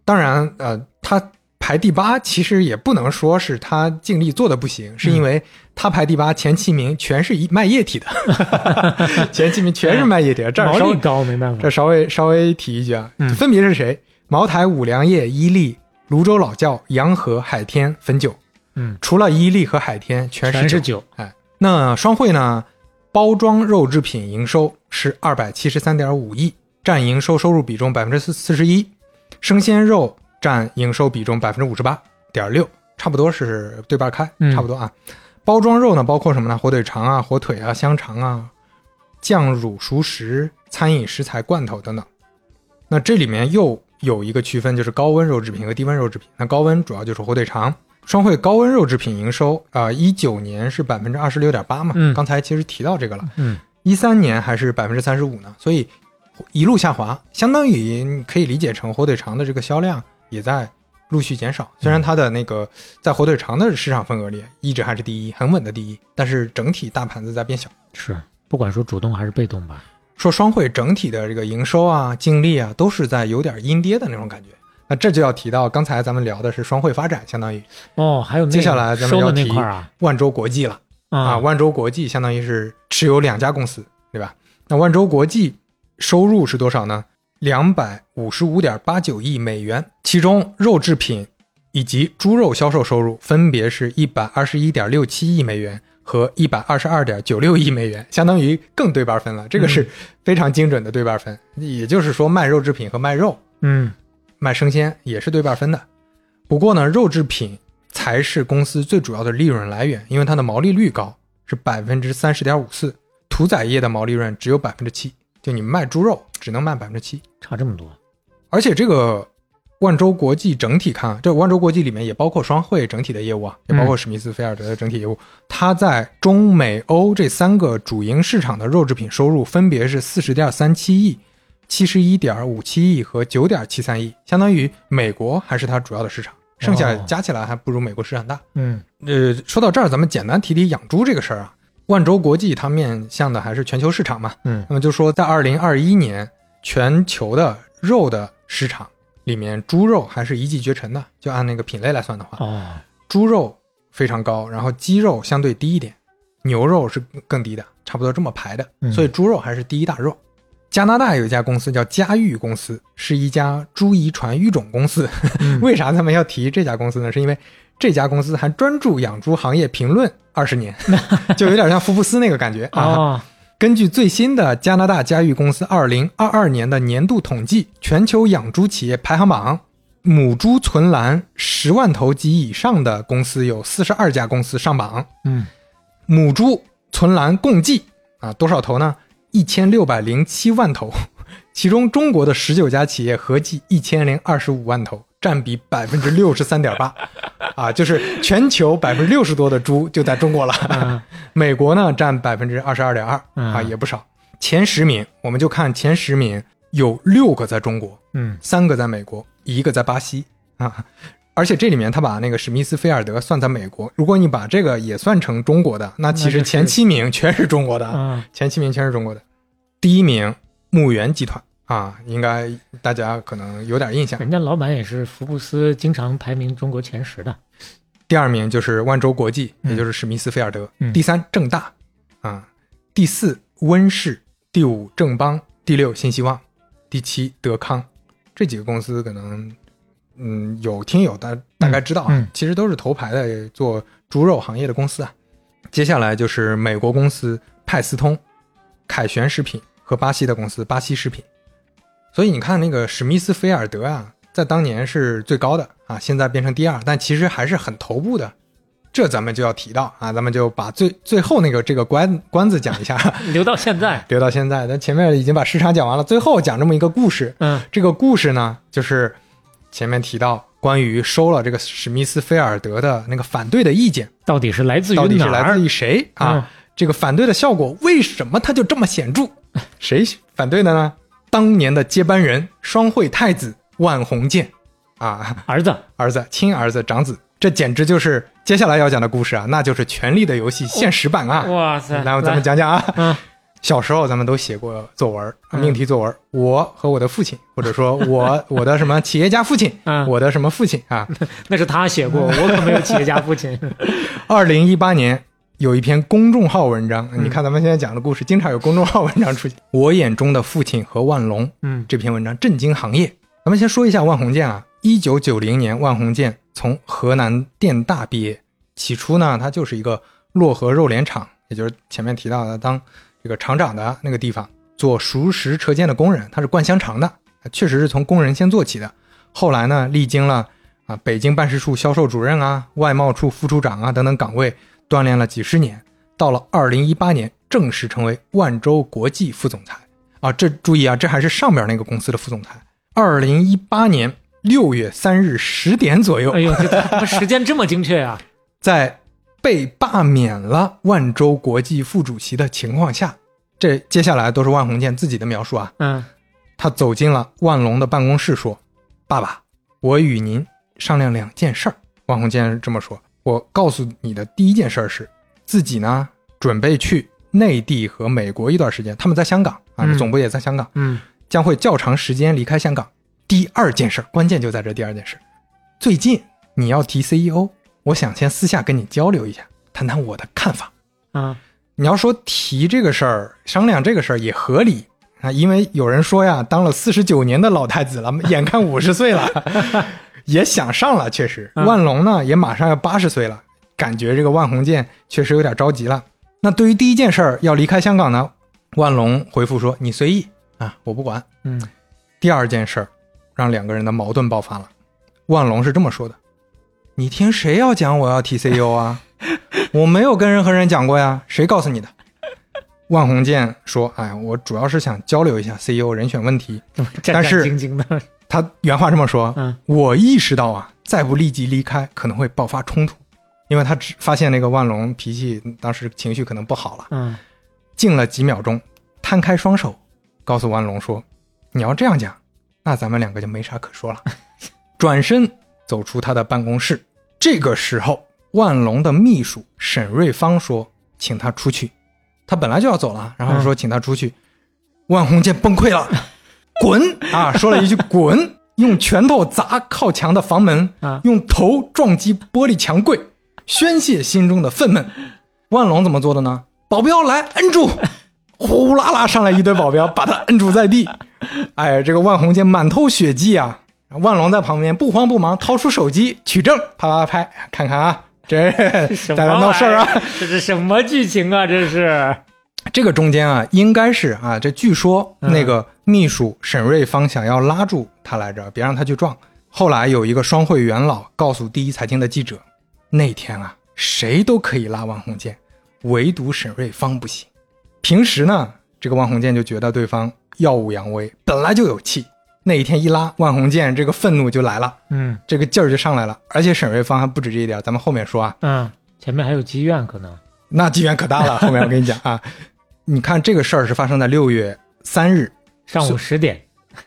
[SPEAKER 2] 当然，呃，它排第八其实也不能说是它净利做的不行，是因为它排第八前七名全是一卖液体的，<laughs> 前七名全是卖液体的，这儿稍微
[SPEAKER 3] 高没办法
[SPEAKER 2] 这。稍微稍微提一句啊，
[SPEAKER 3] 嗯
[SPEAKER 2] 分别是谁？茅台、五粮液、伊利、泸州老窖、洋河、海天、汾酒。
[SPEAKER 3] 嗯，
[SPEAKER 2] 除了伊利和海天，全是酒。
[SPEAKER 3] 是酒。
[SPEAKER 2] 哎，那双汇呢？包装肉制品营收是二百七十三点五亿，占营收收入比重百分之四四十一，生鲜肉占营收比重百分之五十八点六，差不多是对半开，
[SPEAKER 3] 嗯
[SPEAKER 2] 差不多啊。包装肉呢，包括什么呢？火腿肠啊、火腿啊、香肠啊、酱乳熟食、餐饮食材、罐头等等。那这里面又有一个区分，就是高温肉制品和低温肉制品。那高温主要就是火腿肠。双汇高温肉制品营收啊，一、九年是百分之二十六点八嘛，
[SPEAKER 3] 嗯
[SPEAKER 2] 刚才其实提到这个了，
[SPEAKER 3] 嗯，
[SPEAKER 2] 一三年还是百分之三十五呢，所以一路下滑，相当于你可以理解成火腿肠的这个销量也在陆续减少。虽然它的那个在火腿肠的市场份额里一直还是第一，很稳的第一，但是整体大盘子在变小。
[SPEAKER 3] 是，不管说主动还是被动吧。
[SPEAKER 2] 说双汇整体的这个营收啊、净利啊，都是在有点阴跌的那种感觉。那这就要提到刚才咱们聊的是双汇发展，相当于
[SPEAKER 3] 哦，还有那个
[SPEAKER 2] 接下来咱们
[SPEAKER 3] 收的那
[SPEAKER 2] 要提
[SPEAKER 3] 块儿啊
[SPEAKER 2] 万州国际了。啊，
[SPEAKER 3] 啊，
[SPEAKER 2] 万州国际相当于是持有两家公司，对吧？那万州国际收入是多少呢？两百五十五点八九亿美元，其中肉制品以及猪肉销售收入分别是一百二十一点六七亿美元和一百二十二点九六亿美元，相当于更对半分了。这个是非常精准的对半分，也就是说卖肉制品和卖肉
[SPEAKER 3] 嗯
[SPEAKER 2] 卖生鲜也是对半分的。不过呢，肉制品才是公司最主要的利润来源，因为它的毛利率高，是百分之三十点五四。屠宰业的毛利润只有百分之七，就你卖猪肉只能卖百分之七。
[SPEAKER 3] 差这么多。
[SPEAKER 2] 而且这个万州国际整体看，这万州国际里面也包括双汇整体的业务啊，也包括史密斯菲尔德的整体业务。它在中美欧这三个主营市场的肉制品收入分别是四十点三七亿、七十一点五七亿和九点七三亿，相当于美国还是它主要的市场，剩下
[SPEAKER 3] 哦
[SPEAKER 2] 加起来还不如美国市场大。
[SPEAKER 3] 嗯
[SPEAKER 2] 呃，说到这儿，咱们简单提提养猪这个事儿啊。万州国际它面向的还是全球市场嘛，
[SPEAKER 3] 嗯
[SPEAKER 2] 那么就说在二零二一年全球的肉的市场里面，猪肉还是一骑绝尘的。就按那个品类来算的话，
[SPEAKER 3] 哦
[SPEAKER 2] 猪肉非常高，然后鸡肉相对低一点，牛肉是更低的，差不多这么排的。
[SPEAKER 3] 嗯
[SPEAKER 2] 所以猪肉还是第一大肉。加拿大有一家公司叫嘉裕公司，是一家猪遗传育种公司。
[SPEAKER 3] 嗯 <laughs>
[SPEAKER 2] 为啥他们要提这家公司呢？是因为这家公司还专注养猪行业评论二十年，<laughs> 就有点像福布斯那个感觉啊。
[SPEAKER 3] 哦
[SPEAKER 2] 根据最新的加拿大嘉裕公司二零二二年的年度统计，全球养猪企业排行榜，母猪存栏十万头及以上的公司有四十二家公司上榜，
[SPEAKER 3] 嗯
[SPEAKER 2] 母猪存栏共计啊多少头呢？一千六百零七万头，其中中国的十九家企业合计一千零二十五万头，占比百分之六十三点八，<laughs> 啊，就是全球百分之六十多的猪就在中国了。
[SPEAKER 3] 嗯
[SPEAKER 2] 美国呢占百分之二十二点二啊，
[SPEAKER 3] 嗯
[SPEAKER 2] 也不少。前十名我们就看前十名，有六个在中国，
[SPEAKER 3] 嗯
[SPEAKER 2] 三个在美国，一个在巴西啊。而且这里面他把那个史密斯菲尔德算在美国，如果你把这个也算成中国的，那其实前七名全是中国的，
[SPEAKER 3] 啊
[SPEAKER 2] 前七名全是中国的。第一名牧原集团啊，应该大家可能有点印象。
[SPEAKER 3] 人家老板也是福布斯经常排名中国前十的。
[SPEAKER 2] 第二名就是万州国际，
[SPEAKER 3] 嗯
[SPEAKER 2] 也就是史密斯菲尔德。
[SPEAKER 3] 嗯
[SPEAKER 2] 第三正大啊，第四温氏，第五正邦，第六新希望，第七德康。这几个公司可能，嗯，有听友大大概知道啊，
[SPEAKER 3] 嗯
[SPEAKER 2] 其实都是头牌的做猪肉行业的公司啊。接下来就是美国公司派斯通、凯旋食品和巴西的公司巴西食品。所以你看那个史密斯菲尔德啊，在当年是最高的啊，现在变成第二，但其实还是很头部的。这咱们就要提到啊，咱们就把最最后那个这个关关子讲一下，<laughs>
[SPEAKER 3] 留到现在，
[SPEAKER 2] 留到现在。咱前面已经把市场讲完了，最后讲这么一个故事。
[SPEAKER 3] 嗯
[SPEAKER 2] 这个故事呢，就是前面提到关于收了这个史密斯菲尔德的那个反对的意见，
[SPEAKER 3] 到底是来自于
[SPEAKER 2] 到底是来自于谁啊？
[SPEAKER 3] 嗯
[SPEAKER 2] 这个反对的效果为什么它就这么显著？<laughs> 谁反对的呢？当年的接班人双汇太子万鸿渐啊，
[SPEAKER 3] 儿子
[SPEAKER 2] 儿子亲儿子长子，这简直就是接下来要讲的故事啊，那就是《权力的游戏》现实版啊。
[SPEAKER 3] 哇塞！
[SPEAKER 2] 来，咱们讲讲啊。
[SPEAKER 3] 嗯
[SPEAKER 2] 小时候咱们都写过作文，
[SPEAKER 3] 嗯
[SPEAKER 2] 命题作文，我和我的父亲，<laughs> 或者说我我的什么企业家父亲，
[SPEAKER 3] 嗯
[SPEAKER 2] 我的什么父亲啊。<laughs>
[SPEAKER 3] 那是他写过，我可没有企业家父亲。<laughs>
[SPEAKER 2] 二零一八年有一篇公众号文章，
[SPEAKER 3] 嗯
[SPEAKER 2] 你看咱们现在讲的故事，经常有公众号文章出现。我眼中的父亲和万隆
[SPEAKER 3] 嗯
[SPEAKER 2] 这篇文章震惊行业。咱们先说一下万鸿渐啊，一九九零年，万鸿渐从河南电大毕业。起初呢，他就是一个漯河肉联厂，也就是前面提到的当这个厂长的那个地方做熟食车间的工人，他是灌香肠的，确实是从工人先做起的。后来呢，历经了啊北京办事处销售主任啊、外贸处副处长啊等等岗位，锻炼了几十年，到了二零一八年正式成为万州国际副总裁啊。这注意啊，这还是上边那个公司的副总裁。二零一八年六月三日十点左右，
[SPEAKER 3] 哎呦，<laughs> 这时间这么精确啊！
[SPEAKER 2] 在被罢免了万州国际副主席的情况下，这接下来都是万红建自己的描述啊。
[SPEAKER 3] 嗯
[SPEAKER 2] 他走进了万隆的办公室，说：“爸爸，我与您商量两件事儿。”万红建这么说：“我告诉你的第一件事儿是，自己呢准备去内地和美国一段时间，他们在香港啊，总部也在香港，
[SPEAKER 3] 嗯。
[SPEAKER 2] 将会较长时间离开香港。第二件事儿，关键就在这第二件事，最近你要提 CEO，我想先私下跟你交流一下，谈谈我的看法。
[SPEAKER 3] 啊。
[SPEAKER 2] 你要说提这个事儿，商量这个事儿也合理。啊，因为有人说呀，当了四十九年的老太子了，眼看五十岁了，也想上了。确实，
[SPEAKER 3] 嗯
[SPEAKER 2] 万隆呢也马上要八十岁了，感觉这个万鸿建确实有点着急了。那对于第一件事儿要离开香港呢，万隆回复说：“你随意啊，我不管。”
[SPEAKER 3] 嗯
[SPEAKER 2] 第二件事儿，让两个人的矛盾爆发了。万隆是这么说的：“你听谁要讲我要提 CEO 啊？<laughs> 我没有跟任何人讲过呀，谁告诉你的？”万鸿建说：“哎，我主要是想交流一下 CEO 人选问题。<laughs> 但是
[SPEAKER 3] 兢兢的，”
[SPEAKER 2] 他原话这么说：“
[SPEAKER 3] 嗯
[SPEAKER 2] 我意识到啊，再不立即离开可能会爆发冲突，因为他只发现那个万隆脾气当时情绪可能不好了。”
[SPEAKER 3] 嗯
[SPEAKER 2] 静了几秒钟，摊开双手，告诉万隆说：“你要这样讲，那咱们两个就没啥可说了。<laughs> ”转身走出他的办公室。这个时候，万隆的秘书沈瑞芳说：“请他出去。”他本来就要走了，然后说：“请他出去。万红建崩溃了，滚啊！说了一句“滚”，<laughs> 用拳头砸靠墙的房门，
[SPEAKER 3] 啊
[SPEAKER 2] 用头撞击玻璃墙柜，宣泄心中的愤懑。万隆怎么做的呢？保镖来摁住，<laughs> 呼啦啦上来一堆保镖，把他摁住在地。哎，这个万红建满头血迹啊！万隆在旁边不慌不忙，掏出手机取证，啪啪拍，看看啊，这在这闹事儿啊！
[SPEAKER 3] 这是什么剧情啊？这是
[SPEAKER 2] 这个中间啊，应该是啊，这据说
[SPEAKER 3] 嗯
[SPEAKER 2] 那个秘书沈瑞芳想要拉住他来着，别让他去撞。后来有一个双汇元老告诉第一财经的记者，那天啊，谁都可以拉万鸿建，唯独沈瑞芳不行。平时呢，这个万鸿建就觉得对方耀武扬威，本来就有气。那一天一拉，万鸿建这个愤怒就来了，
[SPEAKER 3] 嗯
[SPEAKER 2] 这个劲儿就上来了。而且沈瑞芳还不止这一点，咱们后面说啊。
[SPEAKER 3] 嗯，前面还有积怨可能。<laughs>
[SPEAKER 2] 那积怨可大了，后面我跟你讲啊，你看这个事儿是发生在六月三日，
[SPEAKER 3] 上午十点，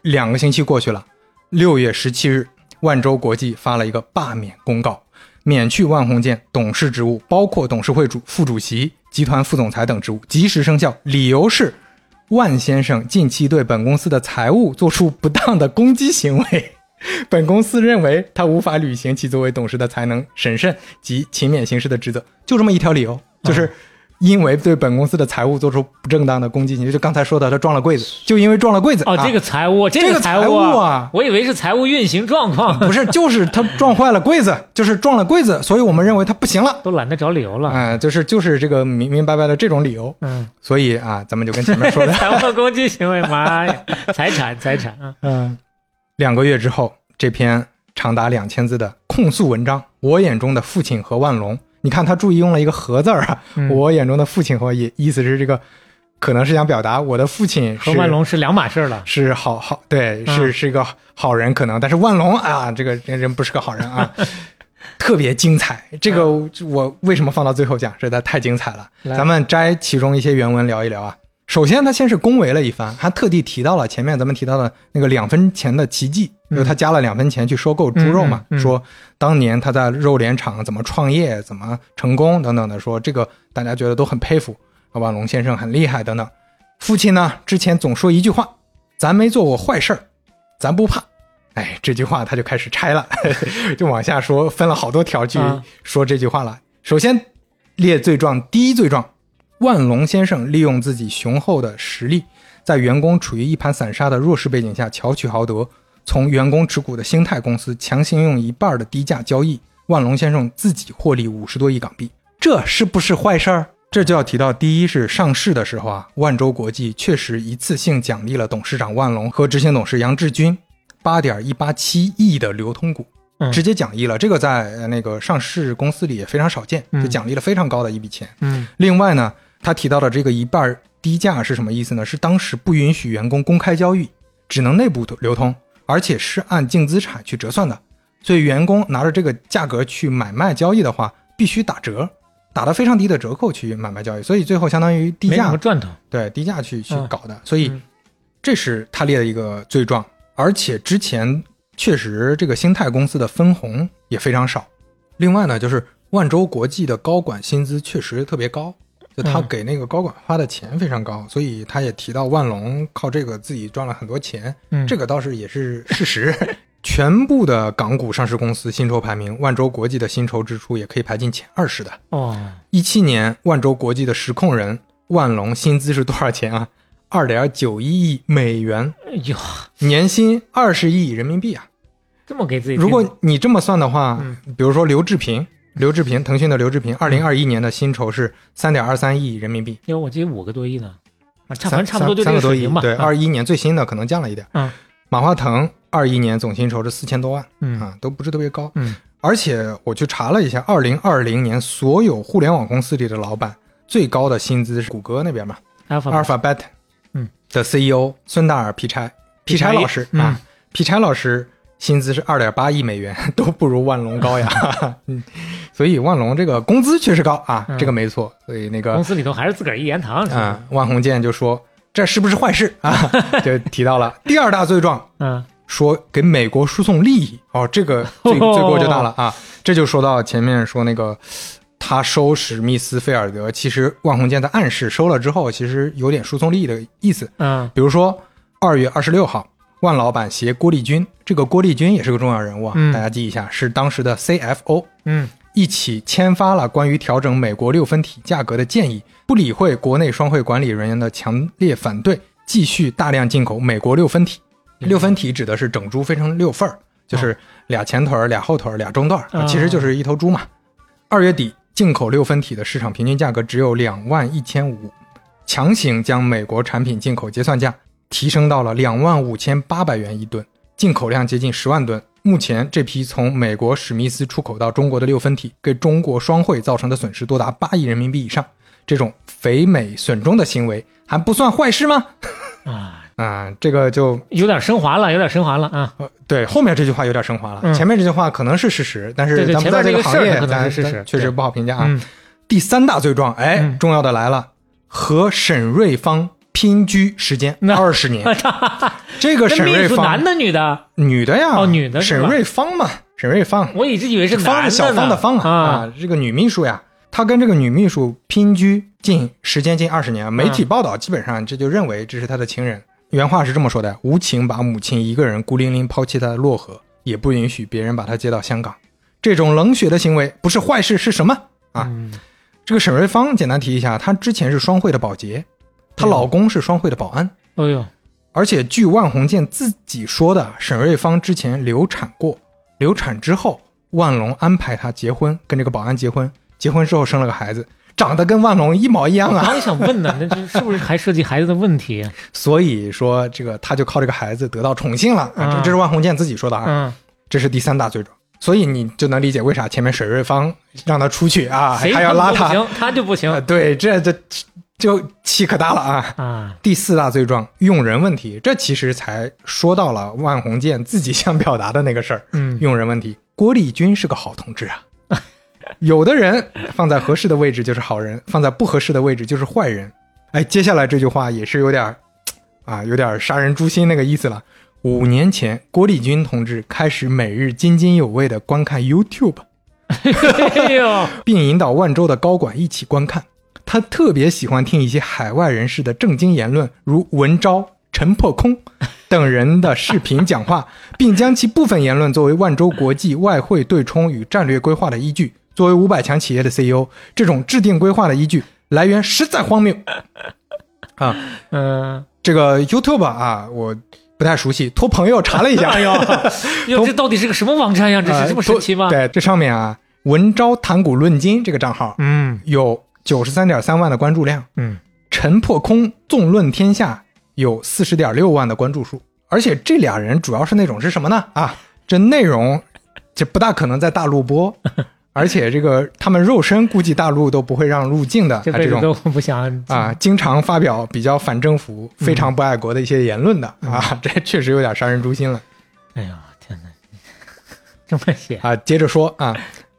[SPEAKER 2] 两个星期过去了，六月十七日，万州国际发了一个罢免公告，免去万鸿建董事职务，包括董事会主、副主席、集团副总裁等职务，及时生效。理由是，万先生近期对本公司的财务做出不当的攻击行为。<laughs> 本公司认为他无法履行其作为董事的才能、审慎及勤勉行事的职责，就这么一条理由，就是因为对本公司的财务做出不正当的攻击行为，就刚才说的，他撞了柜子，就因为撞了柜子
[SPEAKER 3] 哦，
[SPEAKER 2] 啊。
[SPEAKER 3] 这个财务，
[SPEAKER 2] 这个财务啊。
[SPEAKER 3] 我以为是财务运行状况，
[SPEAKER 2] 不是，就是他撞坏了柜子，就是撞了柜子，所以我们认为他不行了。
[SPEAKER 3] 都懒得找理由了。
[SPEAKER 2] 啊、就是就是这个明明白白的这种理由，
[SPEAKER 3] 嗯，
[SPEAKER 2] 所以啊，咱们就跟前面说的，<laughs>
[SPEAKER 3] 财务攻击行为，妈呀，财产财产啊，
[SPEAKER 2] 嗯，两个月之后，这篇长达两千字的控诉文章，我眼中的父亲和万隆，你看他注意用了一个“和”字儿啊，
[SPEAKER 3] 嗯
[SPEAKER 2] 我眼中的父亲和也意思是这个，可能是想表达我的父亲
[SPEAKER 3] 和万隆是两码事儿了。
[SPEAKER 2] 是好好对，
[SPEAKER 3] 嗯
[SPEAKER 2] 是一个好人可能，但是万隆啊，这个人人不是个好人啊，<laughs> 特别精彩。这个我为什么放到最后讲？实在太精彩了。咱们摘其中一些原文聊一聊啊。首先，他先是恭维了一番，还特地提到了前面咱们提到的那个两分钱的奇迹，
[SPEAKER 3] 嗯
[SPEAKER 2] 就是他加了两分钱去收购猪肉嘛，说当年他在肉联厂怎么创业、怎么成功等等的，说这个大家觉得都很佩服，万隆先生很厉害等等。父亲呢，之前总说一句话：“咱没做过坏事儿，咱不怕。”哎，这句话他就开始拆了，<laughs> 就往下说，分了好多条去
[SPEAKER 3] 啊
[SPEAKER 2] 说这句话了。首先列罪状，第一罪状，万隆先生利用自己雄厚的实力，在员工处于一盘散沙的弱势背景下，巧取豪得，从员工持股的兴泰公司强行用一半的低价交易，万隆先生自己获利五十多亿港币，这是不是坏事儿？这就要提到，第一是上市的时候啊，万洲国际确实一次性奖励了董事长万隆和执行董事杨志军八点一八七亿的流通股，
[SPEAKER 3] 嗯
[SPEAKER 2] 直接奖励了。这个在呃那个上市公司里也非常少见，
[SPEAKER 3] 嗯
[SPEAKER 2] 就奖励了非常高的一笔钱。
[SPEAKER 3] 嗯
[SPEAKER 2] 另外呢，他提到的这个一半低价是什么意思呢？是当时不允许员工公开交易，只能内部流通，而且是按净资产去折算的。所以员工拿着这个价格去买卖交易的话，必须打折，打的非常低的折扣去买卖交易。所以最后相当于低价
[SPEAKER 3] 赚头。
[SPEAKER 2] 对低价去去
[SPEAKER 3] 嗯
[SPEAKER 2] 搞的。所以
[SPEAKER 3] 嗯
[SPEAKER 2] 这是他列的一个罪状。而且之前确实这个星泰公司的分红也非常少。另外呢，就是万州国际的高管薪资确实特别高，就他
[SPEAKER 3] 嗯
[SPEAKER 2] 给那个高管发的钱非常高，所以他也提到万隆靠这个自己赚了很多钱，
[SPEAKER 3] 嗯，
[SPEAKER 2] 这个倒是也是事实。<laughs> 全部的港股上市公司薪酬排名，万洲国际的薪酬支出也可以排进前二十的。
[SPEAKER 3] 哦，
[SPEAKER 2] 一七年，万洲国际的实控人万隆薪资是多少钱啊？二点九一亿美元，
[SPEAKER 3] 哎呦，
[SPEAKER 2] 年薪二十亿人民币啊！
[SPEAKER 3] 这么给自己
[SPEAKER 2] 如，果你这么算的话，
[SPEAKER 3] 嗯
[SPEAKER 2] 比如说刘志平，刘志平，腾讯的刘志平，二零二一年的薪酬是三点二三亿人民币，
[SPEAKER 3] 因为我记得五个多亿呢，啊，差
[SPEAKER 2] 三
[SPEAKER 3] 反正差不多就
[SPEAKER 2] 三三个多亿
[SPEAKER 3] 这个水平吧。。
[SPEAKER 2] 对，
[SPEAKER 3] 啊
[SPEAKER 2] 二一年最新的可能降了一点。
[SPEAKER 3] 嗯，
[SPEAKER 2] 马化腾二一年总薪酬是四千多万
[SPEAKER 3] 嗯
[SPEAKER 2] 啊，都不是特别高。
[SPEAKER 3] 嗯
[SPEAKER 2] 而且我去查了一下，二零二零年所有互联网公司里的老板最高的薪资是谷歌那边嘛，Alpha，Alphabet，
[SPEAKER 3] 嗯
[SPEAKER 2] 的 CEO 孙大尔皮柴皮柴老师
[SPEAKER 3] 嗯
[SPEAKER 2] 啊，皮柴老师薪资是二点八亿美元，<laughs> 都不如万隆高呀。嗯，所以万隆这个工资确实高啊，
[SPEAKER 3] 嗯
[SPEAKER 2] 这个没错。所以那个
[SPEAKER 3] 公司里头还是自个儿一言堂。
[SPEAKER 2] 啊、万鸿建就说这是不是坏事啊？<laughs> 就提到了第二大罪状，
[SPEAKER 3] 嗯
[SPEAKER 2] 说给美国输送利益哦，这个 <laughs> 罪罪过就大了啊！这就说到前面说那个他收史密斯菲尔德，其实万鸿建在暗示收了之后，其实有点输送利益的意思。
[SPEAKER 3] 嗯
[SPEAKER 2] 比如说二月二十六号，万老板携郭立军，这个郭立军也是个重要人物啊，
[SPEAKER 3] 嗯。
[SPEAKER 2] 大家记一下，是当时的 CFO，
[SPEAKER 3] 嗯。
[SPEAKER 2] 一起签发了关于调整美国六分体价格的建议，不理会国内双汇管理人员的强烈反对，继续大量进口美国六分体。六分体指的是整猪分成六份儿，就是俩前腿儿、俩后腿儿、俩中段其实就是一头猪嘛。二月底，进口六分体的市场平均价格只有两万一千五，强行将美国产品进口结算价提升到了两万五千八百元一吨，进口量接近十万吨。目前这批从美国史密斯出口到中国的六分体，给中国双汇造成的损失多达八亿人民币以上。这种肥美损中的行为还不算坏事吗？
[SPEAKER 3] 啊，<laughs>
[SPEAKER 2] 啊，这个就
[SPEAKER 3] 有点升华了，有点升华了啊。
[SPEAKER 2] 呃，对，后面这句话有点升华了，
[SPEAKER 3] 嗯
[SPEAKER 2] 前面这句话可能是事实，但是咱们在这个行业，咱
[SPEAKER 3] 是事实
[SPEAKER 2] 确实不好评价啊。
[SPEAKER 3] 嗯
[SPEAKER 2] 第三大罪状，哎，
[SPEAKER 3] 嗯
[SPEAKER 2] 重要的来了，和沈瑞芳拼居时间
[SPEAKER 3] 那
[SPEAKER 2] 二十年。<laughs> 这个沈瑞芳
[SPEAKER 3] 男的女的？
[SPEAKER 2] 女的呀，
[SPEAKER 3] 哦女的
[SPEAKER 2] 沈瑞芳嘛，沈瑞芳，
[SPEAKER 3] 我一直以为是男的
[SPEAKER 2] 小芳的芳啊
[SPEAKER 3] 啊。
[SPEAKER 2] 这个女秘书呀，她跟这个女秘书拼居近时间近二十年，媒体报道基本上这就认为这是她的情人。原话是这么说的：无情把母亲一个人孤零零抛弃在漯河，也不允许别人把她接到香港。这种冷血的行为不是坏事是什么啊？
[SPEAKER 3] 嗯
[SPEAKER 2] 这个沈瑞芳简单提一下，她之前是双汇的保洁，她
[SPEAKER 3] 嗯
[SPEAKER 2] 老公是双汇的保安。
[SPEAKER 3] 哎呦，
[SPEAKER 2] 而且据万鸿建自己说的，沈瑞芳之前流产过，流产之后，万隆安排她结婚，跟这个保安结婚，结婚之后生了个孩子，长得跟万隆一毛一样啊。
[SPEAKER 3] 我刚想问呢，那 <laughs> 这是不是还涉及孩子的问题？
[SPEAKER 2] 所以说这个他就靠这个孩子得到宠幸了。啊，这是万鸿建自己说的啊，
[SPEAKER 3] 嗯，
[SPEAKER 2] 这是第三大罪状。所以你就能理解为啥前面沈瑞芳让他出去啊，还要拉他，
[SPEAKER 3] 行，他就不行。
[SPEAKER 2] 呃对，这这就气可大了啊。
[SPEAKER 3] 啊。
[SPEAKER 2] 第四大罪状用人问题，这其实才说到了万鸿建自己想表达的那个事儿。
[SPEAKER 3] 嗯，
[SPEAKER 2] 用人问题，郭立军是个好同志啊。<laughs> 有的人放在合适的位置就是好人，放在不合适的位置就是坏人。哎，接下来这句话也是有点儿啊，有点儿杀人诛心那个意思了。五年前，郭立军同志开始每日津津有味地观看 YouTube，<laughs> 并引导万州的高管一起观看。他特别喜欢听一些海外人士的正经言论，如文昭、陈破空 <laughs> 等人的视频讲话，并将其部分言论作为万州国际外汇对冲与战略规划的依据。作为五百强企业的 CEO，这种制定规划的依据来源实在荒谬。<laughs> 啊，
[SPEAKER 3] 嗯，
[SPEAKER 2] 这个 YouTube 啊，我不太熟悉，托朋友查了一下。<laughs>
[SPEAKER 3] 哎呦，哟，这到底是个什么网站呀？这是这么神奇吗？
[SPEAKER 2] 呃对，这上面啊，文昭谈股论金这个账号
[SPEAKER 3] 嗯
[SPEAKER 2] 有九十三点三万的关注量，
[SPEAKER 3] 嗯，
[SPEAKER 2] 陈破空纵论天下有四十点六万的关注数，而且这俩人主要是那种是什么呢？啊，这内容这不大可能在大陆播，<laughs> 而且这个他们肉身估计大陆都不会让入境的。这种。
[SPEAKER 3] 都不想
[SPEAKER 2] 啊，经常发表比较反政府、非常不爱国的一些言论的、啊，这确实有点杀人诛心了。
[SPEAKER 3] 哎呀，天哪，这么写，
[SPEAKER 2] 啊。接着说啊，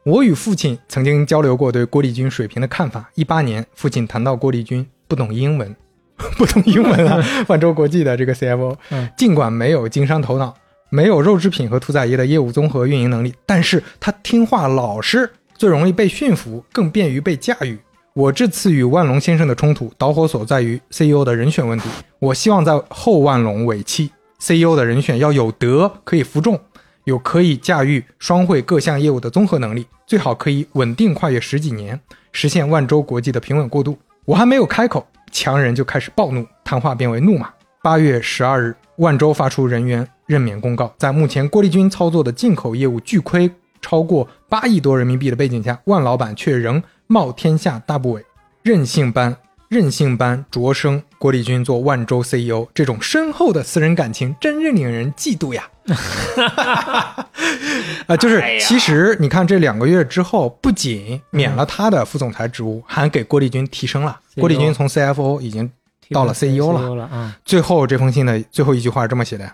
[SPEAKER 2] 我与父亲曾经交流过对郭丽君水平的看法。一八年，父亲谈到郭丽君不懂英文，<laughs> 不懂英文啊，<laughs> 万州国际的这个 CFO，
[SPEAKER 3] 嗯
[SPEAKER 2] 尽管没有经商头脑，没有肉制品和屠宰业的业务综合运营能力，但是他听话老实，最容易被驯服，更便于被驾驭。我这次与万隆先生的冲突导火索在于 CEO 的人选问题。我希望在后万隆尾期，CEO 的人选要有德，可以服众，有可以驾驭双汇各项业务的综合能力，最好可以稳定跨越十几年，实现万洲国际的平稳过渡。我还没有开口，强人就开始暴怒，谈话变为怒骂。八月十二日，万州发出人员任免公告，在目前郭立军操作的进口业务巨亏超过八亿多人民币的背景下，万老板却仍冒天下大不韪，任性般任性般擢升郭立军做万州 CEO，这种深厚的私人感情真是令人嫉妒呀！<laughs> 啊，就是其实你看，这两个月之后，不仅免了他的副总裁职务，还给郭立军提升了。郭立军从 CFO 已经到了 CEO 了最后这封信的最后一句话是这么写的：“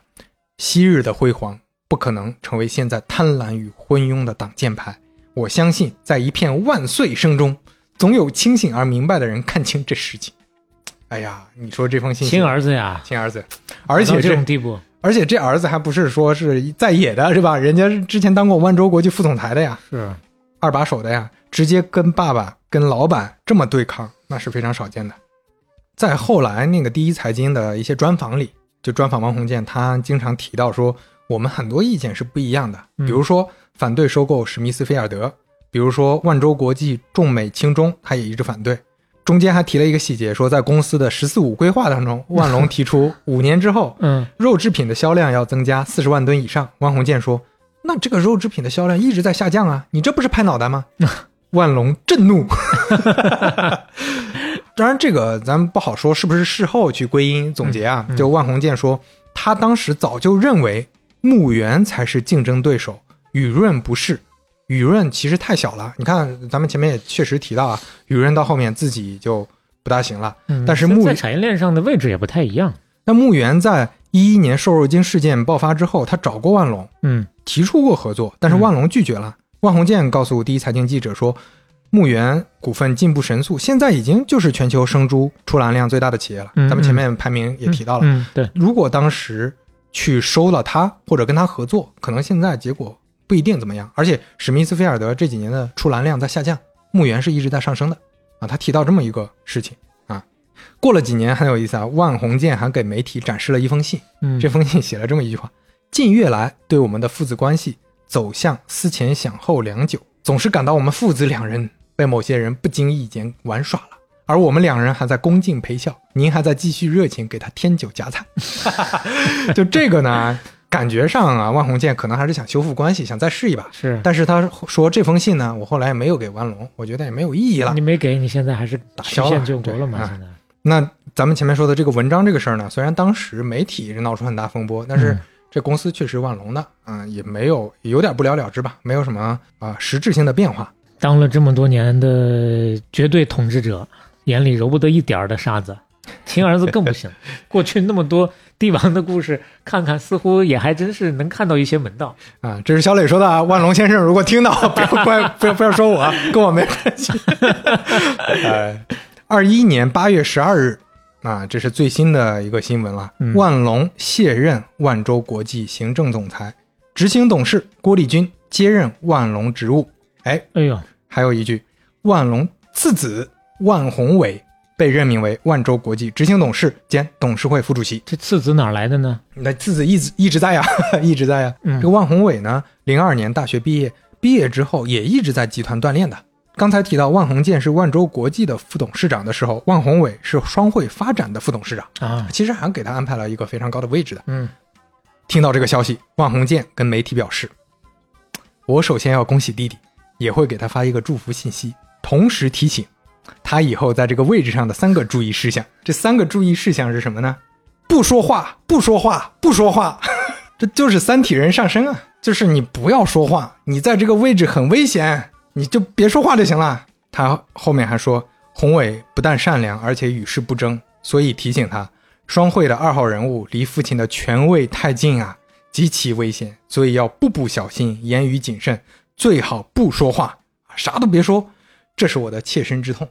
[SPEAKER 2] 昔日的辉煌不可能成为现在贪婪与昏庸的挡箭牌。我相信，在一片万岁声中，总有清醒而明白的人看清这事情。”哎呀，你说这封信，
[SPEAKER 3] 亲儿子呀，
[SPEAKER 2] 亲儿子，而且
[SPEAKER 3] 这
[SPEAKER 2] 这
[SPEAKER 3] 种地步，
[SPEAKER 2] 而且这儿子还不是说是在野的，是吧？人家是之前当过万州国际副总裁的呀，
[SPEAKER 3] 是。
[SPEAKER 2] 二把手的呀，直接跟爸爸、跟老板这么对抗，那是非常少见的。在后来那个第一财经的一些专访里，就专访王洪建，他经常提到说，我们很多意见是不一样的，
[SPEAKER 3] 嗯。
[SPEAKER 2] 比如说反对收购史密斯菲尔德，比如说万州国际重美轻中，他也一直反对。中间还提了一个细节，说在公司的“十四五”规划当中，万隆提出五年之后，<laughs>
[SPEAKER 3] 嗯，
[SPEAKER 2] 肉制品的销量要增加四十万吨以上。汪鸿建说：“那这个肉制品的销量一直在下降啊，你这不是拍脑袋吗？” <laughs> 万隆震怒。<laughs> 当然，这个咱们不好说是不是事后去归因总结啊。就万鸿建说，他当时早就认为牧原才是竞争对手，雨润不是。雨润其实太小了，你看咱们前面也确实提到啊，雨润到后面自己就不大行了。
[SPEAKER 3] 嗯
[SPEAKER 2] 但是牧
[SPEAKER 3] 在产业链上的位置也不太一样，
[SPEAKER 2] 那牧原在一一年瘦肉精事件爆发之后，他找过万隆，
[SPEAKER 3] 嗯
[SPEAKER 2] 提出过合作，但是万隆拒绝了。万红建告诉第一财经记者说，牧原股份进步神速，现在已经就是全球生猪出栏量最大的企业了。
[SPEAKER 3] 嗯
[SPEAKER 2] 咱们前面排名也提到了，
[SPEAKER 3] 嗯，对，
[SPEAKER 2] 如果当时去收了他或者跟他合作，可能现在结果不一定怎么样。而且史密斯菲尔德这几年的出栏量在下降，墓园是一直在上升的啊。他提到这么一个事情啊。过了几年很有意思啊，万鸿渐还给媒体展示了一封信，
[SPEAKER 3] 嗯，
[SPEAKER 2] 这封信写了这么一句话：近月来对我们的父子关系走向思前想后良久，总是感到我们父子两人被某些人不经意间玩耍了，而我们两人还在恭敬陪笑，您还在继续热情给他添酒加菜。就这个呢，感觉上啊，万鸿渐可能还是想修复关系，想再试一把。
[SPEAKER 3] 是，
[SPEAKER 2] 但是他说这封信呢，我后来也没有给万龙，我觉得也没有意义了
[SPEAKER 3] 你。没给你现在还是
[SPEAKER 2] 打消了
[SPEAKER 3] 救国了嘛？
[SPEAKER 2] 对啊
[SPEAKER 3] 现在，
[SPEAKER 2] 那咱们前面说的这个文章这个事儿呢，虽然当时媒体是闹出很大风波，但是
[SPEAKER 3] 嗯
[SPEAKER 2] 这公司确实万龙的，啊、也没有有点不了了之吧，没有什么啊、实质性的变化。
[SPEAKER 3] 当了这么多年的绝对统治者，眼里揉不得一点儿的沙子，<laughs> 亲儿子更不行。过去那么多帝王的故事，看看似乎也还真是能看到一些门道。
[SPEAKER 2] 啊，这是小磊说的啊。万隆先生，如果听到，不要怪，不要不要说我，跟我没关系。呃，<laughs> 二一年八月十二日，啊，这是最新的一个新闻了。
[SPEAKER 3] 嗯
[SPEAKER 2] 万隆卸任万州国际行政总裁，执行董事郭立军接任万隆职务。哎，
[SPEAKER 3] 哎呦，
[SPEAKER 2] 还有一句，万隆次子万宏伟被任命为万州国际执行董事兼董事会副主席。
[SPEAKER 3] 这次子哪来的呢？
[SPEAKER 2] 那次子一直 <laughs> 一直在呀，一直在呀。
[SPEAKER 3] 嗯
[SPEAKER 2] 这个万宏伟呢，零二年大学毕业，毕业之后也一直在集团锻炼的。刚才提到万宏建是万州国际的副董事长的时候，万宏伟是双汇发展的副董事长，
[SPEAKER 3] 啊，
[SPEAKER 2] 其实还给他安排了一个非常高的位置的。
[SPEAKER 3] 嗯，
[SPEAKER 2] 听到这个消息，万宏建跟媒体表示：“我首先要恭喜弟弟，也会给他发一个祝福信息，同时提醒他以后在这个位置上的三个注意事项。这三个注意事项是什么呢？不说话，不说话，不说话。<laughs> 这就是三体人上身啊！就是你不要说话，你在这个位置很危险，你就别说话就行了。他后面还说，宏伟不但善良，而且与世不争，所以提醒他，双汇的二号人物离父亲的权位太近啊，极其危险，所以要步步小心，言语谨慎，最好不说话，啥都别说。这是我的切身之痛。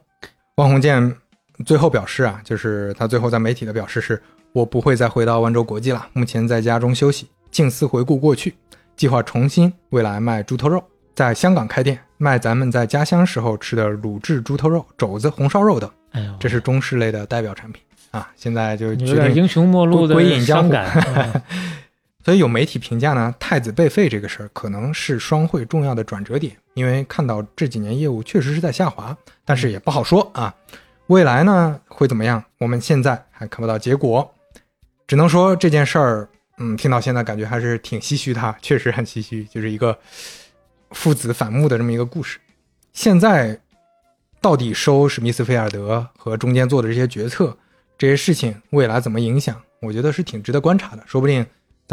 [SPEAKER 2] 汪宏建最后表示啊，就是他最后在媒体的表示是。我不会再回到万州国际了，目前在家中休息，静思回顾过去，计划重新未来卖猪头肉，在香港开店卖咱们在家乡时候吃的卤制猪头肉、肘子、红烧肉等。
[SPEAKER 3] 哎呦，
[SPEAKER 2] 这是中式类的代表产品啊！现在就
[SPEAKER 3] 有点英雄末路的伤感。<laughs>
[SPEAKER 2] 所以有媒体评价呢，太子被废这个事儿可能是双汇重要的转折点，因为看到这几年业务确实是在下滑，但是也不好说啊，未来呢会怎么样？我们现在还看不到结果。只能说这件事儿，嗯，听到现在感觉还是挺唏嘘的，确实很唏嘘，就是一个父子反目的这么一个故事。现在到底收史密斯菲尔德和中间做的这些决策，这些事情未来怎么影响？我觉得是挺值得观察的。说不定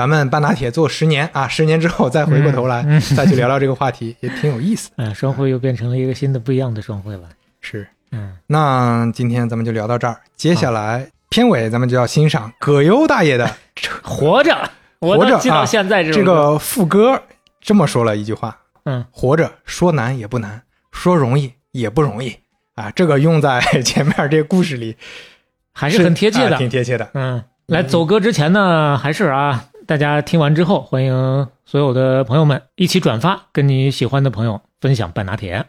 [SPEAKER 2] 咱们半打铁做十年啊，十年之后再回过头来再去聊聊这个话题，也挺有意思。
[SPEAKER 3] 嗯，双汇又变成了一个新的不一样的双汇了。
[SPEAKER 2] 是，
[SPEAKER 3] 嗯，
[SPEAKER 2] 那今天咱们就聊到这儿，接下来。片尾咱们就要欣赏葛优大爷的 <laughs>《
[SPEAKER 3] 活着》，
[SPEAKER 2] 活着
[SPEAKER 3] 到现在
[SPEAKER 2] 这个副歌这么说了一句话，
[SPEAKER 3] 嗯，
[SPEAKER 2] 活着说难也不难，说容易也不容易啊，这个用在前面这故事里
[SPEAKER 3] 还是很贴切的，
[SPEAKER 2] 挺贴切的。
[SPEAKER 3] 嗯，来走歌之前呢，还是啊，大家听完之后，欢迎所有的朋友们一起转发，跟你喜欢的朋友分享半拿铁。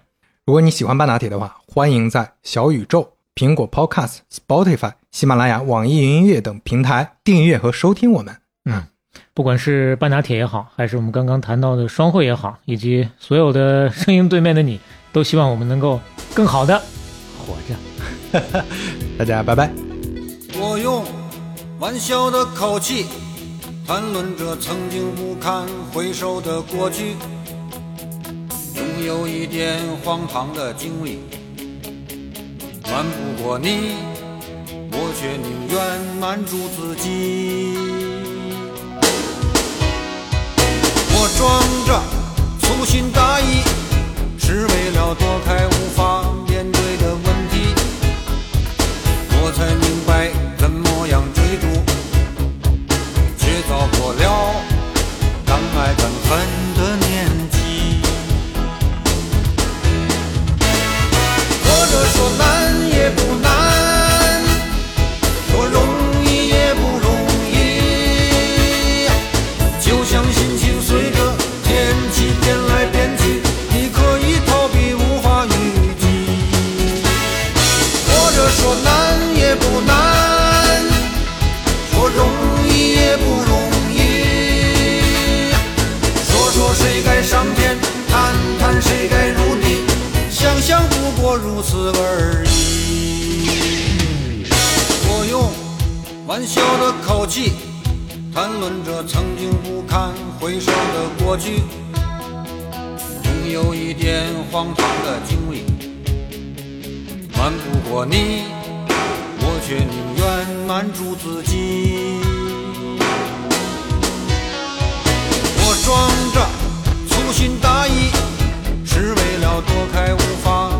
[SPEAKER 2] 如果你喜欢半拿铁的话，欢迎在小宇宙。苹果 Podcast、Spotify、喜马拉雅、网易云音乐等平台订阅和收听我们。
[SPEAKER 3] 嗯，不管是半拿铁也好，还是我们刚刚谈到的双汇也好，以及所有的声音对面的你，都希望我们能够更好的活着。<laughs>
[SPEAKER 2] 大家拜拜。
[SPEAKER 7] 我用玩笑的口气谈论着曾经不堪回首的过去，总有一点荒唐的经历。瞒不过你，我却宁愿瞒住自己。我装着粗心大意，是为了躲开无法玩笑的口气，谈论着曾经不堪回首的过去，总有一点荒唐的经历。瞒不过你，我却宁愿瞒住自己。我装着粗心大意，是为了躲开无法